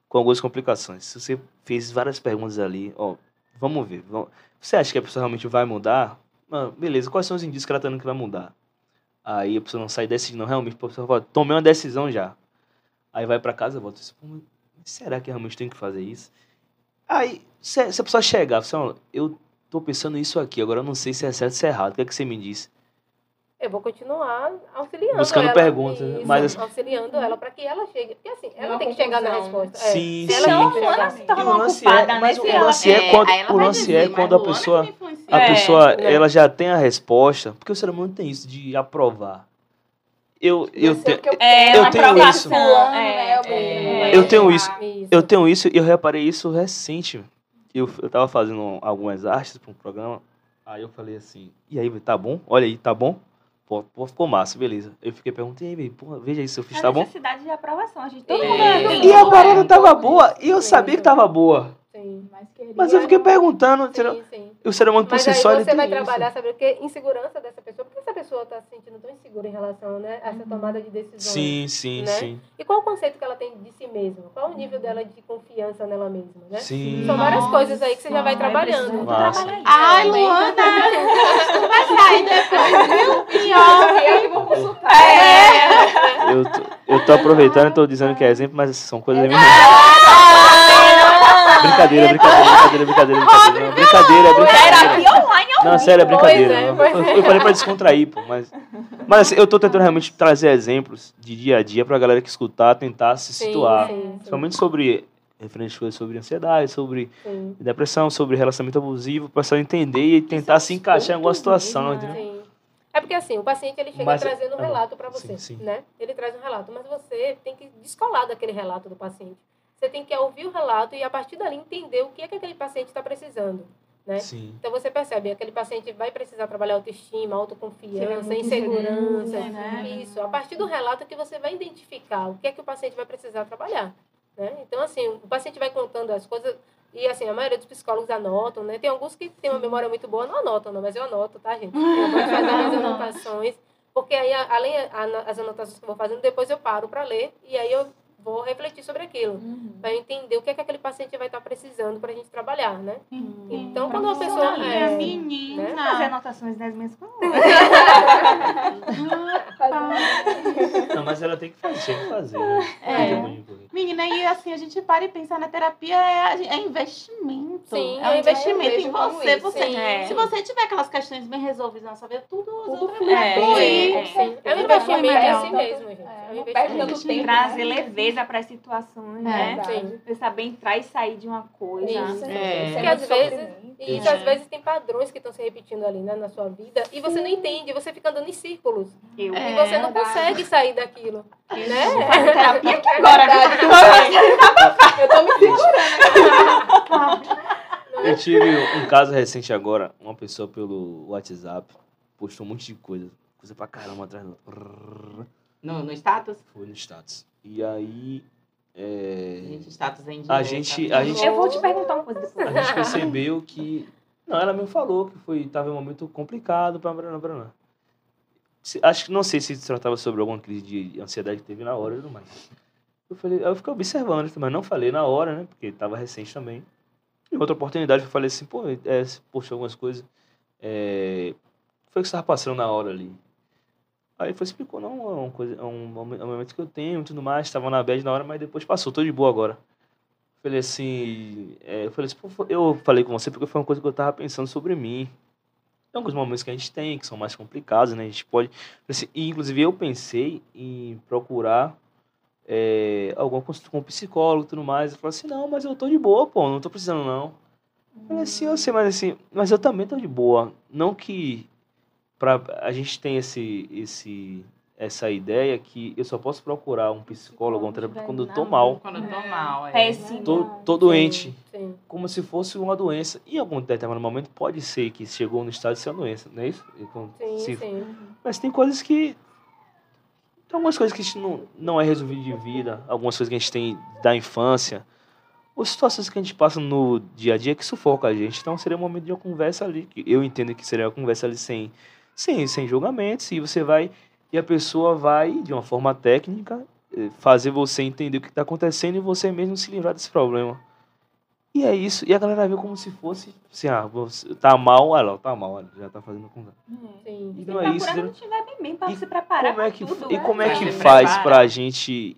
com algumas complicações. Se você fez várias perguntas ali, ó, vamos ver. vamos- Você acha que a pessoa realmente vai mudar? Mano, beleza, quais são os indícios que ela tá dando que vai mudar? Aí a pessoa não sai decidindo, realmente, a pessoa fala, tomei uma decisão já. Aí vai para casa, volta e diz, "Pô, mas será que realmente tem que fazer isso? Aí, se, se a pessoa chegar, você fala, eu tô pensando isso aqui, agora eu não sei se é certo ou se é errado. O que é que você me diz? Eu vou continuar auxiliando Buscando ela. perguntas, né? Isso, Mas assim- auxiliando ela para que ela chegue. Porque assim, ela Uma tem que chegar na resposta. É, Sim, se ela sim. Então, Luana chegar. se torna o ocupada, é, mas né? o Se ela- lance é quando, aí ela o lance dizer, é mas quando a pessoa, a É, pessoa, é. ela já tem a resposta, porque o ser humano tem isso de aprovar. Eu, eu, te, eu É, tenho aprovação, isso. É, né, é. Eu tenho isso. Isso. eu tenho isso e eu reparei isso recente. Eu, eu tava fazendo algumas artes para um programa, aí eu falei assim, e aí, tá bom? Olha aí, tá bom? Pô, pô, ficou massa, beleza. Eu fiquei perguntando, e aí, porra, veja aí se eu fiz, A tá bom? necessidade de aprovação. A gente todo É. mundo E E a parada é, tava boa, e eu sabia que tava boa. Sim, Mas, queria- Mas eu fiquei perguntando, sim, sim. E o ser humano por Mas si só, ele você tem vai isso. trabalhar, sabe o quê? Insegurança dessa pessoa. Por que essa pessoa está se sentindo tão insegura em relação né, a essa tomada de decisões? Sim, sim, né? sim. E qual o conceito que ela tem de si mesma? Qual o nível dela de confiança nela mesma, né? Sim. São várias Nossa, coisas aí que você já vai trabalhando. trabalhar Ai. Luana, (laughs) tu vai sair depois, viu? Pior. Eu que vou consultar. É. Eu tô, eu tô aproveitando e tô dizendo que é exemplo, mas são coisas da minha (laughs) Brincadeira, brincadeira, brincadeira, brincadeira, brincadeira. Não, brincadeira, brincadeira. Terapia online ao Não, sério, é brincadeira. é, pois Eu, é. falei pra descontrair, pô, mas. Mas assim, eu tô tentando realmente trazer exemplos de dia a dia pra galera que escutar, tentar se situar. Principalmente sobre. Referente coisas sobre ansiedade, sobre sim. depressão, sobre relacionamento abusivo, pra pessoa entender e tentar se encaixar em alguma situação, mesmo, entendeu? Sim. É porque assim, o paciente ele chega Mas- trazendo um ah, relato para você, sim, sim. né? Ele traz um relato, mas você tem que descolar daquele relato do paciente. Você tem que ouvir o relato e a partir dali entender o que é que aquele paciente está precisando, né? Sim. Então você percebe, aquele paciente vai precisar trabalhar autoestima, é autoconfiança, insegurança, inseguro, né? isso. A partir do relato que você vai identificar o que é que o paciente vai precisar trabalhar, né? Então assim, o paciente vai contando as coisas e assim, a maioria dos psicólogos anotam, né? Tem alguns que têm uma memória muito boa, não anotam, não, mas eu anoto, tá, gente? (laughs) Eu vou fazer minhas anotações, porque aí, além das anotações que eu vou fazendo, depois eu paro para ler e aí eu vou refletir sobre aquilo, Uhum. para entender o que é que aquele paciente vai estar precisando para a gente trabalhar, né? Uhum. Então, quando uma pessoa... É, menina. né? Fazer anotações das minhas coisas. Não, mas ela tem que fazer, tem que fazer, né? É. Porque- Menina, e assim, a gente para e pensar na terapia é, é investimento. Sim, é um eu investimento em você. você sim. É. Se você tiver aquelas questões bem resolvidas na sua vida, tudo, Tudo flui. vai É, fluir. é, Sim, é um investimento em melhor. si mesmo, gente. É um É, perde investimento. tanto tempo. Trazer né? Leveza para as situações, É, né? verdade. Você saber entrar e sair de uma coisa. Isso. É. Porque às vezes-. E Isso. às vezes tem padrões que estão se repetindo ali né, na sua vida e você não entende, você fica andando em círculos. Eu. É. e você não verdade. consegue sair daquilo. Né? Terapia aqui agora. Verdade. Eu tô me segurando. Eu tive um caso recente agora, uma pessoa pelo WhatsApp postou um monte de coisa, coisa pra caramba atrás do outro. No, no status? Foi no status. E aí é, Gente, status em A gente- tá a gente- Eu vou te perguntar uma coisa depois. a gente percebeu que. Não, ela mesmo falou que foi tava um momento complicado para Brana. Se- Acho que não sei se tratava sobre alguma crise de ansiedade que teve na hora e tudo mais. Eu falei, eu fiquei observando, mas não falei na hora, né? Porque tava recente também. Em outra oportunidade eu falei assim, pô, é, poxa, algumas coisas. É, foi o que você estava passando na hora ali. Aí foi, explicou, não, é uma coisa, é um, é um momento que eu tenho e tudo mais, estava na bad na hora, mas depois passou, tô de boa agora. Falei assim, é, eu falei assim, eu falei com você porque foi uma coisa que eu tava pensando sobre mim. Tem alguns momentos que a gente tem que são mais complicados, né? A gente pode. assim, e, inclusive eu pensei em procurar é, alguma consulta com um psicólogo e tudo mais. Eu falei assim, não, mas eu tô de boa, pô, não tô precisando não. Eu falei assim, eu sei, mas assim, mas eu também tô de boa. Não que pra, a gente tem esse, esse, essa ideia que eu só posso procurar um psicólogo, um terapeuta quando eu tô mal. Quando eu tô mal, é. Péssimo. Tô, tô doente Sim. como se fosse uma doença. E em algum determinado momento pode ser que chegou no estado de ser uma doença, não é isso? E com- Sim, se- sim. Mas tem coisas que. Tem algumas coisas que a gente não, não é resolvido de vida, algumas coisas que a gente tem da infância, ou situações que a gente passa no dia a dia que sufoca a gente. Então seria um momento de uma conversa ali, que eu entendo que seria uma conversa ali sem, sem, sem julgamentos, e você vai. E a pessoa vai, de uma forma técnica, eh, fazer você entender o que está acontecendo e você mesmo se livrar desse problema. E é isso. E a galera vê como se fosse, assim, ah, você tá mal, olha lá, tá mal, olha, já tá fazendo conversa. Sim. E Se é isso. não estiver bem, bem pra E se preparar Como é que, tudo, e né? como é que faz prepara. pra gente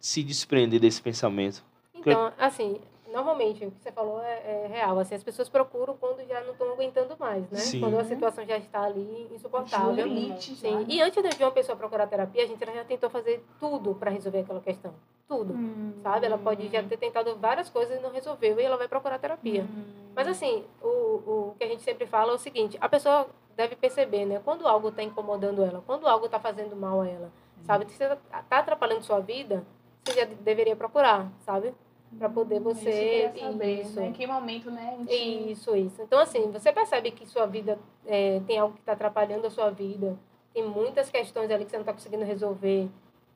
se desprender desse pensamento? Então, assim, normalmente o que você falou é, é real. Assim, as pessoas procuram quando já não estão aguentando mais, né? Sim. Quando a situação já está ali insuportável. Limite, Sim. já. E antes de uma pessoa procurar terapia, a gente já tentou fazer tudo para resolver aquela questão. Tudo. Hum. Sabe? Ela pode já ter tentado várias coisas e não resolveu e ela vai procurar terapia. Hum. Mas assim, o, o que a gente sempre fala é o seguinte, a pessoa deve perceber, né? Quando algo está incomodando ela, quando algo está fazendo mal a ela, sabe? Se você está atrapalhando sua vida, você já deveria procurar, sabe? Para poder você... Isso, saber, isso. né? Em que momento, né? gente- Isso, isso. Então, assim, você percebe que sua vida é, tem algo que está atrapalhando a sua vida, tem muitas questões ali que você não está conseguindo resolver.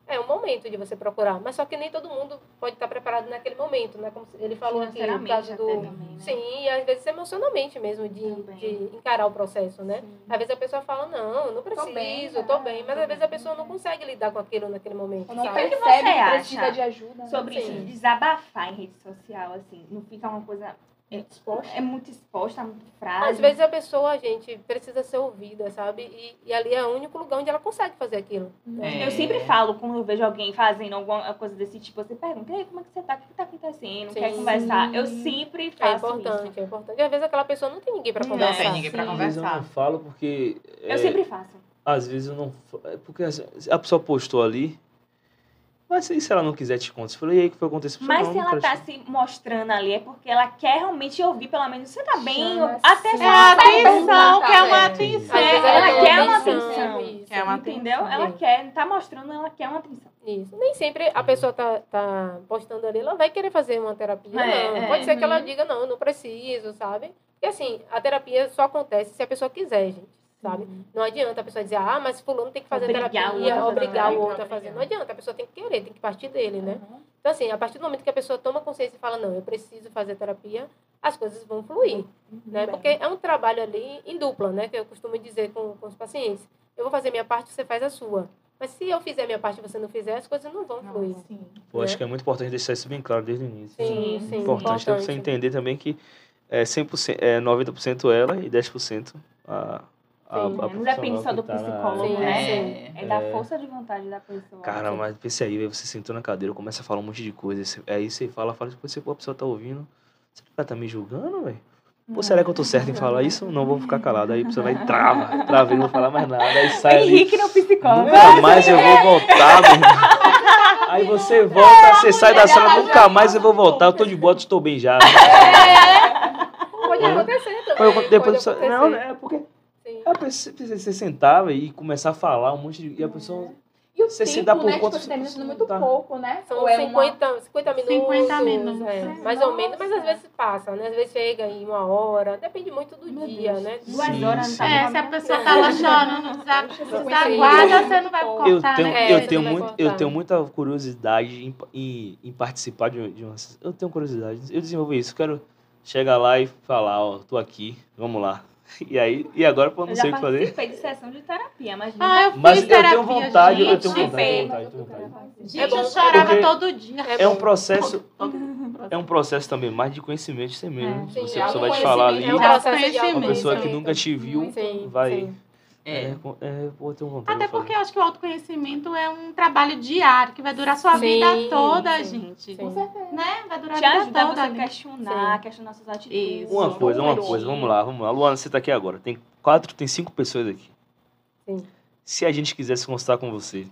É um momento de você procurar. Mas só que nem todo mundo pode estar preparado naquele momento, né? Como ele falou aqui, no caso do. também, né? Sim, e às vezes emocionalmente mesmo, de, Também. de encarar o processo, né? Às vezes a pessoa fala, não, eu não preciso, bem, eu tô bem. Mas às vezes a pessoa não consegue lidar com aquilo naquele momento, não sabe? que percebe você que, acha precisa de ajuda. né? Sobre Sim. isso, desabafar em rede social, assim, não fica uma coisa. É, Exposta. é muito exposta, muito frágil. Às vezes a pessoa, gente, precisa ser ouvida, sabe? E, e ali é o único lugar onde ela consegue fazer aquilo. né? É. Eu sempre falo, quando eu vejo alguém fazendo alguma coisa desse tipo, você pergunta, e aí, como é que você tá? O que tá acontecendo? Quer Sim. conversar? Eu sempre É faço importante, isso. é importante. E às vezes aquela pessoa não tem ninguém para Não conversar. tem ninguém pra Sim. Às vezes eu conversar. não falo porque. é, Eu sempre faço. Às vezes eu não. é Porque assim, a pessoa postou ali. Mas e se ela não quiser te contar? Você falou, e aí o que foi acontecer? Mas não, se ela tá te- se mostrando ali, é porque ela quer realmente ouvir, pelo menos, você tá bem? Chama Até É tá atenção, quer uma atenção. É, ela quer uma atenção, isso. Quer uma Entendeu? atenção. Ela quer, tá mostrando, ela quer uma atenção. Isso. Nem sempre a pessoa tá, tá postando ali, ela vai querer fazer uma terapia. É, não. é. Pode ser que ela Uhum. diga, não, não preciso, sabe? Porque assim, a terapia só acontece se a pessoa quiser, gente. Sabe? Não adianta a pessoa dizer, ah, mas fulano tem que fazer Obrigar o terapia, fazer obrigar o outro a fazer. Não adianta, a pessoa tem que querer, tem que partir dele, né? Uhum. Então, assim, a partir do momento que a pessoa toma consciência e fala, não, eu preciso fazer terapia, as coisas vão fluir, né? Bem. Porque é um trabalho ali em dupla, né? Que eu costumo dizer com, com os pacientes. Eu vou fazer minha parte, você faz a sua. Mas se eu fizer minha parte e você não fizer, as coisas não vão fluir. Sim. Pô, acho né? que é muito importante deixar isso bem claro desde o início. Sim, sim. importante, é você entender também que é 100%, é 90% ela e 10% a, a, a Sim, Não depende só do tá na- psicólogo, Sim, né? sim. É da É. força de vontade da pessoa. Cara, mas pense aí, aí você sentou na cadeira, começa a falar um monte de coisa. você- Aí você fala, fala, depois você, pô, a pessoa tá ouvindo. Será que ela tá me julgando, velho? Pô, será que eu tô certo em falar isso? Não vou ficar calado. Aí a pessoa vai (laughs) trava, trava e não vou falar mais nada. Aí sai ali. Henrique no psicólogo. Nunca mais eu vou voltar, meu irmão. Aí você volta, você sai da sala, nunca mais eu vou voltar. Eu tô de bota, estou bem já. Pode acontecer também. Depois pode você- acontecer. não, é porque Sim. A pessoa, você sentava e começar a falar um monte de. E a pessoa. E o Você tempo, se dá por né? conta, Tipo, você termina você muito tá. pouco, né? São Ou é uma- 50, 50 minutos. 50 minutos. é, mais ou menos, mas às vezes passa, né? Às vezes chega em uma hora, depende muito do Meu dia, Deus. né? Duas Sim, horas sim. não É, tá se a pessoa tá lá chorando, (laughs) desa- desaguada, você não vai Eu cortar, tenho, né? É, eu, você tenho não vai muito, cortar. eu tenho muita curiosidade em, em, em participar de, de uma. Eu tenho curiosidade. Eu desenvolvi isso. Quero chegar lá e falar, ó, tô aqui, vamos lá. (laughs) E aí, e agora Eu não já sei o que fazer. participei de sessão de terapia, mas Ah, eu fiz Mas eu terapia, tenho vontade, eu gente. tenho vontade, eu tenho vontade, eu tenho vontade. Gente, É bom, eu chorava porque- todo dia. É um processo, é um processo também mais de conhecimento de você mesmo. Sim, Você, é a pessoa vai te falar ali, É um processo de autoconhecimento. uma pessoa que nunca te viu Sim, vai. sim. É. É, é, vontade. Até porque eu acho que o autoconhecimento é um trabalho diário, que vai durar sua Sim, vida toda, sim, gente. sim. Né? Vai durar te a vida toda. você questionar, questionar suas atitudes. Isso. Uma coisa, uma coisa, vamos lá, vamos lá. Luana, você tá aqui agora. Tem quatro, tem cinco pessoas aqui. Sim. Se a gente quisesse consultar com você,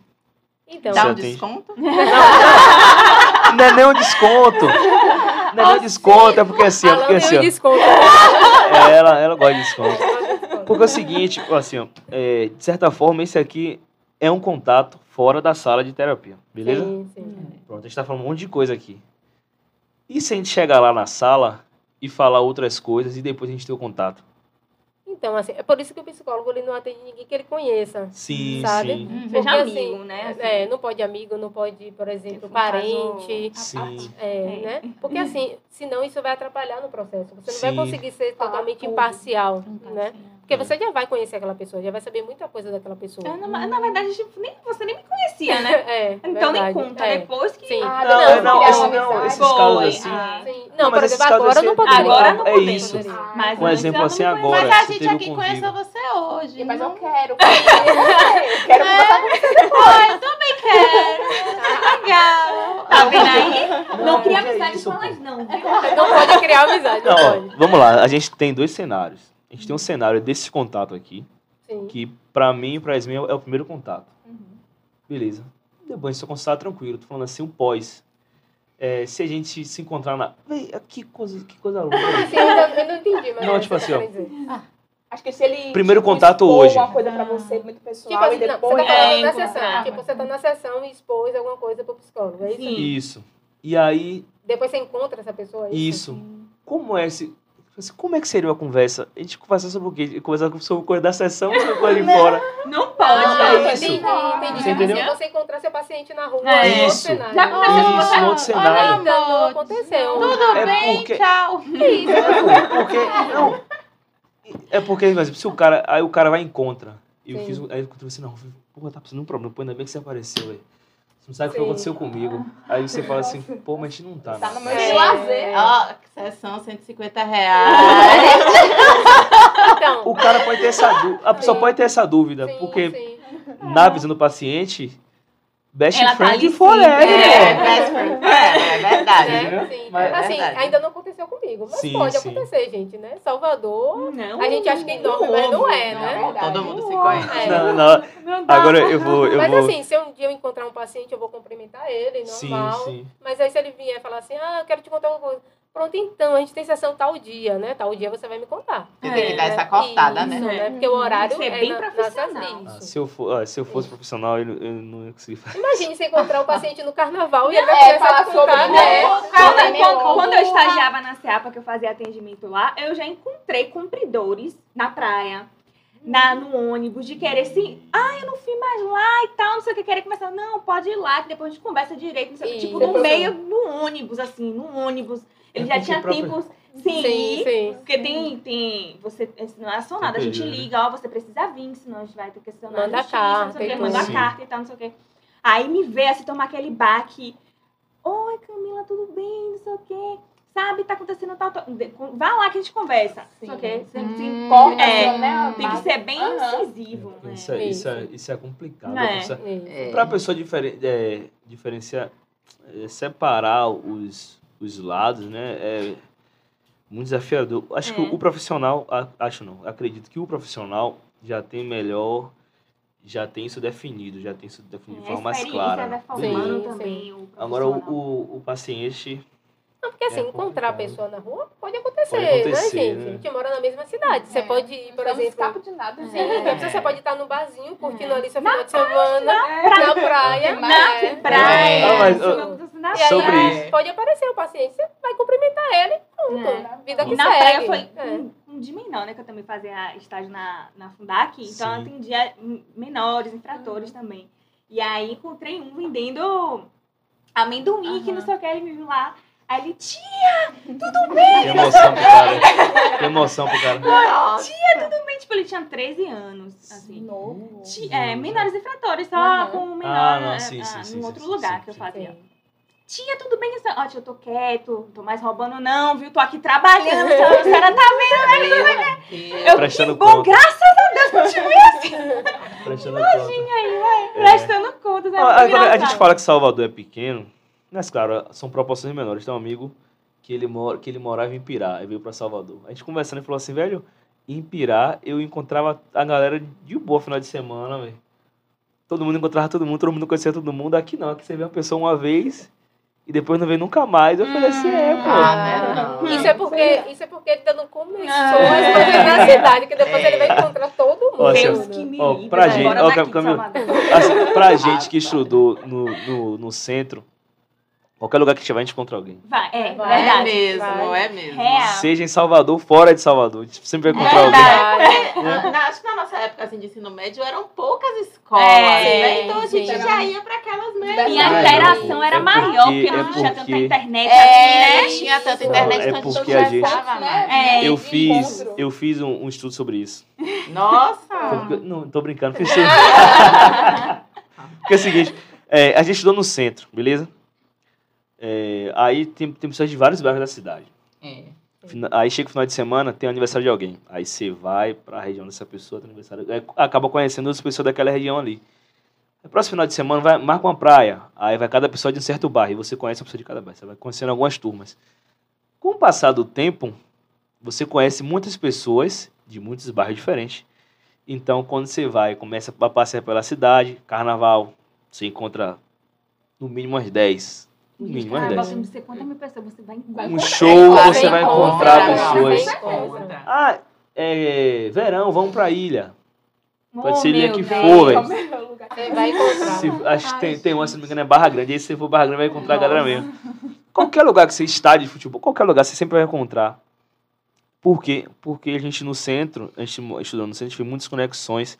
Então, Dá um atende? desconto? (laughs) não é nem um desconto. Não é nem um desconto, é porque assim, é porque assim, um ó, desconto. ela, ela gosta de desconto. (laughs) Porque é o seguinte, assim, ó, é, de certa forma, esse aqui é um contato fora da sala de terapia, beleza? Sim, sim. Pronto, a gente tá falando um monte de coisa aqui. E se a gente chegar lá na sala e falar outras coisas e depois a gente ter o contato? Então, assim, é por isso que o psicólogo ele não atende ninguém que ele conheça. Sim, Sabe? sim. Seja Porque, amigo, assim, né? assim. É, não pode amigo, não pode, por exemplo, parente. Sim. É, É. né? Porque assim, senão isso vai atrapalhar no processo. Você não vai Sim. conseguir ser totalmente tudo. imparcial, né? Porque você já vai conhecer aquela pessoa, já vai saber muita coisa daquela pessoa. é, na, na verdade, tipo, nem, você nem me conhecia, né? (laughs) É, Então nem verdade. conta. É. Depois que. Sim. Ah, Não, depois não, criar esse não, esses casos assim. ah. Sim. Não, Não, mas por exemplo, agora assim, não poderia. Agora não é podemos. isso. Poderia. Mas Um exemplo assim não agora. Mas a gente aqui conheceu você hoje. Mas eu não? quero. (laughs) Eu quero conversar com você depois. também quero. Legal. Tá vendo aí? Não, Não, cria é amizade com elas, não? (laughs) Não pode criar amizade, não, Não, vamos lá, a gente tem dois cenários. A gente tem um cenário desse contato aqui, Sim. que pra mim e pra Yasmin é o primeiro contato. Beleza. Depois você consultar tranquilo, tô falando assim, o pós. É, se a gente se encontrar na. Véi, que coisa, que coisa louca. (laughs) Assim, eu, não entendi, mas Não, é tipo assim, ó. dizer. Acho que se ele. Primeiro tipo, contato hoje. uma coisa pra você muito pessoal Tipo assim, e não, depois. você tá falando É, na encontrar. sessão. Tipo, você tá na sessão e expôs alguma coisa pro psicólogo, é isso? Sim. Isso. E aí, Depois você encontra essa pessoa, é isso? isso. Como é esse. Assim, Como é que seria uma conversa? A gente conversa sobre o quê? Conversar sobre coisa da sessão ou sobre coisa de fora? Não pode. Ah, é entendi, isso. entendi. Você Tipo entendeu? você encontrar seu paciente na rua, É. é outro Isso. cenário. Já aconteceu com você? outro cenário. Ainda não aconteceu. Tudo É bem, porque- tchau. (laughs) É, porque. Não. É porque, por exemplo, se o cara. Aí o cara vai e encontra. E eu Sim. fiz. Aí eu falei assim, não, porra, tá precisando de um problema. Pô, ainda bem que você apareceu, velho. Você não sabe o que aconteceu comigo. Aí você fala assim, pô, mas a gente não tá. Tá né? no meu É. lazer. Ó, sessão 150 reais. (laughs) Então, O cara pode ter essa dúvida. A pessoa pode ter essa dúvida. sim, porque sim. na visão do paciente, best Ela tá friend ali forever. sim. É, pô. best friend. É, é verdade. Né? Sim. Mas- assim, Verdade. ainda não aconteceu comigo, mas Sim, pode sim. acontecer, gente, né? Salvador, Não. a gente acha que é enorme, mas não é, Não, né? é. Todo mundo se conhece. É. Não, não. Não. Agora eu vou. Eu mas vou... assim, se um dia eu encontrar um paciente, eu vou cumprimentar ele, sim, normal. sim. Mas aí se ele vier falar assim, ah, eu quero te contar uma coisa. Pronto, então, a gente tem sessão tal dia, né? Tal dia você vai me contar. Você tem que dar É, essa cortada, isso, né? Porque o horário ser é bem na- profissional. nessas- Ah, se, eu for, ah, se eu fosse profissional, eu, eu não ia conseguir fazer. Imagine você encontrar o paciente no carnaval e ele vai É, começar a falar contar, sobre, né? né? Quando, Cara, quando- eu estagiava na CEAPA, que eu fazia atendimento lá, eu já encontrei cumpridores na praia, na, no ônibus, de querer assim, ah, eu não fui mais lá e tal, não sei o que, querer conversar. Não, pode ir lá, que depois a gente conversa direito, não sei o que. Tipo, no meio, ônibus, assim, no ônibus. Ele É já tinha próprio- tempos, Sim, sim, sim. porque tem, tem, você, não é nada, a gente né? liga, ó, você precisa vir, senão a gente vai ter que acionar a Manda justiça, não carta sei o manda Sim. carta e tal, não sei o que. Aí me vê, assim, tomar aquele baque, oi Camila, tudo bem, não sei o que, sabe, tá acontecendo tal, tal, vá lá que a gente conversa, Sim. ok? Você Hum. se Corta, é, assim, né? tem que ser bem Aham. incisivo, né? Isso, é, isso, é, isso é complicado. É. Pra, Isso. É. pra pessoa diferen, é, diferenciar, é, separar os, os lados, né? É muito desafiador. Acho É. que o, o profissional, a- acho não, acredito que o profissional já tem melhor, já tem isso definido, já tem isso definido de É, forma mais clara. vai formando também o Agora, o, o, o paciente Não, porque assim, É encontrar a pessoa na rua pode acontecer, Pode acontecer, né, gente? né? A gente mora na mesma cidade. Você É. pode ir, por Por exemplo, exemplo. escapo de nada. Sim, então você pode estar no barzinho, curtindo ali seu Na final de semana, na praia. Na? Praia. Ah, mas, não na E aí Sobre isso. pode aparecer o paciente, você vai cumprimentar ele, pronto. É. Vida E que na segue. praia foi É. um, de menor, né? Que eu também fazia estágio na, na Fundac. Então eu Sim. atendia m- menores, infratores também. E aí encontrei um vendendo amendoim, que não sei o que, ele me viu lá. Aí ele, tia, tudo bem? Que emoção pro cara. Que emoção pro cara. Nossa. Tipo, ele tinha 13 anos, assim. Novo. Ti- É, menores infratores, só Uhum. com o menor Ah, não, é, sim, ah, sim, num sim, outro sim, lugar sim, que eu fazia. Sim. Tia, tudo bem? Ó, tia, eu tô quieto, não tô mais roubando não, viu? Tô aqui trabalhando, (laughs) a senhora tá Meu Deus. Eu, Prestando que bom, conta. graças Prestando conta. prestando contas. É Ah, muito Agora, a engraçado. gente fala que Salvador é pequeno, mas claro, são proporções menores. Tem um amigo que ele, mora, que ele morava em Pirá e veio pra Salvador. A gente conversando, ele falou assim, velho, em Pirá eu encontrava a galera de boa final de semana, velho. Todo mundo encontrava todo mundo, todo mundo conhecia todo mundo. Aqui não, aqui você vê uma pessoa uma vez e depois não vê nunca mais. Eu falei assim, é, pô. Ah, né? Não. Isso é porque, isso é porque ele ainda não começou Ah. viver na cidade, que depois ele vai encontrar todo mundo. Ó, Deus assim, que me ó, pra né? gente- ó. Assim, pra gente que estudou no, no, no centro, qualquer lugar que tiver, a gente encontra alguém. Vai, é, Vai. É verdade. mesmo, Vai. é mesmo. Real. Seja em Salvador, fora de Salvador, a gente sempre vai encontrar alguém. Verdade. Na- acho que na nossa época assim, de ensino médio eram poucas escolas, É, né? Então a gente sim. já ia pra aquelas mesmas. E a É, interação era é maior, porque- porque não é tinha tanta porque- internet É, assim, não né? tinha tanta internet, É então a gente porque a gente- conversava mais. É. Eu fiz, eu fiz um, um estudo sobre isso. Nossa! porque- não, tô brincando. Fiz estudo. (laughs) porque é o seguinte, é, a gente estudou no centro, beleza? É, aí tem, tem pessoas de vários bairros da cidade. É. Aí chega o final de semana, tem aniversário de alguém. Aí você vai pra região dessa pessoa, tem aniversário. aí acaba conhecendo outras pessoas daquela região ali. No próximo final de semana, vai, marca uma praia. Aí vai cada pessoa de um certo bairro. E você conhece a pessoa de cada bairro. Você vai conhecendo algumas turmas. Com o passar do tempo, você conhece muitas pessoas de muitos bairros diferentes. Então, quando você vai, começa a passear pela cidade, carnaval, você encontra no mínimo umas 10. Ah, 10. bota não sei quantas mil pessoas, você vai encontrar. Um show, Você você vai encontra, encontrar você pessoas. Ah, é verão, vamos pra ilha. Pode ser ilha Oh, meu que for, velho. Qualquer lugar. Você vai encontrar. Se- acho que tem, tem uma, se não me engano, é Barra Grande. Aí se você for Barra Grande, vai encontrar a galera mesmo. Qualquer lugar que você está de futebol, qualquer lugar, você sempre vai encontrar. Por quê? Porque a gente no centro, a gente estudando no centro, a gente fez muitas conexões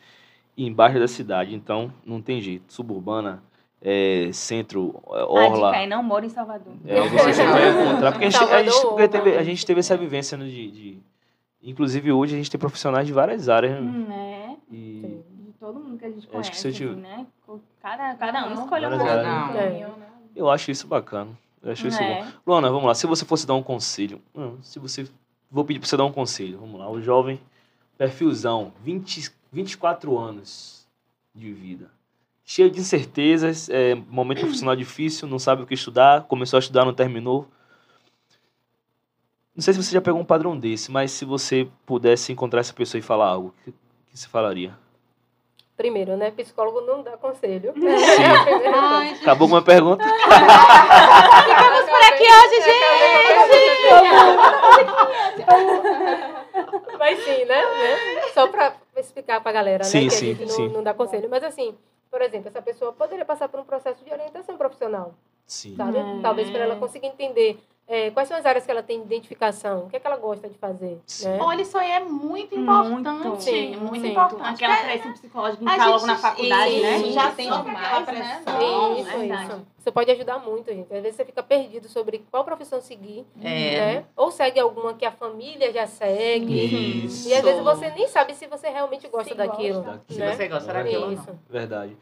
embaixo da cidade. Então, não tem jeito. Suburbana, é, centro, é, orla. é não mora em Salvador. É, você sempre vai encontrar. Porque a gente, a gente- porque teve, a gente teve essa vivência né, de, de- Inclusive, hoje a gente tem profissionais de várias áreas. né? Hum, é. E De todo mundo que a gente Eu acho conhece, que se eu tive- assim, né? Cada, cada um Não. escolhe uma Várias coisa. áreas. É. Caminho, né? eu acho isso bacana. Eu acho isso bom. É. Luana, vamos lá. Se você fosse dar um conselho, hum, se você. Vou pedir pra você dar um conselho. Vamos lá. O jovem, perfilzão, 20, 24 anos de vida. Cheio de incertezas, é, momento profissional difícil, não sabe o que estudar, começou a estudar, não terminou. Não sei se você já pegou um padrão desse, mas se você pudesse encontrar essa pessoa e falar algo, o que, que você falaria? Primeiro, né? Psicólogo não dá conselho. Sim. (laughs) Ai. Acabou com a pergunta? Ficamos por aqui hoje, gente! (laughs) Mas sim, né? né? Só pra explicar pra galera, Sim, né? Que sim, a gente sim. não, não dá conselho. Mas assim, por exemplo, essa pessoa poderia passar por um processo de orientação profissional, Sim. sabe? Talvez para ela conseguir entender é, quais são as áreas que ela tem de identificação, o que é que ela gosta de fazer, né? Olha, isso aí é muito Muito. importante. Sim, muito sim. importante. Aquela pressão psicológica que A tá logo na faculdade, né? isso, já Tem aquela né? pressão. Isso, verdade. isso. Isso pode ajudar muito, gente. Às vezes você fica perdido sobre qual profissão seguir, É. né? Ou segue alguma que a família já segue. Isso. E às vezes você nem sabe se você realmente gosta Se daquilo. gosta. Se né? você gosta É daquilo ou não. Isso, Verdade.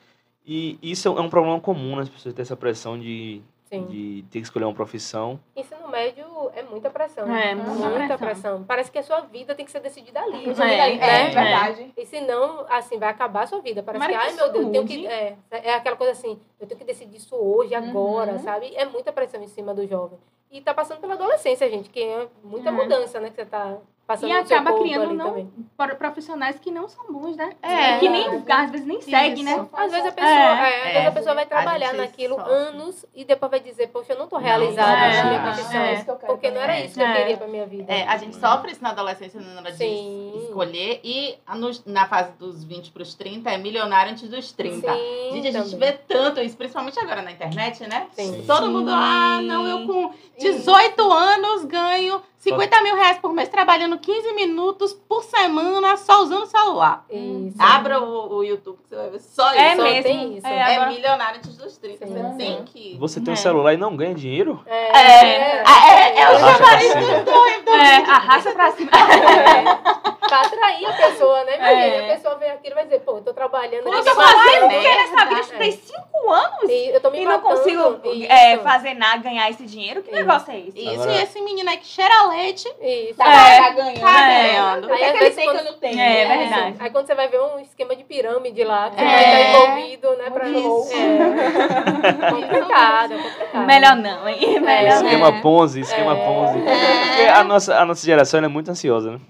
E isso é um problema comum, né? As pessoas têm essa pressão de, sim. de ter que escolher uma profissão. Ensino médio é muita pressão. É, muita, muita pressão. Parece que a sua vida tem que ser decidida ali. É, né? é, verdade. E senão, assim, vai acabar a sua vida. Parece Tomara que, ai meu Deus, eu tenho que. É, é aquela coisa assim, eu tenho que decidir isso hoje, agora, Uhum. sabe? É muita pressão em cima do jovem. E tá passando pela adolescência, gente, que é muita É. mudança, né? Que você tá passando E acaba criando não-. Para profissionais que não são bons, né? É. Que nem, às vezes, nem seguem, né? Às vezes a pessoa, É. é, às vezes a pessoa vai trabalhar naquilo sofre. anos e depois vai dizer, poxa, eu não tô realizada é, na minha é, profissão. é isso que eu quero Porque não era isso que eu É. queria pra minha vida. É, a gente sofre isso na adolescência na hora de Sim. escolher. E na fase dos 20 para os 30 é milionário antes dos 30. Sim, Gente, a gente também. vê tanto isso, principalmente agora na internet, né? Sim. Todo mundo, ah, não, eu com 18 anos ganho 50 mil reais por mês trabalhando 15 minutos por semana só usando o celular. Isso. Abra o, o YouTube que você vai ver só isso. É Só mesmo. tem isso. É, É agora- milionário antes dos 30. Sim. Você tem que. Você tem um É. celular e não ganha dinheiro? É, É, é, é o Arrasta pra chamariz cima. do doido. É, arrasta pra cima. (laughs) é. Pra atrair a pessoa, né? Imagina, É. a pessoa vem aqui e vai dizer, pô, eu tô trabalhando Pô, eu tô fazendo Porque nessa vida eu estudei É. cinco anos e eu tô me e não consigo é, fazer nada, ganhar esse dinheiro. Que negócio é esse? Isso, Agora- e esse menino aí que cheira leite. Isso. Tá, É. tá ganhando. Tá É. ganhando. Aí, é às que ele vezes, quando- eu não tenho? É, né? verdade. Aí quando você vai ver um esquema de pirâmide lá, que É. vai estar envolvido, né? Pra... Isso. É. (laughs) complicado, é complicado. Melhor não, hein? Melhor não. Esquema Ponzi, esquema É. Ponzi. É. Porque a nossa, a nossa geração é muito ansiosa, né?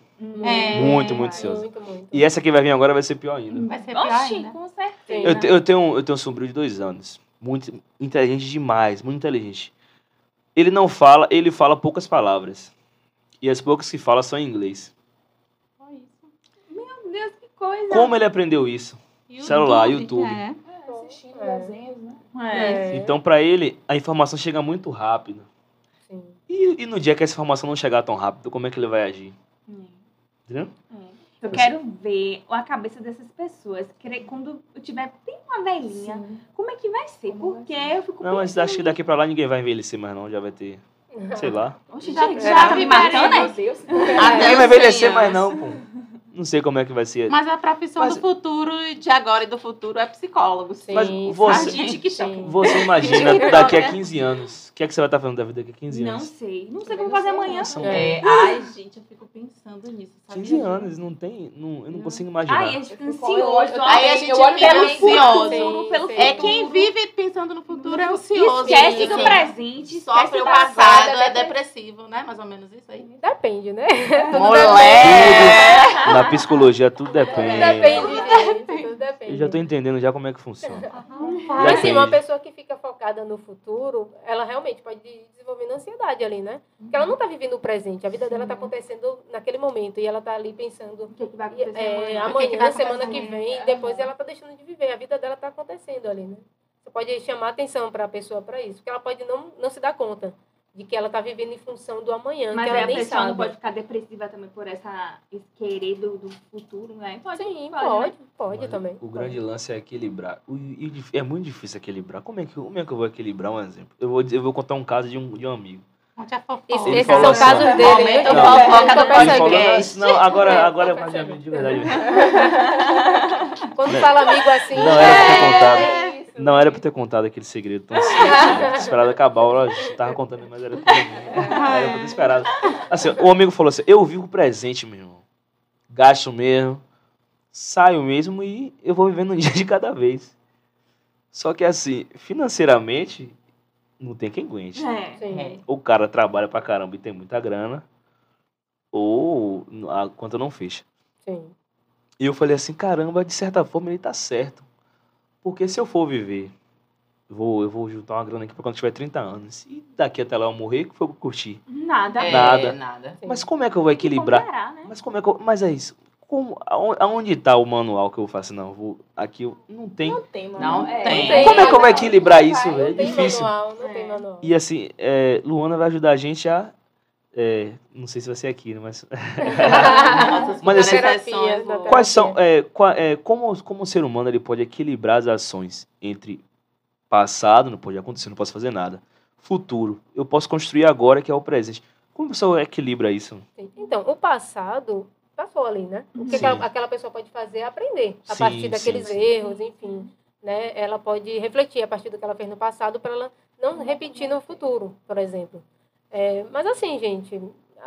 É. Muito, muito ansiosa. Muito, muito. E essa que vai vir agora vai ser pior ainda. Vai ser pior Oxi, ainda. com certeza. Eu, te- eu tenho, eu tenho um sobrinho de dois anos. Muito inteligente demais, muito inteligente. Ele não fala, ele fala poucas palavras. E as poucas que fala são em inglês. Meu Deus, que coisa. Como ele aprendeu isso? Celular, YouTube. É. É, assistindo É. desenhos, né? É. É. Então, pra ele, a informação chega muito rápido. Sim. E, e no dia que essa informação não chegar tão rápido, como é que ele vai agir? Entendeu? Eu quero ver a cabeça dessas pessoas. Quando eu tiver bem uma velhinha, como é que vai ser? Como vai Porque eu fico Não, mas acho que daqui pra lá ninguém vai envelhecer mais não, já vai ter, sei lá. Oxe, Já- já, já já tá me matando, Meu né? Deus. Até Ninguém vai envelhecer 100 mais não, pô. Não sei como é que vai ser. Mas a profissão Mas- do futuro, de agora e do futuro, é psicólogo. Sim, Mas você- A gente. Você (laughs) imagina daqui a 15 anos. O que é que você vai estar fazendo da vida daqui a 15 Não anos? sei. Não sei como não fazer sei, amanhã. não. É, ai, gente, eu fico pensando nisso. Sabia? 15 anos, não tem. Não, eu não consigo imaginar. Ai, a gente fica ansioso. Aí a gente fica pelo ansioso. Pelo sim. É quem vive pensando no futuro é ansioso. Esquece do presente. Sofre esquece o do passado, agora, é né? depressivo, né? Mais ou menos isso aí. Depende, né? (laughs) Mulher! Na psicologia tudo depende. Tudo depende. Eu já tô entendendo já como é que funciona. (laughs) Mas assim, uma pessoa que fica focada no futuro, ela realmente pode ir desenvolvendo ansiedade ali, né? Porque ela não tá vivendo o presente, a vida dela tá acontecendo naquele momento e ela tá ali pensando O que, que vai e, acontecer é, amanhã? que que vai semana acontecer? que vem, depois ela tá deixando de viver, a vida dela tá acontecendo ali, né? Você pode chamar atenção para a pessoa para isso, porque ela pode não, não se dar conta de que ela tá vivendo em função do amanhã, Mas que aí ela a nem pessoa sabe. não pode ficar depressiva também por essa, esse querer do, do futuro, né? Pode, Sim, pode, pode, né? pode, Mas também. O grande lance é equilibrar. O- e é muito difícil equilibrar. Como é que, como é que eu vou equilibrar um exemplo? Eu vou, eu vou contar um caso de um, de um amigo. Isso, esses são assim, casos dele, né? Momento fofoca do tô Ele falou, podcast. (laughs) não, agora, É, agora é mais de amigo de verdade. Quando fala amigo assim, Não era pra ter contado. é isso. Não era pra ter contado aquele segredo tão cedo. (laughs) Esperado acabar, eu tava contando, mas era tudo. Era pra ter esperado. Assim, o amigo falou assim: eu vivo o presente, meu irmão. Gasto mesmo, saio mesmo e eu vou vivendo um (laughs) dia de cada vez. Só que assim, financeiramente, não tem quem aguente. É. Sim. O cara trabalha pra caramba e tem muita grana, ou a conta não fecha. Sim. E eu falei assim, caramba, de certa forma ele tá certo. Porque se eu for viver, eu vou, eu vou juntar uma grana aqui pra quando tiver 30 anos. E daqui até lá eu morrer, o que foi que eu curti? Nada. É, Nada. nada. Mas como é que eu vou equilibrar? Ponderar, né? Mas como é que eu, Mas é isso. Como, aonde, aonde tá o manual que eu faço? Não, eu vou, aqui eu, não tem. Não tem, mano. Não tem. tem. Como é que eu vou equilibrar não isso, velho? É Não tem difícil. manual, não tem É. manual. E assim, é, Luana vai ajudar a gente a. é, não sei se vai ser aqui, né? Mas. (laughs) Mas, assim, vou- Quais são. É, qua- é, como, como o ser humano ele pode equilibrar as ações entre passado, não pode acontecer, não posso fazer nada. Futuro, eu posso construir agora, que é o presente. Como a pessoa equilibra isso? Então, o passado passou ali, né? O que aquela, aquela pessoa pode fazer é aprender a Sim, partir daqueles sim, sim. erros, enfim. Né? Ela pode refletir a partir do que ela fez no passado para ela não repetir no futuro, por exemplo. É, mas assim, gente,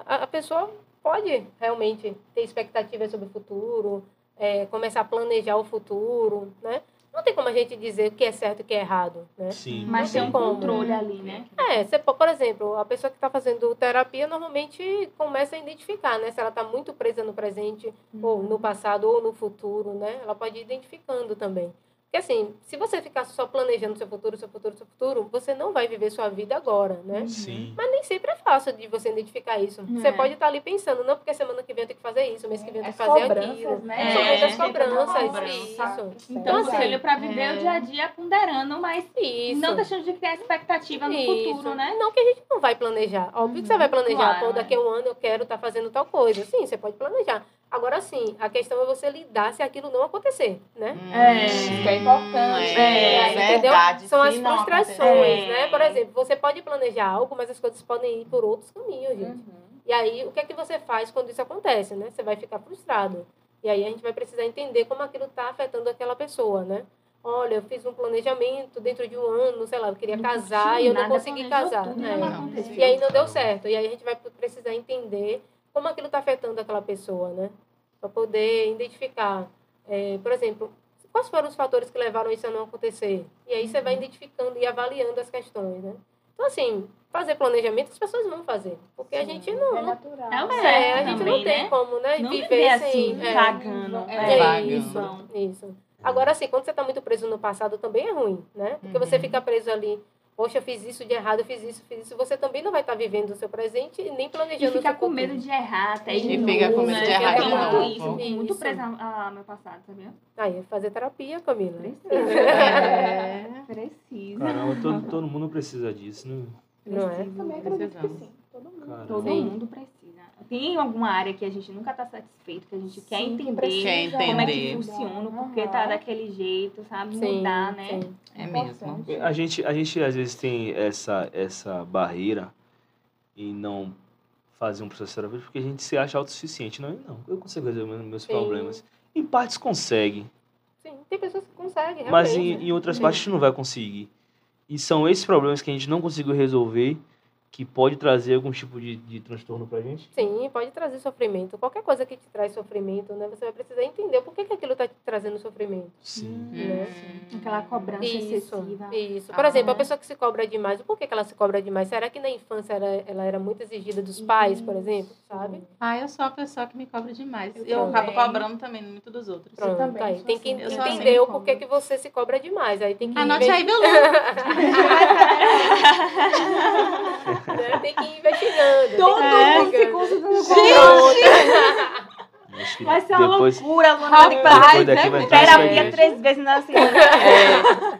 a, a pessoa pode realmente ter expectativas sobre o futuro, é, começar a planejar o futuro, né? não tem como a gente dizer o que é certo e o que é errado, né? Sim. Mas tem um como. controle ali, né? É, você, po- por exemplo, a pessoa que está fazendo terapia normalmente começa a identificar, né? Se ela está muito presa no presente, ou no passado, ou no futuro, né? Ela pode ir identificando também. Porque assim, se você ficar só planejando seu futuro, seu futuro, seu futuro, você não vai viver sua vida agora, né? Sim. Mas nem sempre é fácil de você identificar isso. Você É. pode estar ali pensando, não, porque semana que vem eu tenho que fazer isso, mês que vem eu tenho As que fazer cobranças, aquilo. né? São É, muitas sempre cobranças, cobrança. isso. Então, Então, conselho assim, pra viver é. o dia a dia ponderando, mas Isso. não deixando de criar expectativa no Isso. futuro, né? Não que a gente não vai planejar. Óbvio que você vai planejar, claro, pô, daqui a um ano eu quero estar fazendo tal coisa. Sim, você pode planejar. Agora sim, a questão é você lidar se aquilo não acontecer, né? É. Isso que é importante. É, entendeu? verdade. São as frustrações, acontecer. né? Por exemplo, você pode planejar algo, mas as coisas podem ir por outros caminhos, gente. E aí, o que é que você faz quando isso acontece, né? Você vai ficar frustrado. E aí a gente vai precisar entender como aquilo está afetando aquela pessoa, né? Olha, eu fiz um planejamento dentro de um ano, sei lá, eu queria Não casar e eu não nada, consegui casar. tudo, É. não Não. aconteceu. E aí não deu certo. E aí a gente vai precisar entender como aquilo está afetando aquela pessoa, né? Para poder identificar. É, por exemplo, quais foram os fatores que levaram isso a não acontecer? E aí você vai identificando e avaliando as questões, né? Então, assim, fazer planejamento as pessoas vão fazer. Porque a gente não. É não natural. É o é, certo a gente também, não tem né? como, né? Não viver viver assim, é. vagando. É, É, vagando. isso, isso. Agora, assim, quando você está muito preso no passado, também é ruim, né? Porque você Uhum. fica preso ali, poxa, eu fiz isso de errado, eu fiz isso, fiz isso. Você também não vai estar vivendo o seu presente e nem E planejando fica o seu com futuro. medo de errar até E de fica com medo de né? errar de novo. muito isso, muito Isso. presa ao meu passado, sabia? Aí, fazer terapia, Camila. Precisa. É. (laughs) Precisa. Caramba, todo, todo mundo precisa disso, né? Não é? Precisa. Também acredito que Precisamos. sim. Todo mundo. Todo mundo precisa. Tem alguma área que a gente nunca tá satisfeito, que a gente quer Sim, que entender precisa Quer como é que entender. funciona, porque tá daquele jeito, sabe? Sim, Mudar, né? sim. É mesmo. A gente, a gente às vezes tem essa, essa barreira em não fazer um processo terapêutico porque a gente se acha autossuficiente. Não, não, eu consigo resolver meus Sim. problemas. Em partes consegue, Sim, tem pessoas que conseguem, mas realmente. em, em outras Sim. partes a gente não vai conseguir. E são esses problemas que a gente não conseguiu resolver que pode trazer algum tipo de, de transtorno pra gente. Sim, pode trazer sofrimento. Qualquer coisa que te traz sofrimento, né? Você vai precisar entender por que, que aquilo está te trazendo sofrimento. Sim. Né? Aquela cobrança Isso, excessiva. isso. Por Ah. exemplo, a pessoa que se cobra demais, por que, que ela se cobra demais? Será que na infância ela, ela era muito exigida dos pais, por exemplo? Sabe? Ah, eu sou a pessoa que me cobra demais. Eu Eu, acabo cobrando também muito dos outros. Pronto, também aí. Tem que assim. Eu sou assim, entender o porquê que você se cobra demais. Aí tem que Anote inve- aí, Belu. (laughs) (laughs) Tem que ir investigando. Todo mundo. Acho que Vai ser uma depois, loucura, Luna. Rapaz, é verdade. isso Terapia três vezes na (laughs) semana.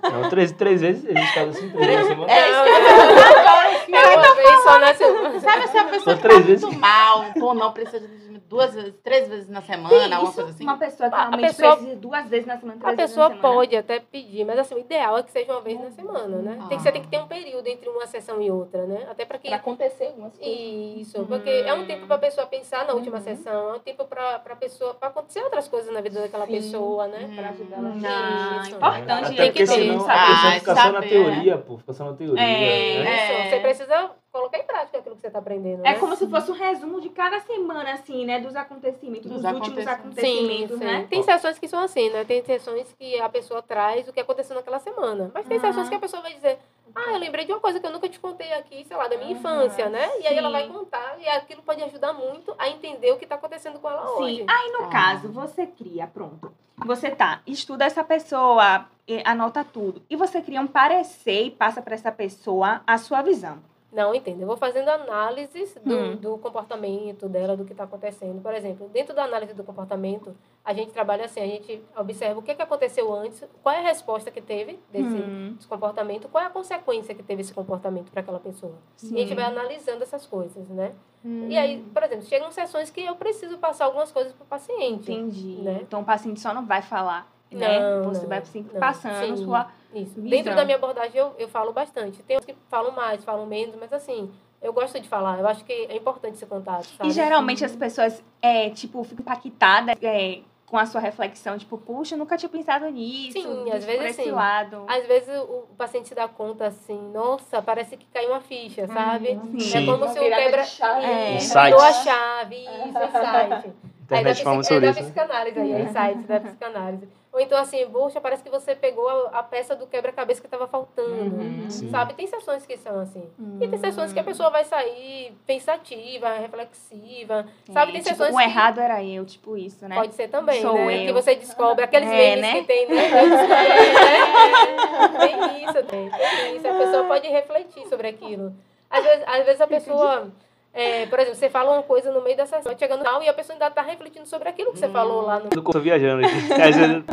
Não, três, três vezes, a gente faz assim três vezes na semana. É eu. Uma vez só na semana. Sabe essa pessoa Só que três tá vezes. muito mal, ou não precisa de duas vezes, três vezes na semana, alguma coisa assim? uma pessoa que A realmente pessoa- precisa duas vezes na semana, três A vezes pessoa na semana. pode até pedir, mas assim, o ideal é que seja uma vez na semana, né? Tem que, você tem que ter um período entre uma sessão e outra, né? Até para que Pra acontecer algumas coisas. Isso, porque é um tempo para a pessoa pensar na última sessão, é um tempo para a pessoa, para acontecer outras coisas na vida daquela Sim. pessoa, né? Pra ajudar ela. Ah, Isso. importante Até tem que ter. mundo senão a saber. pessoa Ah, fica só na saber, teoria, pô. Fica só na teoria. É, né? Isso, É. você precisa precisa colocar em prática aquilo que você está aprendendo, né? É como se fosse um resumo de cada semana, assim, né? Dos acontecimentos, dos, Dos últimos acontecimentos. Sim, né? Tem sessões que são assim, né? Tem sessões que a pessoa traz o que aconteceu naquela semana. Mas tem Aham. sessões que a pessoa vai dizer, ah, eu lembrei de uma coisa que eu nunca te contei aqui, sei lá, da minha Aham, infância, né? E aí ela vai contar e aquilo pode ajudar muito a entender o que está acontecendo com ela hoje. Sim. Aí, no Ah. caso, você cria, pronto. Você tá, estuda essa pessoa, anota tudo. E você cria um parecer e passa para essa pessoa a sua visão. Não, entendo. Eu vou fazendo análises do, Hum. do comportamento dela, do que está acontecendo. Por exemplo, dentro da análise do comportamento, a gente trabalha assim, a gente observa o que, que aconteceu antes, qual é a resposta que teve desse, Hum, desse comportamento, qual é a consequência que teve esse comportamento para aquela pessoa. E a gente vai analisando essas coisas, né? E aí, por exemplo, chegam sessões que eu preciso passar algumas coisas para o paciente. Entendi. Né? Então, o paciente só não vai falar, né? Não, Você não, vai sempre não. passando Sim. sua... Isso. Dentro da minha abordagem eu, eu falo bastante. Tem uns que falam mais, falam menos, mas assim, eu gosto de falar. Eu acho que é importante esse contato, sabe? E geralmente as pessoas, é, tipo, ficam impactadas é, com a sua reflexão, tipo, puxa, eu nunca tinha pensado nisso. Sim, às vezes por esse sim. lado. Às vezes o, paciente se dá conta assim, nossa, parece que caiu uma ficha, sabe? Sim. Sim. É como Uma se o quebra. de chave. É. Insight. virou a chave, isso, insight. (laughs) Internet falando sobre é isso. da psicanálise aí, é insight da psicanálise. Ou então assim, poxa, parece que você pegou a, a peça do quebra-cabeça que estava faltando. Uhum. Sabe? Tem sessões que são assim. E tem sessões que a pessoa vai sair pensativa, reflexiva. Sabe? Tem tipo, sessões o que errado era eu, tipo isso, né? pode ser também, Sou né? eu. Que você descobre aqueles É, memes né? que tem, né? Descobri, né? Tem isso, (laughs) tem, tem isso. A pessoa pode refletir sobre aquilo. Às vezes, às vezes a pessoa, é, por exemplo, você fala uma coisa no meio da sessão, vai chegando no final e a pessoa ainda está refletindo sobre aquilo que você falou lá no Eu tô viajando aqui. (laughs) Vezes-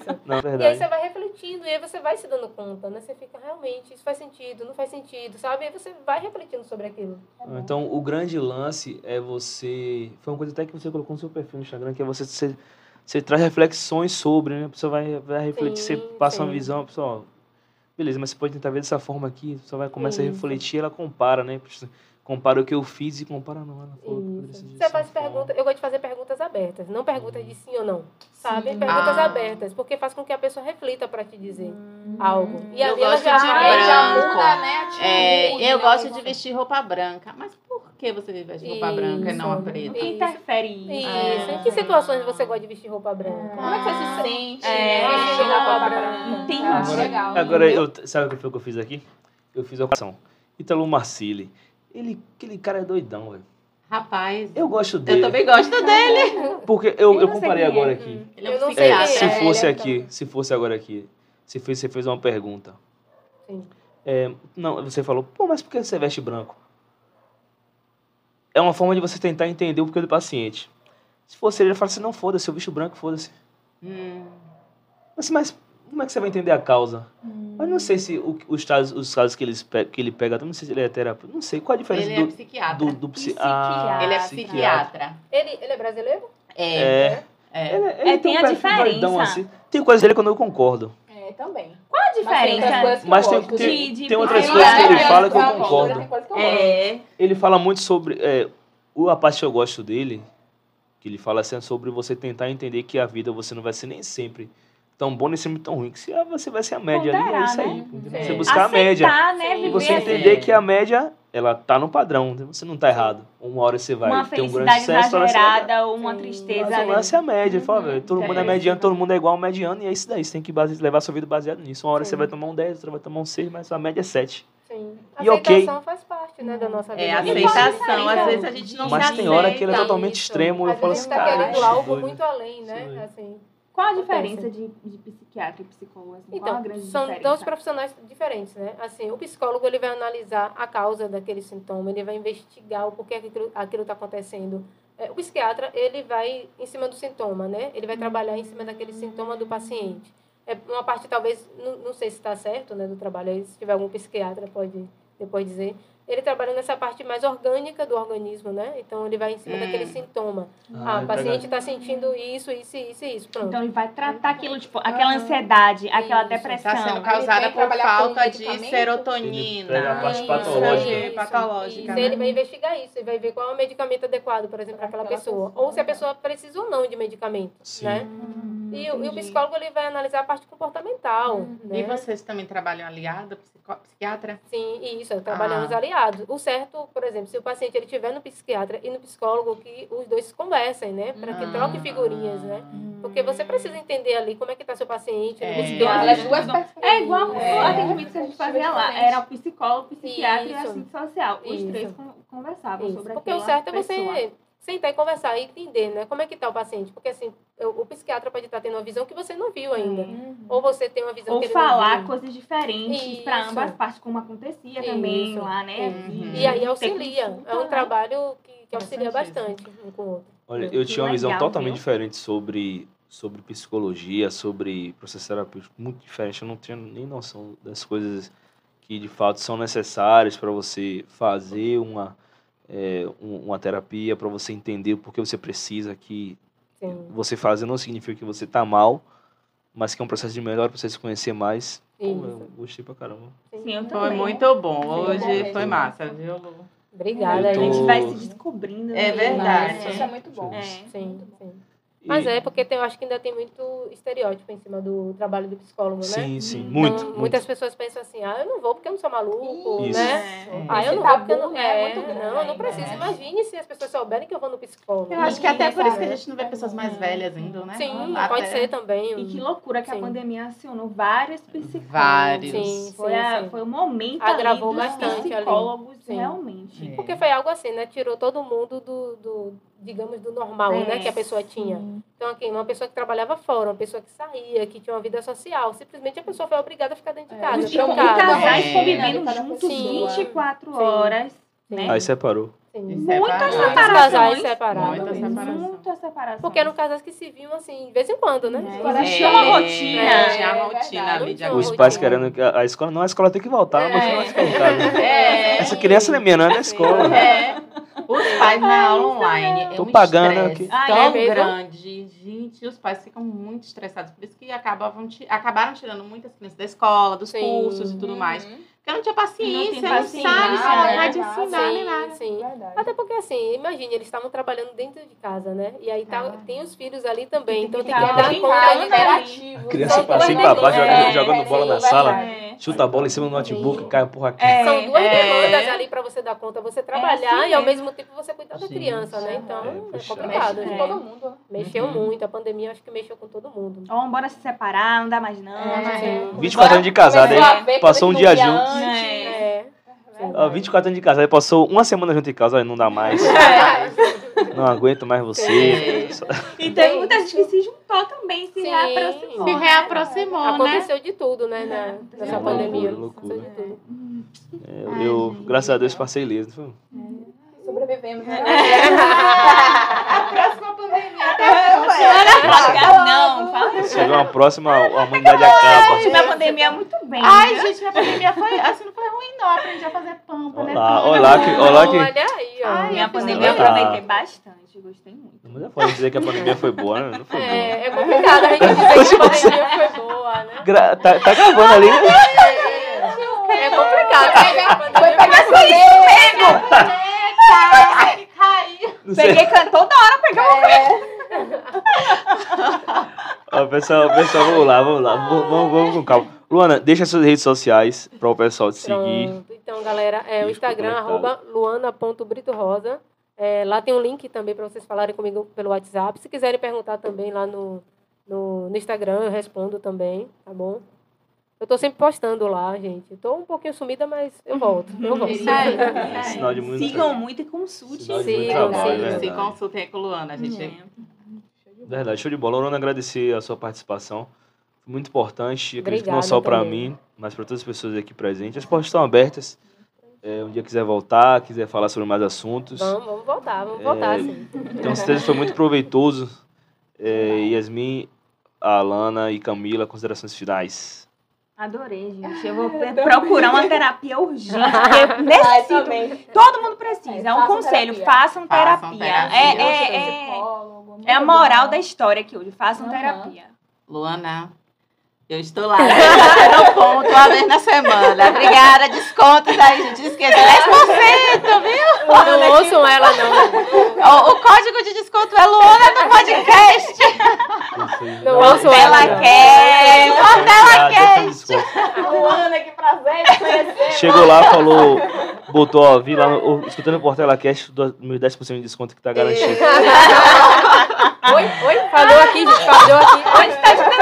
isso. Não, é E aí você vai refletindo, e aí você vai se dando conta, né? Você fica, realmente, isso faz sentido, não faz sentido, sabe? E aí você vai refletindo sobre aquilo. Então, o grande lance é você. Foi uma coisa até que você colocou no seu perfil no Instagram, que é você. Você, você traz reflexões sobre, né? A pessoa vai, vai refletir, você Sim, passa uma sim. visão, a pessoa, ó, beleza, mas você pode tentar ver dessa forma aqui, a pessoa vai começar a Isso. refletir, ela compara, né? Compara o que eu fiz e compara não. Ela falou, Isso. Você faz forma. perguntas, eu gosto de fazer perguntas abertas, não perguntas de sim ou não, sabe? Perguntas Ah. abertas, porque faz com que a pessoa reflita para te dizer algo. E Eu ali ela gosto já branco. já muda, né? atitude, É, eu né, gosto de vestir roupa branca. Mas por que você veste roupa branca e não a Isso. O preta? que interfere isso? Isso. Ah. Em que situações você gosta de vestir roupa branca? Como é que você se sente? É, né, vestindo roupa branca. Entendi. Agora, legal. agora eu, sabe o que foi que eu fiz aqui? Eu fiz a operação. Italo Marcilli. Ele, aquele cara é doidão, velho. Rapaz, Eu gosto eu dele. também gosto dele. Porque eu, Eu eu sei comparei é. agora aqui. Ele é Eu um É, se é, fosse é aqui, se fosse agora aqui, se fez, você fez uma pergunta. Sim. É, não, você falou, pô, mas por que você veste branco? É uma forma de você tentar entender o porquê do paciente. Se fosse ele, ele fala assim, não, foda-se, eu visto branco, foda-se. Hum. Mas, mas como é que você vai entender a causa? Mas não sei se o- os, casos, os casos que, eles pe- que ele pega, não sei se ele é terapeuta, não sei qual a diferença Ele é do, psiquiatra. do, do psi- Psiquiatra. ah, ele é psiquiatra. psiquiatra. Ele, ele é brasileiro? É. É. é. Ele, ele É, tem um a diferença. assim. Tem coisas dele quando eu concordo. É, também. Qual a Mas tem outras diferença? coisas que tem, tem, de- de tem outras Tem coisas que ele é, fala que eu concordo. tem que eu. É. Ele fala muito sobre. É, o- a parte que eu gosto dele, que ele fala assim, é sobre você tentar entender que a vida você não vai ser nem sempre tão bom nem sempre tão ruim. Que se ah, você vai ser a média ali, é Ponderar, isso aí. né? Você buscar a média. Aceitar, né? E você assim. entender que a média, ela tá no padrão. Você não tá errado. Uma hora você vai Uma ter um grande felicidade sucesso, vai- exagerada ou uma tristeza. Mas o lance é a média. Fala, velho, todo mundo é É. mediano, todo mundo é igual ao mediano, e é isso daí. Você tem que base- levar sua vida baseado nisso. Uma hora Sim. você vai tomar um 10, outra vai tomar um 6, mas sua média é 7. Sim. E ok. Aceitação faz parte, né, da nossa vida. É, aceitação. Às vezes a gente não Mas tem hora que ele é totalmente Isso. extremo. Eu Às falo vezes assim, tá cara, querendo algo muito além, né? Assim. Qual a diferença de, de psiquiatra e psicólogo? Assim? Então, são diferença? dois profissionais diferentes, né? Assim, o psicólogo ele vai analisar a causa daquele sintoma, ele vai investigar o porquê aquilo aquilo está acontecendo. É, o psiquiatra ele vai em cima do sintoma, né? Ele vai trabalhar em cima daquele sintoma do paciente. É uma parte talvez não, não sei se está certo, né, do trabalho. Aí, se tiver algum psiquiatra pode depois dizer. Ele trabalha nessa parte mais orgânica do organismo, né? Então ele vai em cima Hum. daquele sintoma. Ah, Ah, o paciente está sentindo isso, isso, isso, isso. Pronto. Então ele vai tratar aquilo, tipo, aquela ansiedade, aquela Isso. depressão. Está sendo causada por falta de serotonina. Ele pega a parte Isso, patológica. isso, patológica, Isso, né? ele vai investigar isso, ele vai ver qual é o medicamento adequado, por exemplo, para aquela Aquela pessoa. pessoa. Ou se a pessoa precisa ou não de medicamento, Sim. né? Hum, E, o- e o psicólogo ele vai analisar a parte comportamental, né? E vocês também trabalham aliado, psiquiatra? Sim, isso, trabalhamos Ah. aliados. O certo, por exemplo, se o paciente ele estiver no psiquiatra e no psicólogo, que os dois conversem, né? Para que Ah. troquem figurinhas, né? Porque você precisa entender ali como é que está seu paciente, É. as duas. É igual É. o atendimento que a gente fazia lá. Era o psicólogo, o psiquiatra e o Isso. assistente social. Os Isso. três con- conversavam Isso, sobre porque aquela o certo é pessoa. você sentar e conversar e entender, né? Como é que tá o paciente? Porque assim, o, o psiquiatra pode estar tendo uma visão que você não viu ainda. Ou você tem uma visão Ou que ele falar não viu. coisas diferentes para Isso. ambas partes, como acontecia também Isso. lá, né? Uhum. E aí auxilia. consulta, É um né? trabalho que, que auxilia Bastante um com o outro. Olha, Que eu tinha uma visão totalmente viu? diferente sobre, sobre psicologia, sobre processo terapêutico, muito diferente. Eu não tinha nem noção das coisas que de fato são necessárias para você fazer uma, é, um- uma terapia, para você entender o porquê você precisa, que Sim. você fazer não significa que você tá mal, mas que é um processo de melhor para você se conhecer mais. Pô, eu gostei pra caramba. Sim, eu Foi muito bom. Sim, Hoje bom foi massa, viu, Lu? Obrigada, Eu A tô- gente vai se descobrindo. É né? verdade. Isso é muito bom. É. Sim, sim. Mas E- é, porque tem, eu acho que ainda tem muito estereótipo em cima do trabalho do psicólogo, né? Sim, sim, Então, muito. muito. muitas pessoas pensam assim, ah, eu não vou porque eu não sou maluco, Isso. né? É. Ah, eu não vou porque eu não... né, é É, muito grande não, eu não ainda, preciso. né? Imagine se as pessoas souberem que eu vou no psicólogo. Eu acho que até por isso que a gente não vê pessoas mais velhas indo, né? Sim, Até- pode ser também. E que loucura que Sim. a pandemia acionou vários psicólogos. Vários. Sim, Foi, sim, a- sim. foi o momento Agravou ali dos bastante ali. psicólogos, Sim. realmente. É. Porque foi algo assim, né? Tirou todo mundo do, do digamos, do normal, É, né? Que a pessoa tinha. Então, aqui, uma pessoa que trabalhava fora, uma pessoa que saía, que tinha uma vida social. Simplesmente a pessoa foi obrigada a ficar dentro de É, casa, os E Ficam com trancada. casais É. convivendo juntos pessoa. 24 Sim. horas. Sim. Né? Aí separou. Sim. Muitas separações. casais separados. Muitas separações. Muitas separações. Porque eram casais que se viam assim, de vez em quando, né? É, Agora, existia uma É, rotina. Tinha a É rotina ali de Os tinha pais rotina. querendo que a, escola. Não, a escola tem que voltar, É. mas não vai ficar em casa. (laughs) É. Essa criança não é minha, não é na escola. É. Os pais na aula online. É Tô um pagando aqui. Tão é grande. Gente, os pais ficam muito estressados. Por isso que acabavam, acabaram tirando muitas crianças da escola, dos Sim. cursos e tudo mais. Porque não tinha paciência, não, paciência, sabe se não né? pode ensinar nem nada. Sim, sim. Verdade. Até porque, assim, imagine, eles estavam trabalhando dentro de casa, né? E aí tá, tem os filhos ali também, então tem que dar conta né? de interativo. Criança São pra pra baixo, jogando, bola na sim, sala. É. Chuta a bola em cima do notebook, Sim. cai porra aqui. É. São duas É. demandas ali para você dar conta, você trabalhar assim e ao mesmo. tempo você cuidar da criança, né? Então É, é, complicado. Mexe gente. com todo mundo. né? Mexeu Uhum. muito, a pandemia acho que mexeu com todo mundo. Ó, bora se separar, não dá mais não. É. Sim. 24 anos de casado, Começou a hein? Passou um dia não juntos. Antes. É. Ó, 24 anos de casado, passou uma semana junto em casa, não dá mais. Não aguento mais você. E teve muita gente que se juntou também, se Sim. reaproximou. Se reaproximou, né? Aconteceu de tudo, né? Na, É, nessa loucura, pandemia. loucura. De tudo. É, eu, eu, graças a Deus, passei ileso. Foi- Sobrevivemos, né? Próxima pandemia. Fala, Não, fala isso. Chegou uma próxima, a humanidade acaba. Minha pandemia é muito bem. Ai, né? gente, minha pandemia foi assim, não foi ruim, não. Aprendi a fazer pão, Olha panetone. lá, olha lá que. Olha lá que... Olha aí, ó. Ai, Minha pandemia eu também. aproveitei bastante, gostei muito. Não é pode dizer que a pandemia foi boa, né? Não foi boa. É, é complicado a gente dizer que a pandemia foi boa, né? Gra- tá, tá gravando ali, né? É complicado. né? A pandemia Foi pegar isso mesmo! Não sei. Peguei can- toda hora pegava. (laughs) Ó, pessoal, pessoal, vamos lá, vamos lá. Vamos, vamos, vamos com calma. Luana, deixa suas redes sociais para o pessoal te seguir. Pronto. Então, galera, é o Instagram, arroba luana.britorosa. É, lá tem um link também para vocês falarem comigo pelo WhatsApp. Se quiserem perguntar também lá no, no, no Instagram, eu respondo também, tá bom? Eu tô sempre postando lá, gente. Eu tô um pouquinho sumida, mas eu volto. Eu volto. Isso aí. É sinal de muito. Sigam muito e consulte. Sinal de Sim, trabalho, é Se consultem com a Luana, gente. É. Verdade, show de bola. Luana, agradecer a sua participação. Foi muito importante, acredito que não Obrigada só para mim, mas para todas as pessoas aqui presentes. As portas estão abertas. É, um dia quiser voltar, quiser falar sobre mais assuntos. Vamos, vamos voltar, vamos É, voltar, sim. Tenho certeza foi muito proveitoso. É, Yasmin, Alana e Camila, considerações finais. Adorei, gente. Eu vou (laughs) procurar uma terapia urgente. (laughs) Eu Ai, necessito. Todo mundo precisa. É um conselho. terapia. Façam Façam terapia. É, é, é, é a moral bom. da história aqui hoje. Façam Aham. terapia. Luana, eu estou lá. (laughs) Batendo ponto uma vez na semana. Obrigada, descontos aí, gente. Não esqueça, 10%, viu? Não ouçam ela, não. O, o código de desconto é Luana no podcast. Não ouçam Ela ela. quer. Um desconto. Luana, que prazer te conhecer. Chegou lá, falou, botou, ó, vi lá, no- o- escutando o Portela Cast, do- meus 10% de desconto que tá garantido. Oi, oi, falou aqui, gente, falou aqui.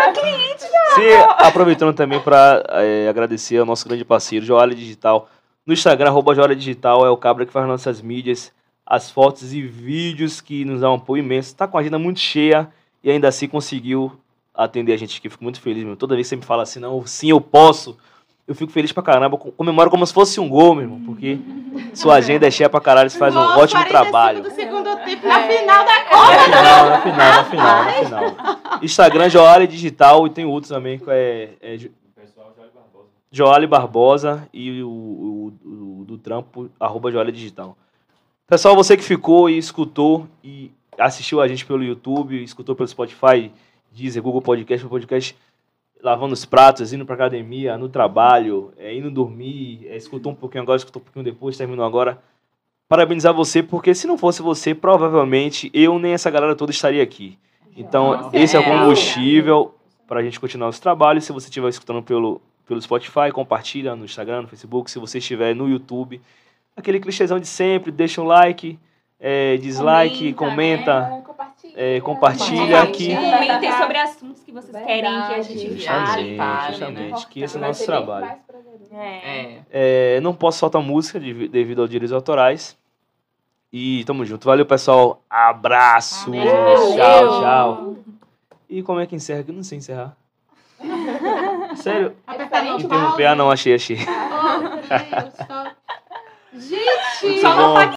Se aproveitando também para agradecer ao nosso grande parceiro, Joalha Digital. No Instagram, arroba Joalha Digital, é o cabra que faz nossas mídias, as fotos e vídeos que nos dá um apoio imenso. Está com a agenda muito cheia e ainda assim conseguiu atender a gente aqui. Fico muito feliz, meu. Toda vez que você me fala assim, não, sim, eu posso. Eu fico feliz pra caramba, com- comemoro como se fosse um gol, meu irmão, porque sua agenda é cheia pra caralho, você faz um Gol, ótimo 45 trabalho. do segundo tempo, na final da Copa. Na final, na final, na final, na final. Instagram, Joale Digital, e tem outros também, que é, é Jo- Joale Barbosa e o, o- o do trampo, arroba Joale Digital. Pessoal, você que ficou e escutou e assistiu a gente pelo YouTube, escutou pelo Spotify, Deezer, Google Podcast, podcast lavando os pratos, indo pra academia, no trabalho, é, indo dormir, é, escutou um pouquinho agora, escutou um pouquinho depois, terminou agora. Parabenizar você, porque se não fosse você, provavelmente eu nem essa galera toda estaria aqui. Então, Com esse é o combustível para a gente continuar os trabalhos. Se você estiver escutando pelo, pelo Spotify, compartilha no Instagram, no Facebook. Se você estiver no YouTube, aquele clichêzão de sempre, deixa um like, é, dislike, comenta. É, compartilha. É, compartilha aqui. Comentem sobre assuntos que vocês querem que a gente Justamente, fale, justamente, né? que esse é o nosso trabalho. prazeroso. É. É. É, não posso soltar música devi- devido aos direitos autorais. E tamo junto. Valeu, pessoal. Abraço. Valeu. Tchau, tchau. E como é que encerra? Eu não sei encerrar. (laughs) Sério? Interromper? Ah, não, achei, achei. Oh, meu Deus, (laughs) só- Gente! Muito bom.